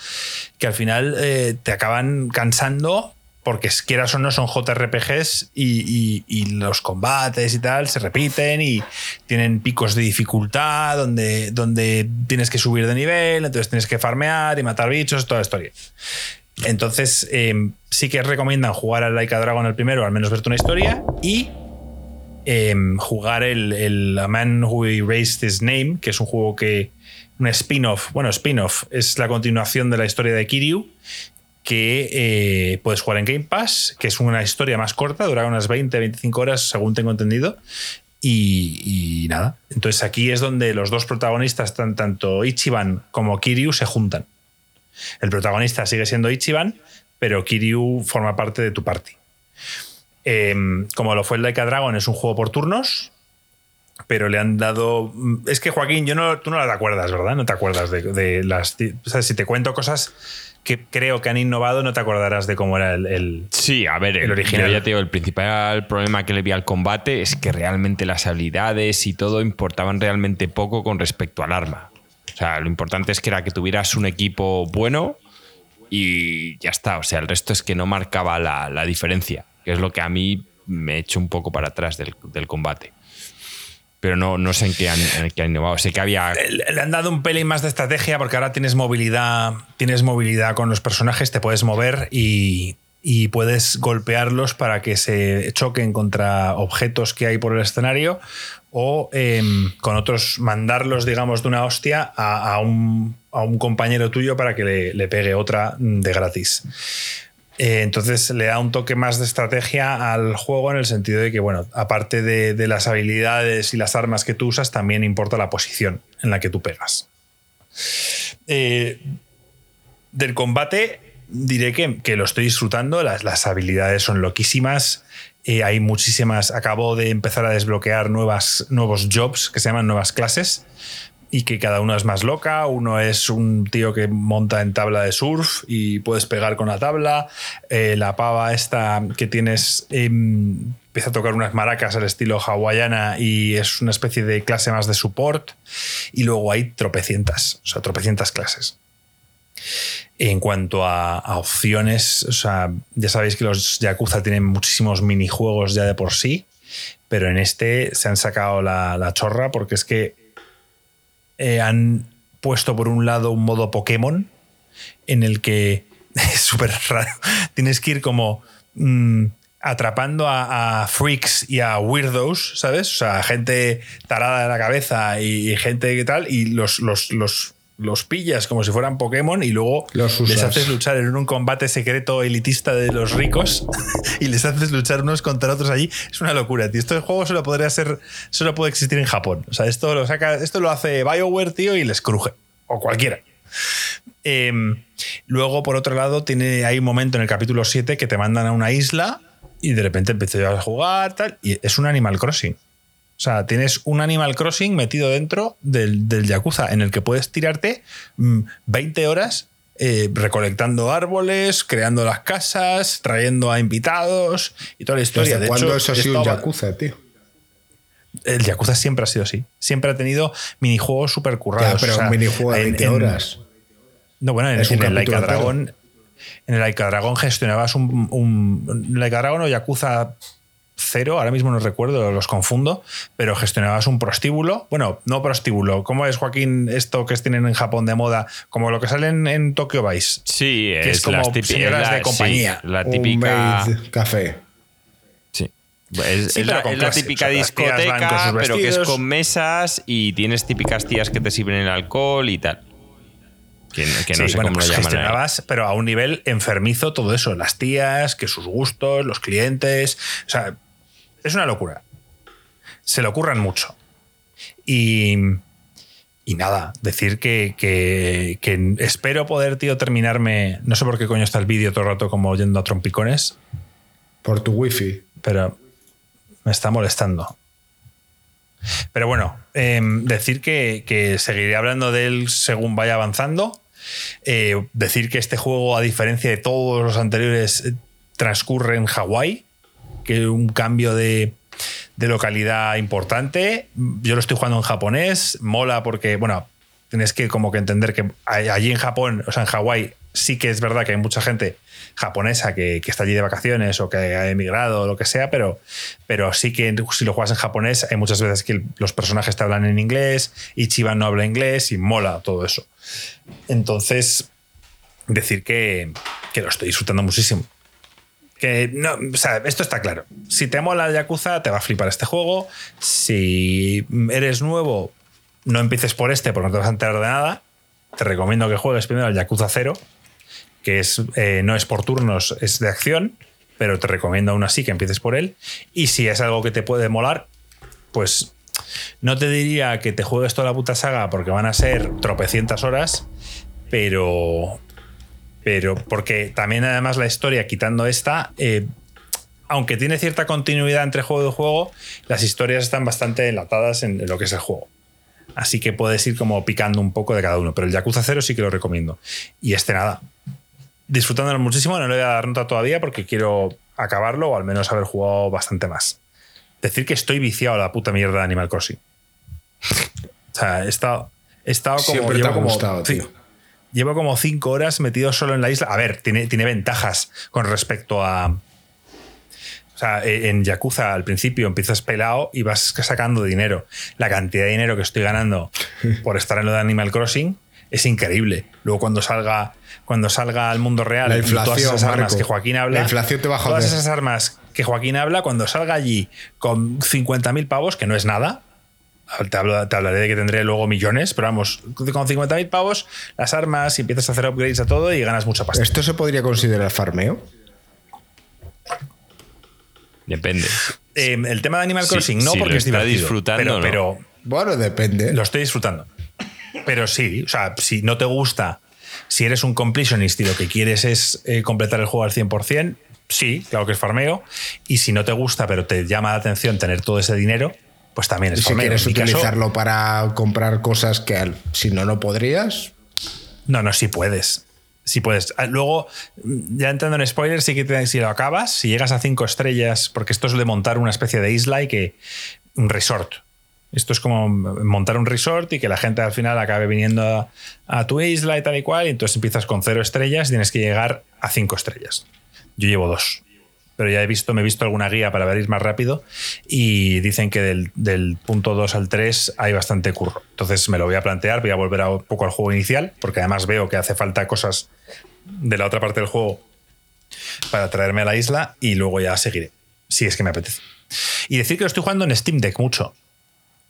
que al final eh, te acaban cansando porque quieras o no son JRPGs y, los combates y tal se repiten y tienen picos de dificultad donde, donde tienes que subir de nivel, entonces tienes que farmear y matar bichos, toda la historia. Entonces, eh, sí que recomiendan jugar al Laika Dragon el primero, al menos verte una historia, y eh, jugar el, el A Man Who Erased His Name, que es un juego que. Un spin-off. Bueno, spin-off es la continuación de la historia de Kiryu, que eh, puedes jugar en Game Pass, que es una historia más corta, dura unas 20-25 horas, según tengo entendido. Y, nada. Entonces aquí es donde los dos protagonistas, tan- tanto Ichiban como Kiryu, se juntan. El protagonista sigue siendo Ichiban, pero Kiryu forma parte de tu party. Em, como lo fue el Laika Dragon, es un juego por turnos, pero le han dado. Es que Joaquín, yo no, tú no te acuerdas, ¿verdad? No te acuerdas de, de las. O sea, si te cuento cosas que creo que han innovado, no te acordarás de cómo era el. el- Sí, a ver, El el original. Ya te digo, el principal problema que le vi al combate es que realmente las habilidades y todo importaban realmente poco con respecto al arma. O sea, lo importante es que era que tuvieras un equipo bueno y ya está. O sea, el resto es que no marcaba la, la diferencia, que es lo que a mí me echo un poco para atrás del, del combate. Pero no, no sé en qué, han, innovado. Sé que había le le han dado un pelín más de estrategia porque ahora tienes movilidad, tienes movilidad con los personajes, te puedes mover y, puedes golpearlos para que se choquen contra objetos que hay por el escenario o em, con otros mandarlos, digamos, de una hostia a, un, a un compañero tuyo para que le, pegue otra de gratis. Eh, entonces le da un toque más de estrategia al juego en el sentido de que, bueno, aparte de, las habilidades y las armas que tú usas, también importa la posición en la que tú pegas. Eh, del combate diré que, que lo estoy disfrutando, las, las habilidades son loquísimas. eh, hay muchísimas. Acabo de empezar a desbloquear nuevas, nuevos jobs que se llaman nuevas clases y que cada uno es más loca. Uno es un tío que monta en tabla de surf y puedes pegar con la tabla. Eh, la pava esta que tienes em, empieza a tocar unas maracas al estilo hawaiana y es una especie de clase más de support. Y luego hay tropecientas, o sea, tropecientas clases. En cuanto a, opciones, o sea, ya sabéis que los Yakuza tienen muchísimos minijuegos ya de por sí, pero en este se han sacado la, la chorra porque es que eh, han puesto por un lado un modo Pokémon en el que es súper raro. Tienes que ir como mm, atrapando a, freaks y a weirdos, ¿sabes? O sea, gente tarada de la cabeza y, y gente que tal, y los, los, los, los pillas como si fueran Pokémon y luego Los les haces luchar en un combate secreto elitista de los ricos y les haces luchar unos contra otros allí. Es una locura, tío. Este juego solo podría ser, solo puede existir en Japón. O sea, esto lo saca, esto lo hace BioWare, tío, y les cruje. O cualquiera. Em, luego, por otro lado, tiene, hay un momento en el capítulo 7 que te mandan a una isla y de repente empiezo yo a jugar, tal, y es un Animal Crossing. O sea, tienes un Animal Crossing metido dentro del, del Yakuza, en el que puedes tirarte mm, 20 horas eh, recolectando árboles, creando las casas, trayendo a invitados y toda la historia. ¿Desde De cuándo hecho, eso ha sido un Yakuza, tío? El Yakuza siempre ha sido así. Siempre ha tenido minijuegos súper currados. pero o sea, un minijuego de en- 20 en- horas. no, bueno, en, el Laika. Dragon. En el Laika Dragon gestionabas un, un Laika Dragon o Yakuza cero, ahora mismo no recuerdo, los confundo, pero gestionabas un prostíbulo. Bueno, no prostíbulo. ¿Cómo es, Joaquín, esto que tienen en Japón de moda? Como lo que sale en, Tokyo Vice. Sí, Que es es, como las típi- señoras es la- de compañía. sí, la Un típica. maid café. Sí. Es, Sí, es pero la, típica O sea, discoteca, pero que es con mesas y tienes típicas tías que te sirven el alcohol y tal. Que, que no Sí, sé bueno, cómo pues lo llaman. gestionabas, pero a un nivel enfermizo todo eso. Las tías, que sus gustos, los clientes. O sea, es una locura. Se le ocurran mucho. Y, y nada, decir que, que- que espero poder, tío, terminarme. No sé por qué coño está el vídeo todo el rato como oyendo a trompicones, Por tu wifi. pero me está molestando. Pero bueno, em, decir que, que seguiré hablando de él según vaya avanzando. Eh, decir que este juego, a diferencia de todos los anteriores, transcurre en Hawái, que un cambio de, de localidad importante. Yo lo estoy jugando en japonés, mola porque, bueno, tienes que como que entender que allí en Japón, o sea, en Hawái, sí que es verdad que hay mucha gente japonesa que, que está allí de vacaciones o que ha emigrado o lo que sea, pero, pero sí que si lo juegas en japonés hay muchas veces que los personajes te hablan en inglés, Ichiban no habla inglés y mola todo eso. Entonces, decir que, que lo estoy disfrutando muchísimo. Que no, o sea, esto está claro. Si te mola Yakuza, te va a flipar este juego. Si eres nuevo, no empieces por este porque no te vas a enterar de nada. Te recomiendo que juegues primero al Yakuza 0, que es, eh, no es por turnos, es de acción, pero te recomiendo aún así que empieces por él. Y si es algo que te puede molar, pues no te diría que te juegues toda la puta saga porque van a ser tropecientas horas, pero. Pero porque también, además, la historia, quitando esta, eh, aunque tiene cierta continuidad entre juego y juego, las historias están bastante enlatadas en lo que es el juego. Así que puedes ir como picando un poco de cada uno. Pero el Yakuza 0 sí que lo recomiendo. Y este nada. Disfrutándolo muchísimo, no le voy a dar nota todavía porque quiero acabarlo o al menos haber jugado bastante más. Decir que estoy viciado a la puta mierda de Animal Crossing. O sea, he estado, he estado como. Siempre te llevo ha como- gustado, sí, tío. Llevo como cinco horas metido solo en la isla. A ver, tiene, tiene ventajas con respecto a. O sea, e- en Yakuza al principio empiezas pelado y vas sacando dinero. La cantidad de dinero que estoy ganando por estar en lo de Animal Crossing es increíble. Luego cuando salga, cuando salga al mundo real La todas esas armas Marco. que Joaquín habla. La inflación te va a Todas esas armas que Joaquín habla, cuando salga allí con 50.000 pavos, que no es nada, te, hablo- te hablaré de que tendré luego millones, pero vamos, con 50.000 pavos, las armas y empiezas a hacer upgrades a todo y ganas mucha pasta. ¿Esto se podría considerar farmeo? Depende. Eh, el tema de Animal Sí, Crossing no, si porque lo es está divertido. disfrutando, pero, ¿no? pero Bueno, depende. lo estoy disfrutando. Pero sí, o sea, si no te gusta, si eres un completionist y lo que quieres es eh, completar el juego al 100%, sí, claro que es farmeo. Y si no te gusta, pero te llama la atención tener todo ese dinero, pues también es Y si quieres caso- utilizarlo para comprar cosas que si no, no podrías. No, no, sí puedes. Sí puedes. Ah, Luego, mm, ya entrando en spoilers, sí que te- si lo acabas, si llegas a cinco estrellas, porque esto es de montar una especie de isla y que. un resort. Esto es como montar un resort y que la gente al final acabe viniendo a, a tu isla y tal y cual. Y entonces empiezas con cero estrellas y tienes que llegar a cinco estrellas. Yo llevo dos. Pero ya he visto, me he visto alguna guía para ver ir más rápido y dicen que del, del punto 2 al 3 hay bastante curro. Entonces me lo voy a plantear, voy a volver a un poco al juego inicial, porque además veo que hace falta cosas de la otra parte del juego para traerme a la isla y luego ya seguiré, si es que me apetece. Y decir que lo estoy jugando en Steam Deck mucho.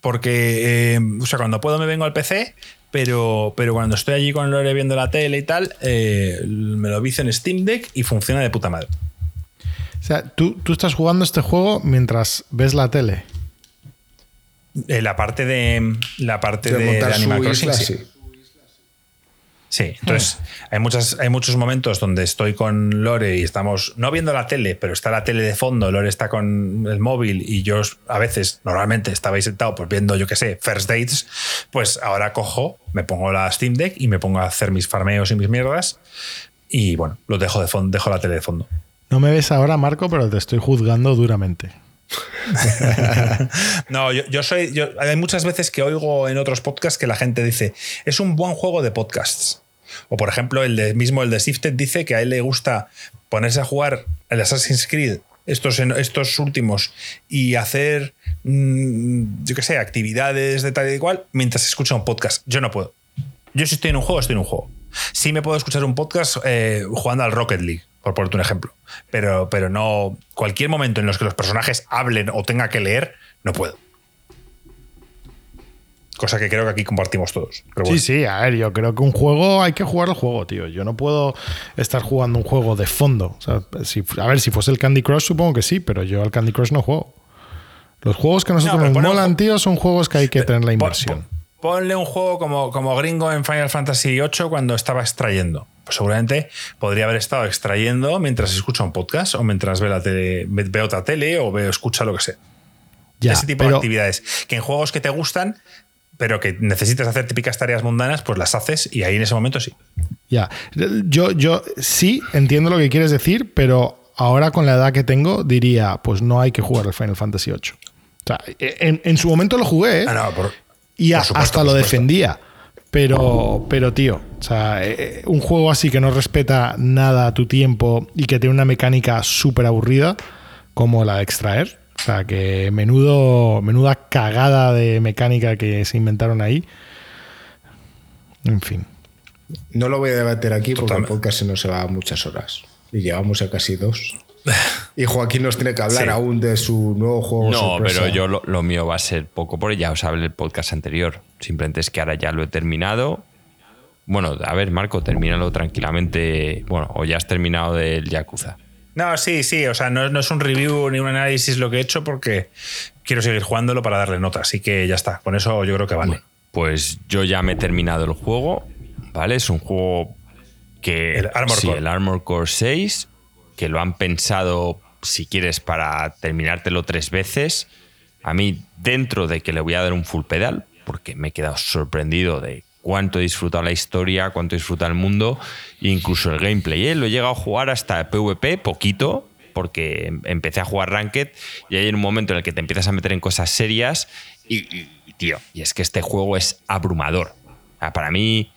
Porque, eh, o sea, cuando puedo me vengo al PC, pero, pero cuando estoy allí con Lore viendo la tele y tal, eh, me lo vicio en Steam Deck y funciona de puta madre. O sea, tú, tú estás jugando este juego mientras ves la tele. Eh, la parte de la parte De de, Animal Crossing, isla, sí. sí. Sí, entonces hay, muchas, hay muchos momentos donde estoy con Lore y estamos no viendo la tele, pero está la tele de fondo, Lore está con el móvil y yo a veces, normalmente estabais sentado pues viendo, yo qué sé, First Dates, pues ahora cojo, me pongo la Steam Deck y me pongo a hacer mis farmeos y mis mierdas y bueno, lo dejo de fondo, dejo la tele de fondo. No me ves ahora, Marco, pero te estoy juzgando duramente. No, yo, soy. Yo, hay muchas veces que oigo en otros podcasts que la gente dice: es un buen juego de podcasts. O por ejemplo, el mismo el de Sifted dice que a él le gusta ponerse a jugar el Assassin's Creed, estos, estos últimos, y hacer, mm, yo qué sé, actividades de tal y cual, mientras escucha un podcast. Yo no puedo. Yo si estoy en un juego, estoy en un juego. Sí me puedo escuchar un podcast eh, jugando al Rocket League, por ponerte un ejemplo. Pero, pero no. Cualquier momento en los que los personajes hablen o tenga que leer, no puedo. Cosa que creo que aquí compartimos todos. Pero Sí, bueno. sí, a ver, yo creo que un juego hay que jugar el juego, tío. Yo no puedo estar jugando un juego de fondo. O sea, si- a ver, si fuese el Candy Crush, supongo que sí, pero yo al Candy Crush no juego. Los juegos que a nosotros No, nos molan, tío, son juegos que hay que tener la inversión. Ponle un juego como, como gringo en Final Fantasy VIII cuando estaba extrayendo. Pues seguramente podría haber estado extrayendo mientras escucha un podcast o mientras ve, la tele, ve, otra tele o ve, escucha lo que sea. Ya, Ese tipo de actividades. Que en juegos que te gustan, pero que necesitas hacer típicas tareas mundanas, pues las haces y ahí en ese momento sí. Ya, yo, yo sí entiendo lo que quieres decir, pero ahora con la edad que tengo diría, pues no hay que jugar el Final Fantasy VIII. O sea, en, en su momento lo jugué ¿eh? Ah, no, por- y a- supuesto, hasta lo defendía. Pero, pero tío, o sea, eh, un juego así que no respeta nada a tu tiempo y que tiene una mecánica súper aburrida como la de extraer. O sea, que menudo, menuda cagada de mecánica que se inventaron ahí. En fin. No lo voy a debater aquí porque el podcast se nos va a muchas horas. Y llevamos ya casi dos. Y Joaquín nos tiene que hablar Sí. aún de su nuevo juego. No, sorpresa. pero yo lo, lo mío va a ser poco, porque ya os hablé el podcast anterior. Simplemente es que ahora ya lo he terminado. Bueno, a ver, Marco, termínalo tranquilamente. Bueno, o ya has terminado del Yakuza. No, sí, sí. O sea, no, no es un review ni un análisis lo que he hecho porque quiero seguir jugándolo para darle nota. Así que ya está. Con eso yo creo que vale. Pues yo ya me he terminado el juego, ¿vale? Es un juego que... El Armor sí, Core. el Armor Core 6, que lo han pensado, si quieres, para terminártelo tres veces. A mí, dentro de que le voy a dar un full pedal, porque me he quedado sorprendido de cuánto he disfrutado la historia, cuánto he disfrutado el mundo, incluso el gameplay. ¿eh? Lo he llegado a jugar hasta PvP, poquito, porque em- empecé a jugar Ranked y hay un momento en el que te empiezas a meter en cosas serias y, y- tío, y es que este juego es abrumador. Para mí,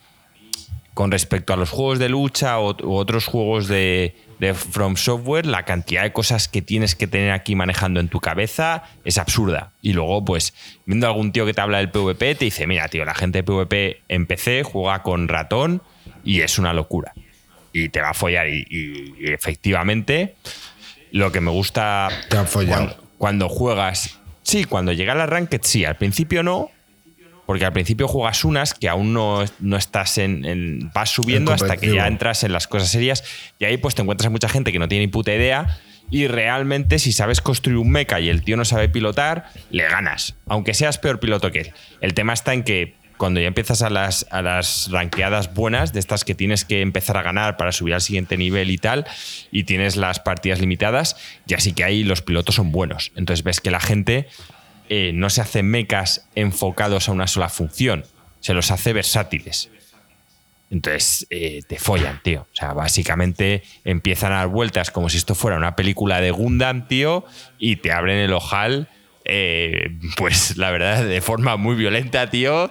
con respecto a los juegos de lucha o, u otros juegos de, de From Software, la cantidad de cosas que tienes que tener aquí manejando en tu cabeza es absurda. Y luego, pues, viendo a algún tío que te habla del PvP, te dice, mira, tío, la gente de PvP en PC juega con ratón y es una locura. Y te va a follar. Y, y- y efectivamente, lo que me gusta Te han follado. cuando, cuando juegas... Sí, cuando llega al ranked, sí. Al principio no, porque al principio juegas unas que aún no, no estás en, en- vas subiendo En hasta que ya entras en las cosas serias y ahí pues te encuentras a mucha gente que no tiene ni puta idea y realmente si sabes construir un mecha y el tío no sabe pilotar, le ganas, aunque seas peor piloto que él. El tema está en que cuando ya empiezas a las, a las ranqueadas buenas, de estas que tienes que empezar a ganar para subir al siguiente nivel y tal, y tienes las partidas limitadas, ya sí que ahí los pilotos son buenos. Entonces ves que la gente eh, no se hace mechas enfocados a una sola función, se los hace versátiles. Entonces eh, te follan, tío. O sea, básicamente empiezan a dar vueltas como si esto fuera una película de Gundam, tío, y te abren el ojal, eh, pues la verdad, de forma muy violenta, tío.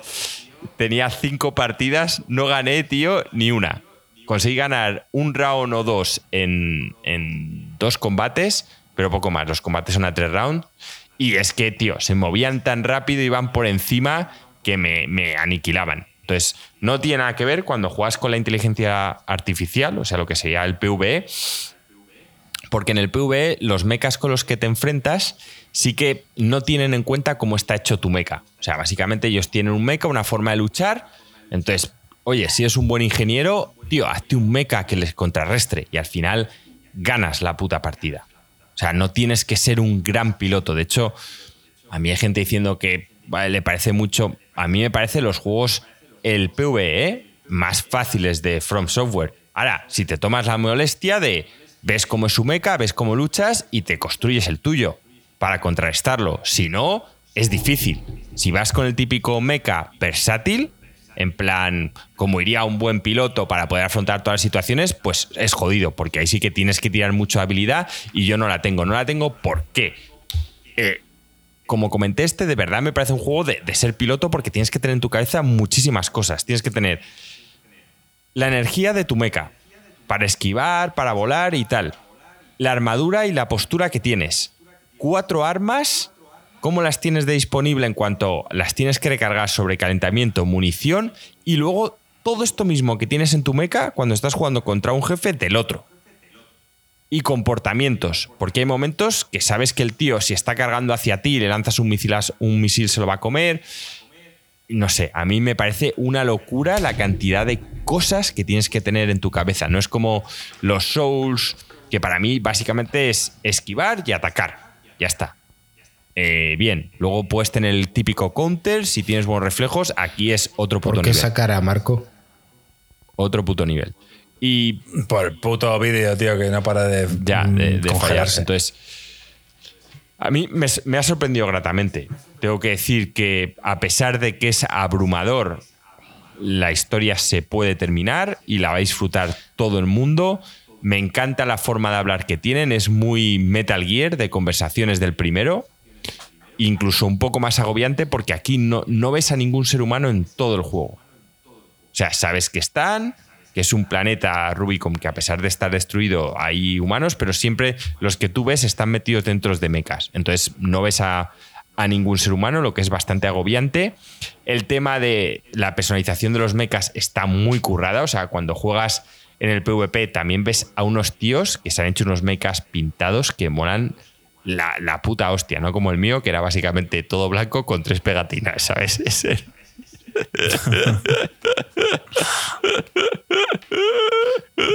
Tenía cinco partidas, no gané, tío, ni una. Conseguí ganar un round o dos en, en dos combates, pero poco más. Los combates son a tres rounds. Y es que, tío, se movían tan rápido, iban por encima que me, me aniquilaban. Entonces, no tiene nada que ver cuando juegas con la inteligencia artificial, o sea, lo que sería el PvE, porque en el PvE los mechas con los que te enfrentas sí que no tienen en cuenta cómo está hecho tu mecha. O sea, básicamente ellos tienen un mecha, una forma de luchar. Entonces, oye, si es un buen ingeniero, tío, hazte un mecha que les contrarrestre y al final ganas la puta partida. Sea, no tienes que ser un gran piloto. De hecho, a mí hay gente diciendo que le parece mucho. A mí me parece los juegos, el PvE, más fáciles de From Software. Ahora, si te tomas la molestia de ves cómo es su mecha, ves cómo luchas y te construyes el tuyo para contrarrestarlo. Si no, es difícil. Si vas con el típico mecha versátil, en plan, como iría un buen piloto para poder afrontar todas las situaciones, pues es jodido, porque ahí sí que tienes que tirar mucha habilidad y yo no la tengo. No la tengo porque, eh, como comenté, este de verdad me parece un juego de, de ser piloto porque tienes que tener en tu cabeza muchísimas cosas. Tienes que tener la energía de tu mecha para esquivar, para volar y tal. La armadura y la postura que tienes. Cuatro armas cómo las tienes de disponible en cuanto las tienes que recargar sobre calentamiento, munición y luego todo esto mismo que tienes en tu mecha cuando estás jugando contra un jefe del otro. y comportamientos. Porque hay momentos que sabes que el tío, si está cargando hacia ti le lanzas un misil, un misil se lo va a comer. No sé, a mí me parece una locura la cantidad de cosas que tienes que tener en tu cabeza. No es como los Souls, que para mí básicamente es esquivar y atacar. Ya está. Eh, bien, luego puedes tener el típico counter, si tienes buenos reflejos, aquí es otro puto ¿Por qué nivel. sacar a Marco? Otro puto nivel. Y Por el puto vídeo, tío, que no para de, ya, de, mm, de congelarse. fallarse. Entonces, a mí me, me ha sorprendido gratamente. Tengo que decir que a pesar de que es abrumador, la historia se puede terminar y la va a disfrutar todo el mundo. Me encanta la forma de hablar que tienen, es muy Metal Gear de conversaciones del primero. Incluso un poco más agobiante porque aquí no, no ves a ningún ser humano en todo el juego. O sea, sabes que están, que es un planeta Rubicon que a pesar de estar destruido hay humanos, pero siempre los que tú ves están metidos dentro de mecas. Entonces no ves a, a ningún ser humano, lo que es bastante agobiante. El tema de la personalización de los mechas está muy currada, o sea, cuando juegas en el PvP también ves a unos tíos que se han hecho unos mechas pintados que molan la, la puta hostia, no como el mío, que era básicamente todo blanco con tres pegatinas, ¿sabes? Ese-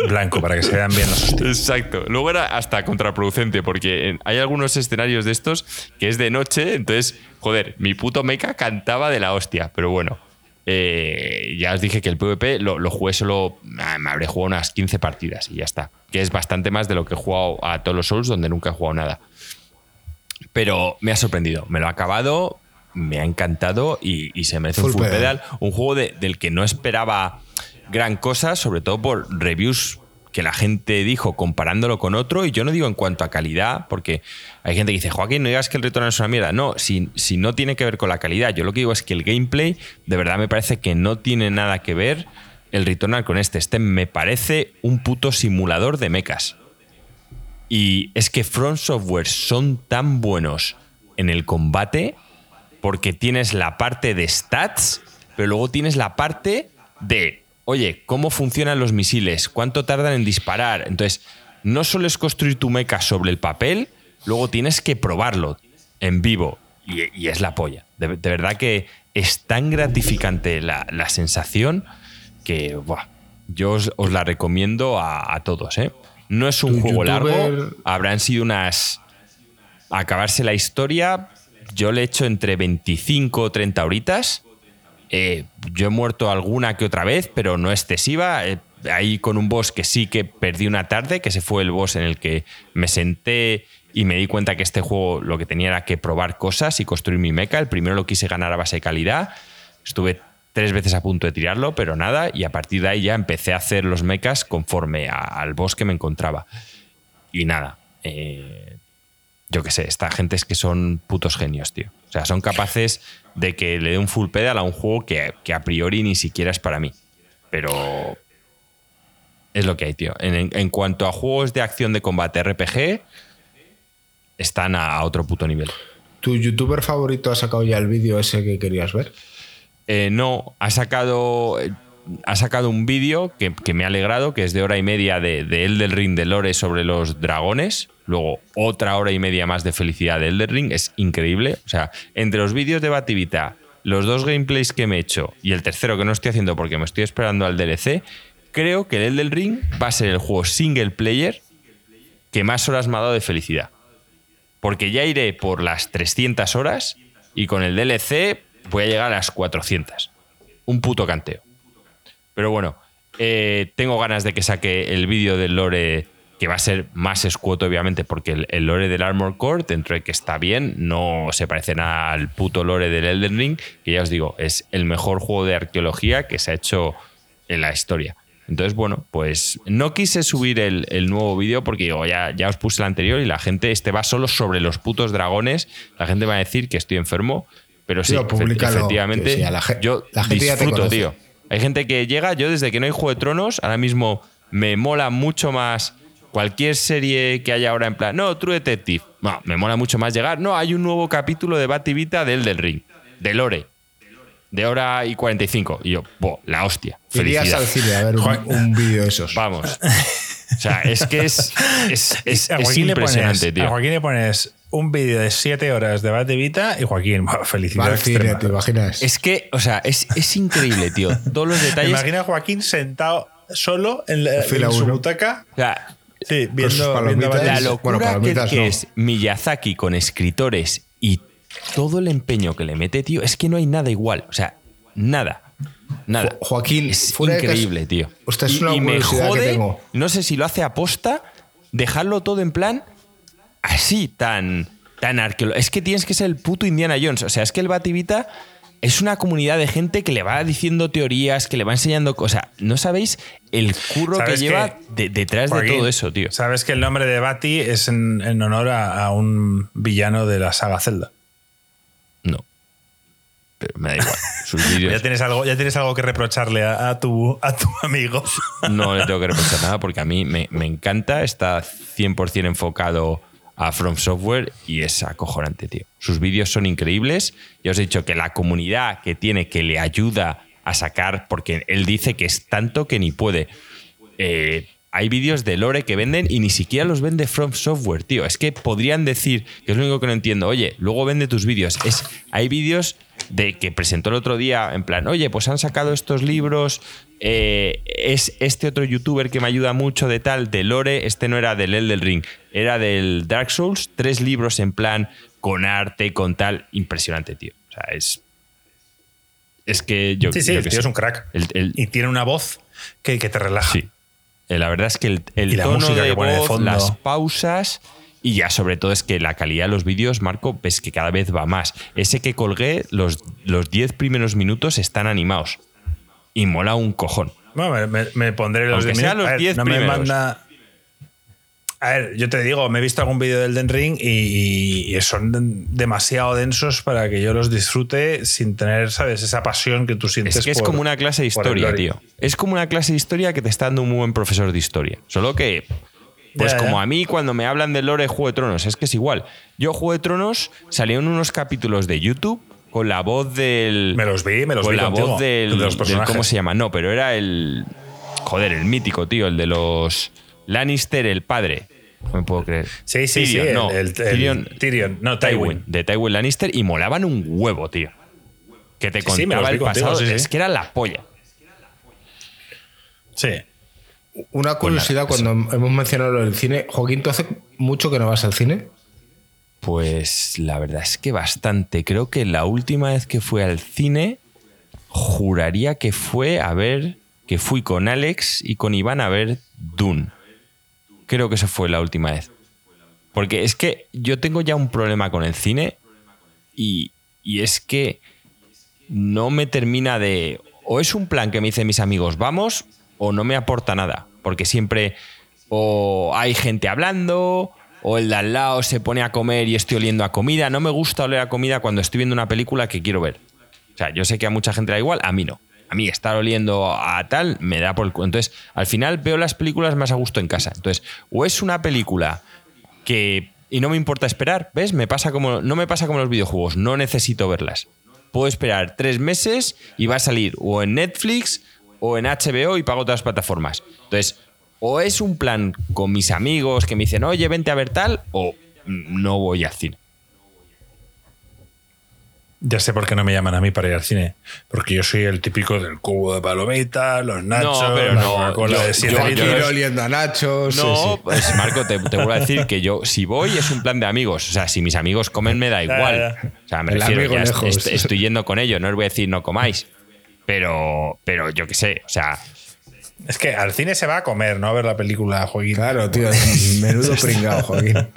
Blanco, para que se vean bien los hostias. Exacto. Luego era hasta contraproducente, porque hay algunos escenarios de estos que es de noche, entonces, joder, mi puto mecha cantaba de la hostia, pero bueno. eh, ya os dije que el PvP lo, lo jugué solo, ah, me habré jugado unas 15 partidas y ya está. Que es bastante más de lo que he jugado a todos los Souls, donde nunca he jugado nada. Pero me ha sorprendido, me lo ha acabado, me ha encantado y, y se merece Full un full pedal. pedal. Un juego de- del que no esperaba gran cosa, sobre todo por reviews que la gente dijo comparándolo con otro. Y yo no digo en cuanto a calidad, porque hay gente que dice, Joaquín, no digas que el retorno es una mierda. No, si, si no tiene que ver con la calidad. Yo lo que digo es que el gameplay, de verdad me parece que no tiene nada que ver el Returnal con este. Este me parece un puto simulador de mechas. Y es que Front Software son tan buenos en el combate porque tienes la parte de stats, pero luego tienes la parte de, oye, cómo funcionan los misiles, cuánto tardan en disparar. Entonces, no solo es construir tu mecha sobre el papel, luego tienes que probarlo en vivo. Y, es la polla. De, verdad que es tan gratificante la, la sensación que yo os, os la recomiendo a, a todos. ¿eh? No es un juego largo, habrán sido unas acabarse la historia, yo le he hecho entre 25 o 30 horitas. Eh, yo he muerto alguna que otra vez, pero no excesiva. Eh, ahí con un boss que sí que perdí una tarde, que ese fue el boss en el que me senté y me di cuenta que este juego lo que tenía era que probar cosas y construir mi mecha. El primero lo quise ganar a base de calidad. Estuve tres veces a punto de tirarlo, pero nada. Y a partir de ahí ya empecé a hacer los mechas conforme al boss que me encontraba. Y nada. eh, yo qué sé, esta gente es que son putos genios, tío. O sea, son capaces de que le dé un full pedal a un juego que, que a priori ni siquiera es para mí. Pero es lo que hay, tío. En cuanto a juegos de acción de combate RPG, están a, a otro puto nivel. ¿Tu youtuber favorito ha sacado ya el vídeo ese que querías ver? Eh, no, ha sacado, ha sacado un vídeo que, que me ha alegrado, que es de hora y media de, de Elden Ring de Lore sobre los dragones. Luego otra hora y media más de felicidad de Elden Ring. Es increíble. O sea, entre los vídeos de Bativita, los dos gameplays que me he hecho y el tercero que no estoy haciendo porque me estoy esperando al DLC, creo que el Elden Ring va a ser el juego single player que más horas me ha dado de felicidad. Porque ya iré por las 300 horas y con el DLC voy a llegar a las 400. Un puto canteo. Pero bueno, eh, tengo ganas de que saque el vídeo del lore, que va a ser más escueto, obviamente, porque el, lore del Armor Core, dentro de que está bien, no se parece nada al puto lore del Elden Ring, que ya os digo, es el mejor juego de arqueología que se ha hecho en la historia. Entonces, bueno, pues no quise subir el, el nuevo vídeo porque digo, ya, ya os puse el anterior y la gente, este va solo sobre los putos dragones. La gente va a decir que estoy enfermo, pero sí, Tío, efectivamente, sí, a la yo la gente ya te disfruto, tío. Hay gente que llega, yo desde que no hay Juego de Tronos, ahora mismo me mola mucho más cualquier serie que haya ahora en plan, no, True Detective. No, me mola mucho más llegar. No, hay un nuevo capítulo de Bativita del del Ring, de Lore, de hora y 45. Y yo, bo, la hostia. Irías al cine a ver un, un vídeo de esos. Vamos. O sea, es que es, es, es, a es impresionante, pones, a tío. Joaquín le pones un vídeo de 7 horas de Bate Vita y Joaquín, buah, Va felicidad al cine, extrema. ¿te imaginas? Es que, o sea, es, es increíble, tío. Todos los detalles. imagino a Joaquín sentado solo en, la- Fila en su butaca. O sea, Sí, viendo, viendo la locura Bueno, que, no. es Miyazaki con escritores y todo el empeño que le mete, tío, es que no hay nada igual. O sea, nada. Nada. Jo- Joaquín, es fuera de cas- increíble, tío. Es y, una y me curiosidad que jode, tengo. no sé si lo hace aposta, dejarlo todo en plan así, tan, tan arqueológico. Es que tienes que ser el puto Indiana Jones. O sea, es que el Bativita es una comunidad de gente que le va diciendo teorías, que le va enseñando cosas. No sabéis el curro que ¿Sabes lleva de- detrás de todo eso, tío. Sabes que el nombre de Bati es en, en honor a, a un villano de la saga Zelda. No. Pero me da igual. Sus Ya tienes algo, ya tienes algo que reprocharle a, a tu, a tu amigo. no le tengo que reprochar nada porque a mí me, me encanta. Está 100% enfocado a From Software y es acojonante, tío. Sus vídeos son increíbles. Ya os he dicho que la comunidad que tiene que le ayuda a sacar, porque él dice que es tanto que ni puede. Eh, hay vídeos de Lore que venden y ni siquiera los vende From Software, tío. Es que podrían decir, que es lo único que no entiendo, oye, luego vende tus vídeos. Es, hay vídeos de que presentó el otro día, en plan, oye, pues han sacado estos libros, eh, es este otro youtuber que me ayuda mucho de tal, de Lore, este no era del Elden Ring, era del Dark Souls, tres libros en plan, con arte, con tal, impresionante, tío. O sea, es... Es que yo... Sí, sí, yo el qué tío sé. es un crack. El- el- y tiene una voz que, que te relaja. Sí. Eh, La verdad es que el, el tono música de que pone de fondo. las pausas y ya sobre todo es que la calidad de los vídeos, Marco, ves que cada vez va más. Ese que colgué, los, los 10 primeros minutos están animados. Y mola un cojón. Bueno, me, pondré los Aunque de sean minutos. los A ver, 10 no me manda. A ver, yo te digo, me he visto algún vídeo del Den Ring y, y son demasiado densos para que yo los disfrute sin tener, ¿sabes? Esa pasión que tú sientes. Es que es por- como una clase de historia, tío. Es como una clase de historia que te está dando un muy buen profesor de historia. Solo que, pues Ya, como a mí cuando me hablan del lore de Juego de Tronos, es que es igual. Yo Juego de Tronos salieron unos capítulos de YouTube con la voz del... Me los vi, me los con vi la contigo, voz del, de los del-. ¿Cómo se llama? No, pero era el... Joder, el mítico, tío, el de los... Lannister, el padre. No me puedo creer. Sí, sí, Tyrion, sí. no. el, el- Tyrion, Tyrion, no, Tywin, Tywin. de Tywin Lannister y molaban un huevo, tío. Que te Sí, sí, me contaba los vi el contigo, pasado. sí, sí. Es que era la polla. Sí. Una curiosidad, Pues cuando hemos mencionado lo del cine, Joaquín, ¿tú hace mucho que no vas al cine? Pues la verdad es que bastante. Creo que la última vez que fui al cine, juraría que fue a ver, que fui con Alex y con Iván a ver Dune. Creo que esa fue la última vez. Porque es que yo tengo ya un problema con el cine y, y es que no me termina de... O es un plan que me dicen mis amigos, vamos, o no me aporta nada. Porque siempre o hay gente hablando, o el de al lado se pone a comer y estoy oliendo a comida. No me gusta oler a comida cuando estoy viendo una película que quiero ver. O sea, yo sé que a mucha gente da igual, a mí no. A mí estar oliendo a tal me da por el culo. Entonces, al final veo las películas más a gusto en casa. Entonces, o es una película que y no me importa esperar, ¿ves? Me pasa como no me pasa como los videojuegos, no necesito verlas. Puedo esperar tres meses y va a salir o en Netflix o en HBO y pago todas las plataformas. Entonces, o es un plan con mis amigos que me dicen, oye, vente a ver tal, o no voy al cine. Ya sé por qué no me llaman a mí para ir al cine. Porque yo soy el típico del cubo de palomitas, los nachos, pero la no, Coca-Cola yo- de siete yo- oliendo a nachos. No, sí. pues Marco, te, te vuelvo a decir que yo, si voy, es un plan de amigos. O sea, si mis amigos comen, me da igual. O sea, me El refiero, est- est- estoy yendo con ellos, no os voy a decir no comáis. Pero, pero yo qué sé, o sea, Es que al cine se va a comer, no a ver la película, Joaquín. Claro, tío, menudo pringado, Joaquín.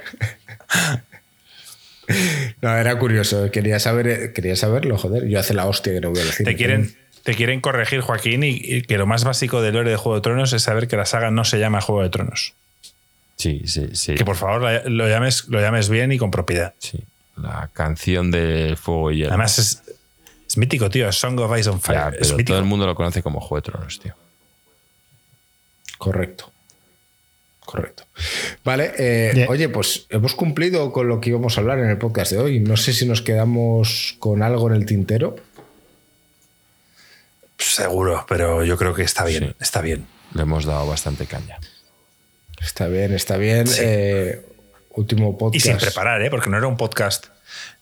No, era curioso. Quería saber, quería saberlo, joder. Yo hace la hostia que no voy al cine. Te quieren, te quieren corregir, Joaquín, y, y que lo más básico del lore de Juego de Tronos es saber que la saga no se llama Juego de Tronos. sí, sí, sí. Que por favor lo llames, lo llames bien y con propiedad. sí. La canción del fuego y hielo. Además es, es mítico, tío. Song of Ice on Fire. Ya, pero todo el mundo lo conoce como Juego de Tronos, tío. Correcto. Correcto. Vale, eh, oye, pues hemos cumplido con lo que íbamos a hablar en el podcast de hoy. No sé si nos quedamos con algo en el tintero. Seguro, pero yo creo que está bien. Sí. Está bien. Le hemos dado bastante caña. Está bien, está bien. Eh, último podcast. Y sin preparar, ¿eh? porque no era un podcast.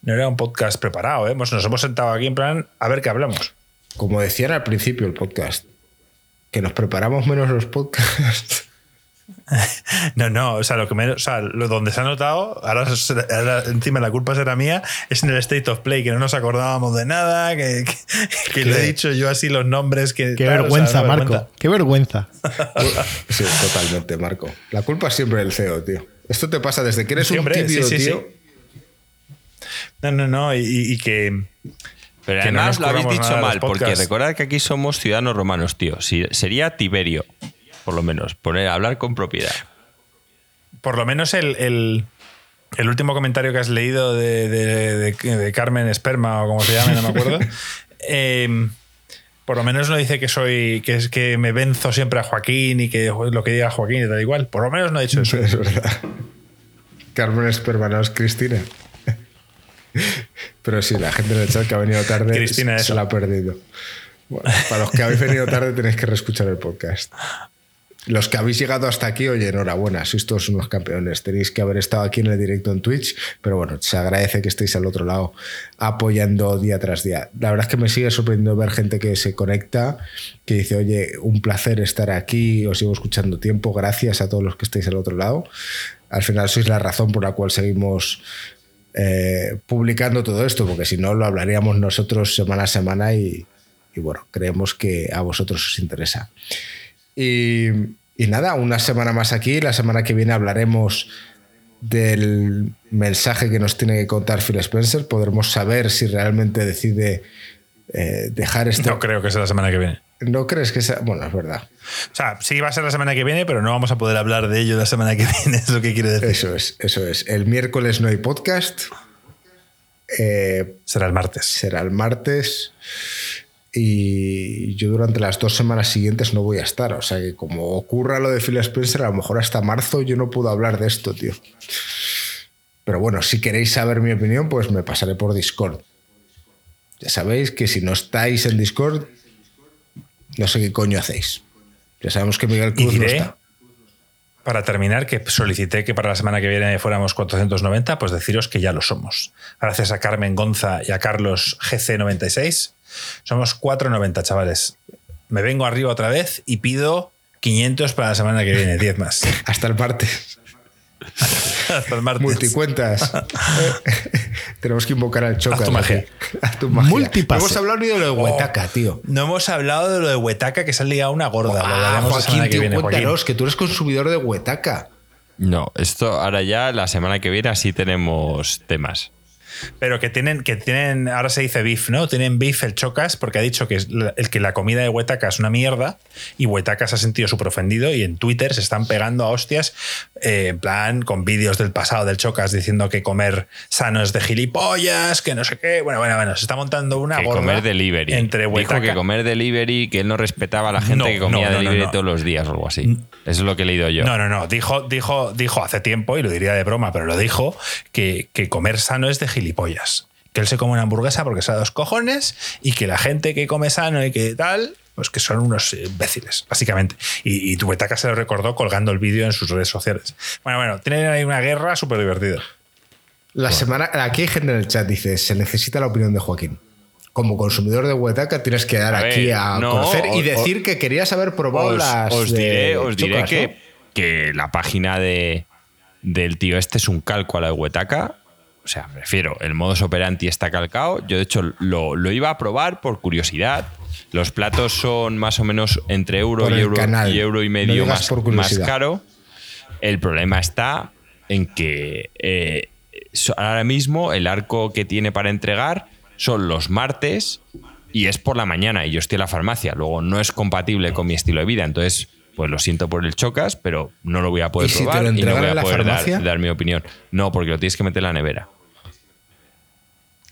No era un podcast preparado, ¿eh? Nos hemos sentado aquí en plan a ver qué hablamos. Como decían al principio el podcast, que nos preparamos menos los podcasts. No, no, o sea, lo que me, o sea, lo donde se ha notado, ahora, ahora, encima la culpa será mía, es en el State of Play, que no nos acordábamos de nada, que, que, que le he dicho yo así los nombres que. Qué vergüenza, o sea, Marco. Qué vergüenza. Sí, totalmente, Marco. La culpa es siempre del CEO, tío. Esto te pasa desde que eres Sí, un tímido, sí, sí, tío. No, no, no, y, y que. Pero Que no además nos lo habéis dicho mal, porque recordad que aquí somos ciudadanos romanos, tío. Si- sería Tiberio, por lo menos. Poner, hablar con propiedad. Por lo menos el, el, el último comentario que has leído de, de- de- de Carmen Esperma o como se llame, no me acuerdo. eh, por lo menos no dice que soy que es que me venzo siempre a Joaquín y que lo que diga Joaquín y tal igual. Por lo menos no ha dicho eso. Es verdad. Carmen Esperma, no es Cristina. Pero sí, la gente en el chat que ha venido tarde Cristina, se la ha perdido. Bueno, para los que habéis venido tarde tenéis que reescuchar el podcast. Los que habéis llegado hasta aquí, oye, enhorabuena, sois todos unos campeones. Tenéis que haber estado aquí en el directo en Twitch, pero bueno, se agradece que estéis al otro lado apoyando día tras día. La verdad es que me sigue sorprendiendo ver gente que se conecta, que dice, oye, un placer estar aquí, os sigo escuchando tiempo, gracias a todos los que estáis al otro lado. Al final sois la razón por la cual seguimos eh, publicando todo esto, porque si no lo hablaríamos nosotros semana a semana y, y bueno, creemos que a vosotros os interesa. Y, y nada, una semana más aquí. La semana que viene hablaremos del mensaje que nos tiene que contar Phil Spencer. Podremos saber si realmente decide eh, dejar este. No creo que sea la semana que viene. ¿No crees que sea.? Bueno, es verdad. O sea, sí va a ser la semana que viene, pero no vamos a poder hablar de ello la semana que viene, es lo que quiere decir. Eso es, eso es. El miércoles no hay podcast. Eh, Será el martes. será el martes. Y yo durante las dos semanas siguientes no voy a estar. O sea que como ocurra lo de Phil Spencer, a lo mejor hasta marzo yo no puedo hablar de esto, tío. Pero bueno, si queréis saber mi opinión, pues me pasaré por Discord. Ya sabéis que si no estáis en Discord, no sé qué coño hacéis. Ya sabemos que Miguel Y Cruz no diré, está. para terminar, que solicité que para la semana que viene fuéramos 490, pues deciros que ya lo somos. Gracias a Carmen Gonza y a Carlos GC96, somos 490, chavales. Me vengo arriba otra vez y pido 500 para la semana que viene, 10 más. Hasta el martes. Hasta el martes. Multicuentas. Tenemos que invocar al Chocas. Haz tu magia. Haz tu magia. Multipase. No hemos hablado ni de lo de Huetaca, tío. No hemos hablado de lo de Huetaca, que se ha liado una gorda. lo Ah, que viene, Joaquín. cuéntanos que tú eres consumidor de Huetaca. No, esto ahora ya la semana que viene así tenemos temas. Pero que tienen, que tienen, ahora se dice beef, ¿no? Tienen beef el Chocas porque ha dicho que, es la- el que la comida de Huetaca es una mierda y Huetaca se ha sentido súper ofendido y en Twitter se están pegando a hostias, eh, en plan, con vídeos del pasado del Chocas diciendo que comer sano es de gilipollas, que no sé qué. Bueno, bueno, bueno, se está montando una que gorda comer delivery. entre Dijo Huetaca. que comer delivery, que él no respetaba a la gente No, que comía no, no, no, delivery todos los días o algo así. Eso es lo que he leído yo. No, no, no. Dijo, dijo, dijo hace tiempo, y lo diría de broma, pero lo dijo, que, que comer sano es de gilipollas. Que él se come una hamburguesa porque sabe dos cojones y que la gente que come sano y que tal, pues que son unos imbéciles, básicamente. Y, y Tuetaca se lo recordó colgando el vídeo en sus redes sociales. Bueno, bueno, tienen ahí una guerra súper divertida. La semana, aquí hay gente en el chat dice, se necesita la opinión de Joaquín. Como consumidor de Huetaca tienes que dar A aquí ver, a no, conocer y decir que querías haber probado Os, las os de diré, os diré Chocas, que, ¿no? que la página de, del tío este es un calco a la de Huetaca. O sea, prefiero, el modus operandi está calcado. Yo, de hecho, lo, lo iba a probar por curiosidad. Los platos son más o menos entre euro y euro, y euro y No medio más, más caro. El problema está en que eh, ahora mismo el arco que tiene para entregar son los martes y es por la mañana y yo estoy en la farmacia. Luego no es compatible con mi estilo de vida. Entonces, pues lo siento por el chocas, pero no lo voy a poder ¿Y si te probar lo y no voy a la poder dar, farmacia? dar mi opinión. No, porque lo tienes que meter en la nevera.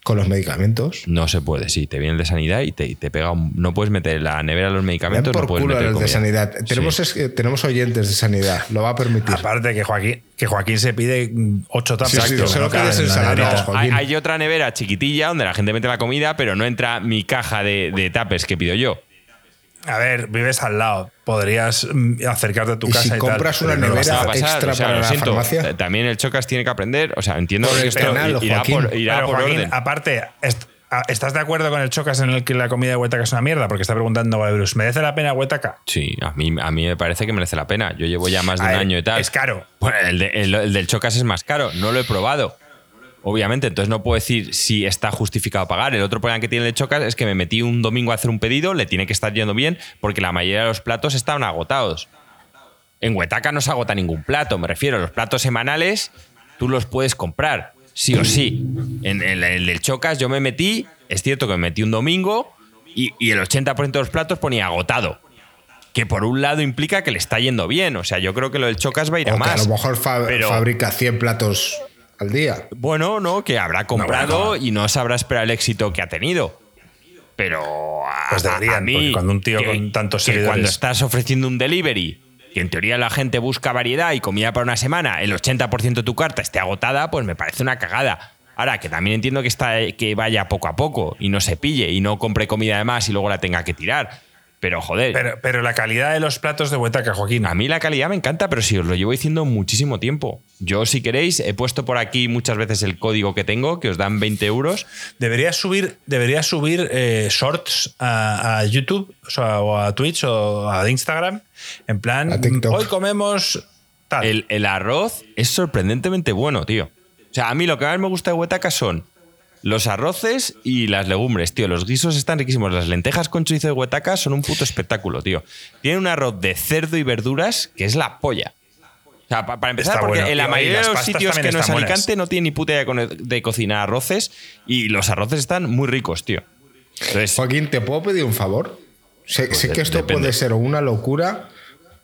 Con los medicamentos. No se puede, sí, te viene el de sanidad y te, y te pega un- No puedes meter en la nevera los medicamentos, por no puedes culo meter los de sanidad. Tenemos, Sí. es que tenemos oyentes de sanidad, lo va a permitir. Aparte que Joaquín, que Joaquín se pide ocho tapas. Sí, sí, no. No, hay otra nevera chiquitilla donde la gente mete la comida, pero no entra mi caja de, de tapes que pido yo. A ver, vives al lado. Podrías mm, acercarte a tu ¿Y casa si y tal, compras una no nevera pasar, extra o sea, para la siento. farmacia? Eh, También el Chocas tiene que aprender. O sea, entiendo Por que esto penal, irá Joaquín. por, irá Pero, por Joaquín, orden. aparte, ¿estás de acuerdo con el Chocas en el que la comida de Huetaca es una mierda? Porque está preguntando a Bruce, ¿merece la pena Huetaca? Sí, a mí, a mí me parece que merece la pena. Yo llevo ya más de A un ver, año y tal. es caro. Bueno, el, de- el- el del Chocas es más caro. No lo he probado. Obviamente, entonces no puedo decir si está justificado pagar. El otro problema que tiene el de Chocas es que me metí un domingo a hacer un pedido, le tiene que estar yendo bien, porque la mayoría de los platos estaban agotados. En Huetaca no se agota ningún plato, me refiero. Los platos semanales tú los puedes comprar, sí o sí. En el, el del Chocas yo me metí, es cierto que me metí un domingo y, y el 80% de los platos ponía agotado. Que por un lado implica que le está yendo bien. O sea, yo creo que lo del Chocas va a ir a que más. a lo mejor fa- pero- fabrica 100 platos al día. Bueno, no, que habrá comprado bueno. y no sabrá esperar el éxito que ha tenido. Pero a, Pues deberían, a mí, cuando un tío que- con tantos que cuando estás ofreciendo un delivery, que en teoría la gente busca variedad y comida para una semana, el 80% de tu carta esté agotada, pues me parece una cagada. Ahora, que también entiendo que, está, que vaya poco a poco y no se pille y no compre comida de más y luego la tenga que tirar. Pero joder, Pero, pero la calidad de los platos de Huetaca, Joaquín. a mí la calidad me encanta, pero si os lo llevo diciendo muchísimo tiempo. Yo, si queréis, he puesto por aquí muchas veces el código que tengo, que os dan 20 euros. Deberías subir, deberías subir eh, shorts a, a YouTube o, sea, o a Twitch o a Instagram. En plan, A TikTok. hoy comemos tal. El, el arroz es sorprendentemente bueno, tío. O sea, a mí lo que más me gusta de Huetaca son los arroces y las legumbres, tío. Los guisos están riquísimos. Las lentejas con chorizo de Huetaca son un puto espectáculo, tío. Tiene un arroz de cerdo y verduras que es la polla. O sea, pa- para empezar, Está porque bueno. en la mayoría de los sitios que no es buenas. Alicante no tiene ni puta idea de co- de cocinar arroces y los arroces están muy ricos, tío. Entonces, Joaquín, ¿te puedo pedir un favor? Sé, sé de- que esto depende. puede ser una locura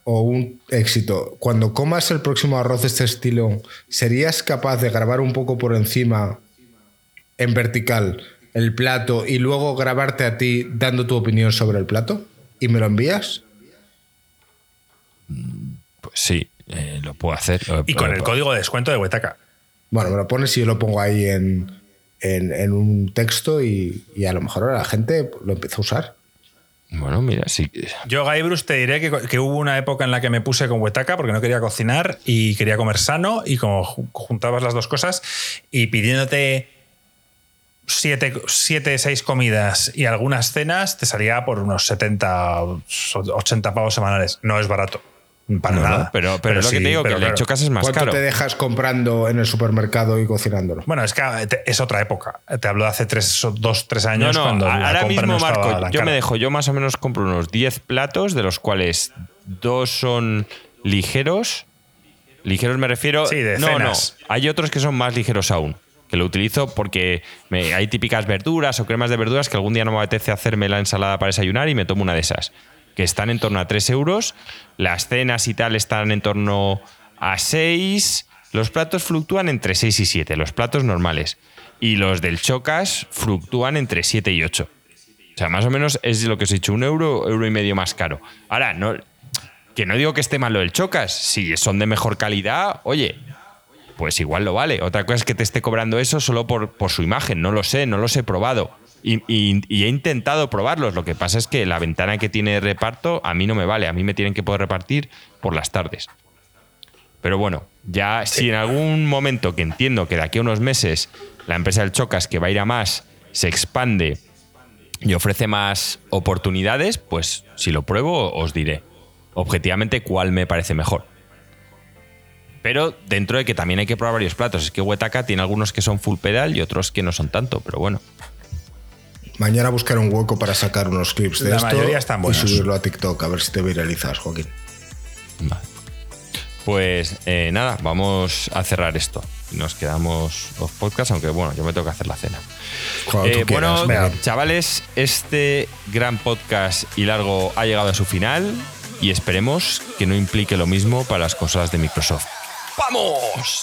o un éxito. Cuando comas el próximo arroz de este estilo, ¿serías capaz de grabar un poco por encima, en vertical, el plato y luego grabarte a ti dando tu opinión sobre el plato? ¿Y me lo envías? pues sí, eh, lo puedo hacer. Lo- y con lo el código de descuento de Huetaca. Bueno, me lo pones y yo lo pongo ahí en, en- en un texto y, y a lo mejor ahora la gente lo empieza a usar. Bueno, mira, sí. Yo, Guybrush, te diré que, que hubo una época en la que me puse con Huetaca porque no quería cocinar y quería comer sano y como ju- juntabas las dos cosas y pidiéndote siete, siete, seis comidas y algunas cenas te salía por unos 70, 80 pavos semanales. No es barato. Para No, no, nada. pero, pero, es lo que te digo, que pero el de claro. Chocas es más ¿Cuánto caro. te dejas comprando en el supermercado y cocinándolo? Bueno, es que te- es otra época. Te hablo de hace tres, dos, tres No, años no, cuando la ahora compra mismo, no Marco, yo me dejo, yo más o menos compro unos 10 platos, de los cuales dos son ligeros. Ligeros me refiero. Sí, de no, no. Hay otros que son más ligeros aún. Que lo utilizo porque hay típicas verduras o cremas de verduras que algún día no me apetece hacerme la ensalada para desayunar y me tomo una de esas. Que están en torno a 3 euros. Las cenas y tal están en torno a 6. Los platos fluctúan entre 6 y 7, los platos normales. Y los del Chocas fluctúan entre 7 y 8. O sea, más o menos es lo que os he dicho, un euro, euro y medio más caro. Ahora, no, que no digo que esté mal lo del Chocas. Si son de mejor calidad, oye, pues igual lo vale. Otra cosa es que te esté cobrando eso solo por, su imagen. No lo sé, no los he probado. Y, he intentado probarlos. Lo que pasa es que la ventana que tiene reparto a mí no me vale. A mí me tienen que poder repartir por las tardes. Pero bueno, ya si en algún momento que entiendo que de aquí a unos meses la empresa del Chocas, que va a ir a más, se expande y ofrece más oportunidades, pues si lo pruebo os diré objetivamente cuál me parece mejor. Pero dentro de que también hay que probar varios platos. Es que Huetaca tiene algunos que son full pedal y otros que no son tanto, pero bueno. Mañana buscaré un hueco para sacar unos clips de La esto mayoría están y subirlo a TikTok, a ver si te viralizas, Joaquín. Vale. Pues eh, nada, vamos a cerrar esto. Nos quedamos off podcast, aunque bueno, yo me tengo que hacer la cena. Eh, quieras, bueno, chavales, este gran podcast y largo ha llegado a su final y esperemos que no implique lo mismo para las consolas de Microsoft. ¡Vamos!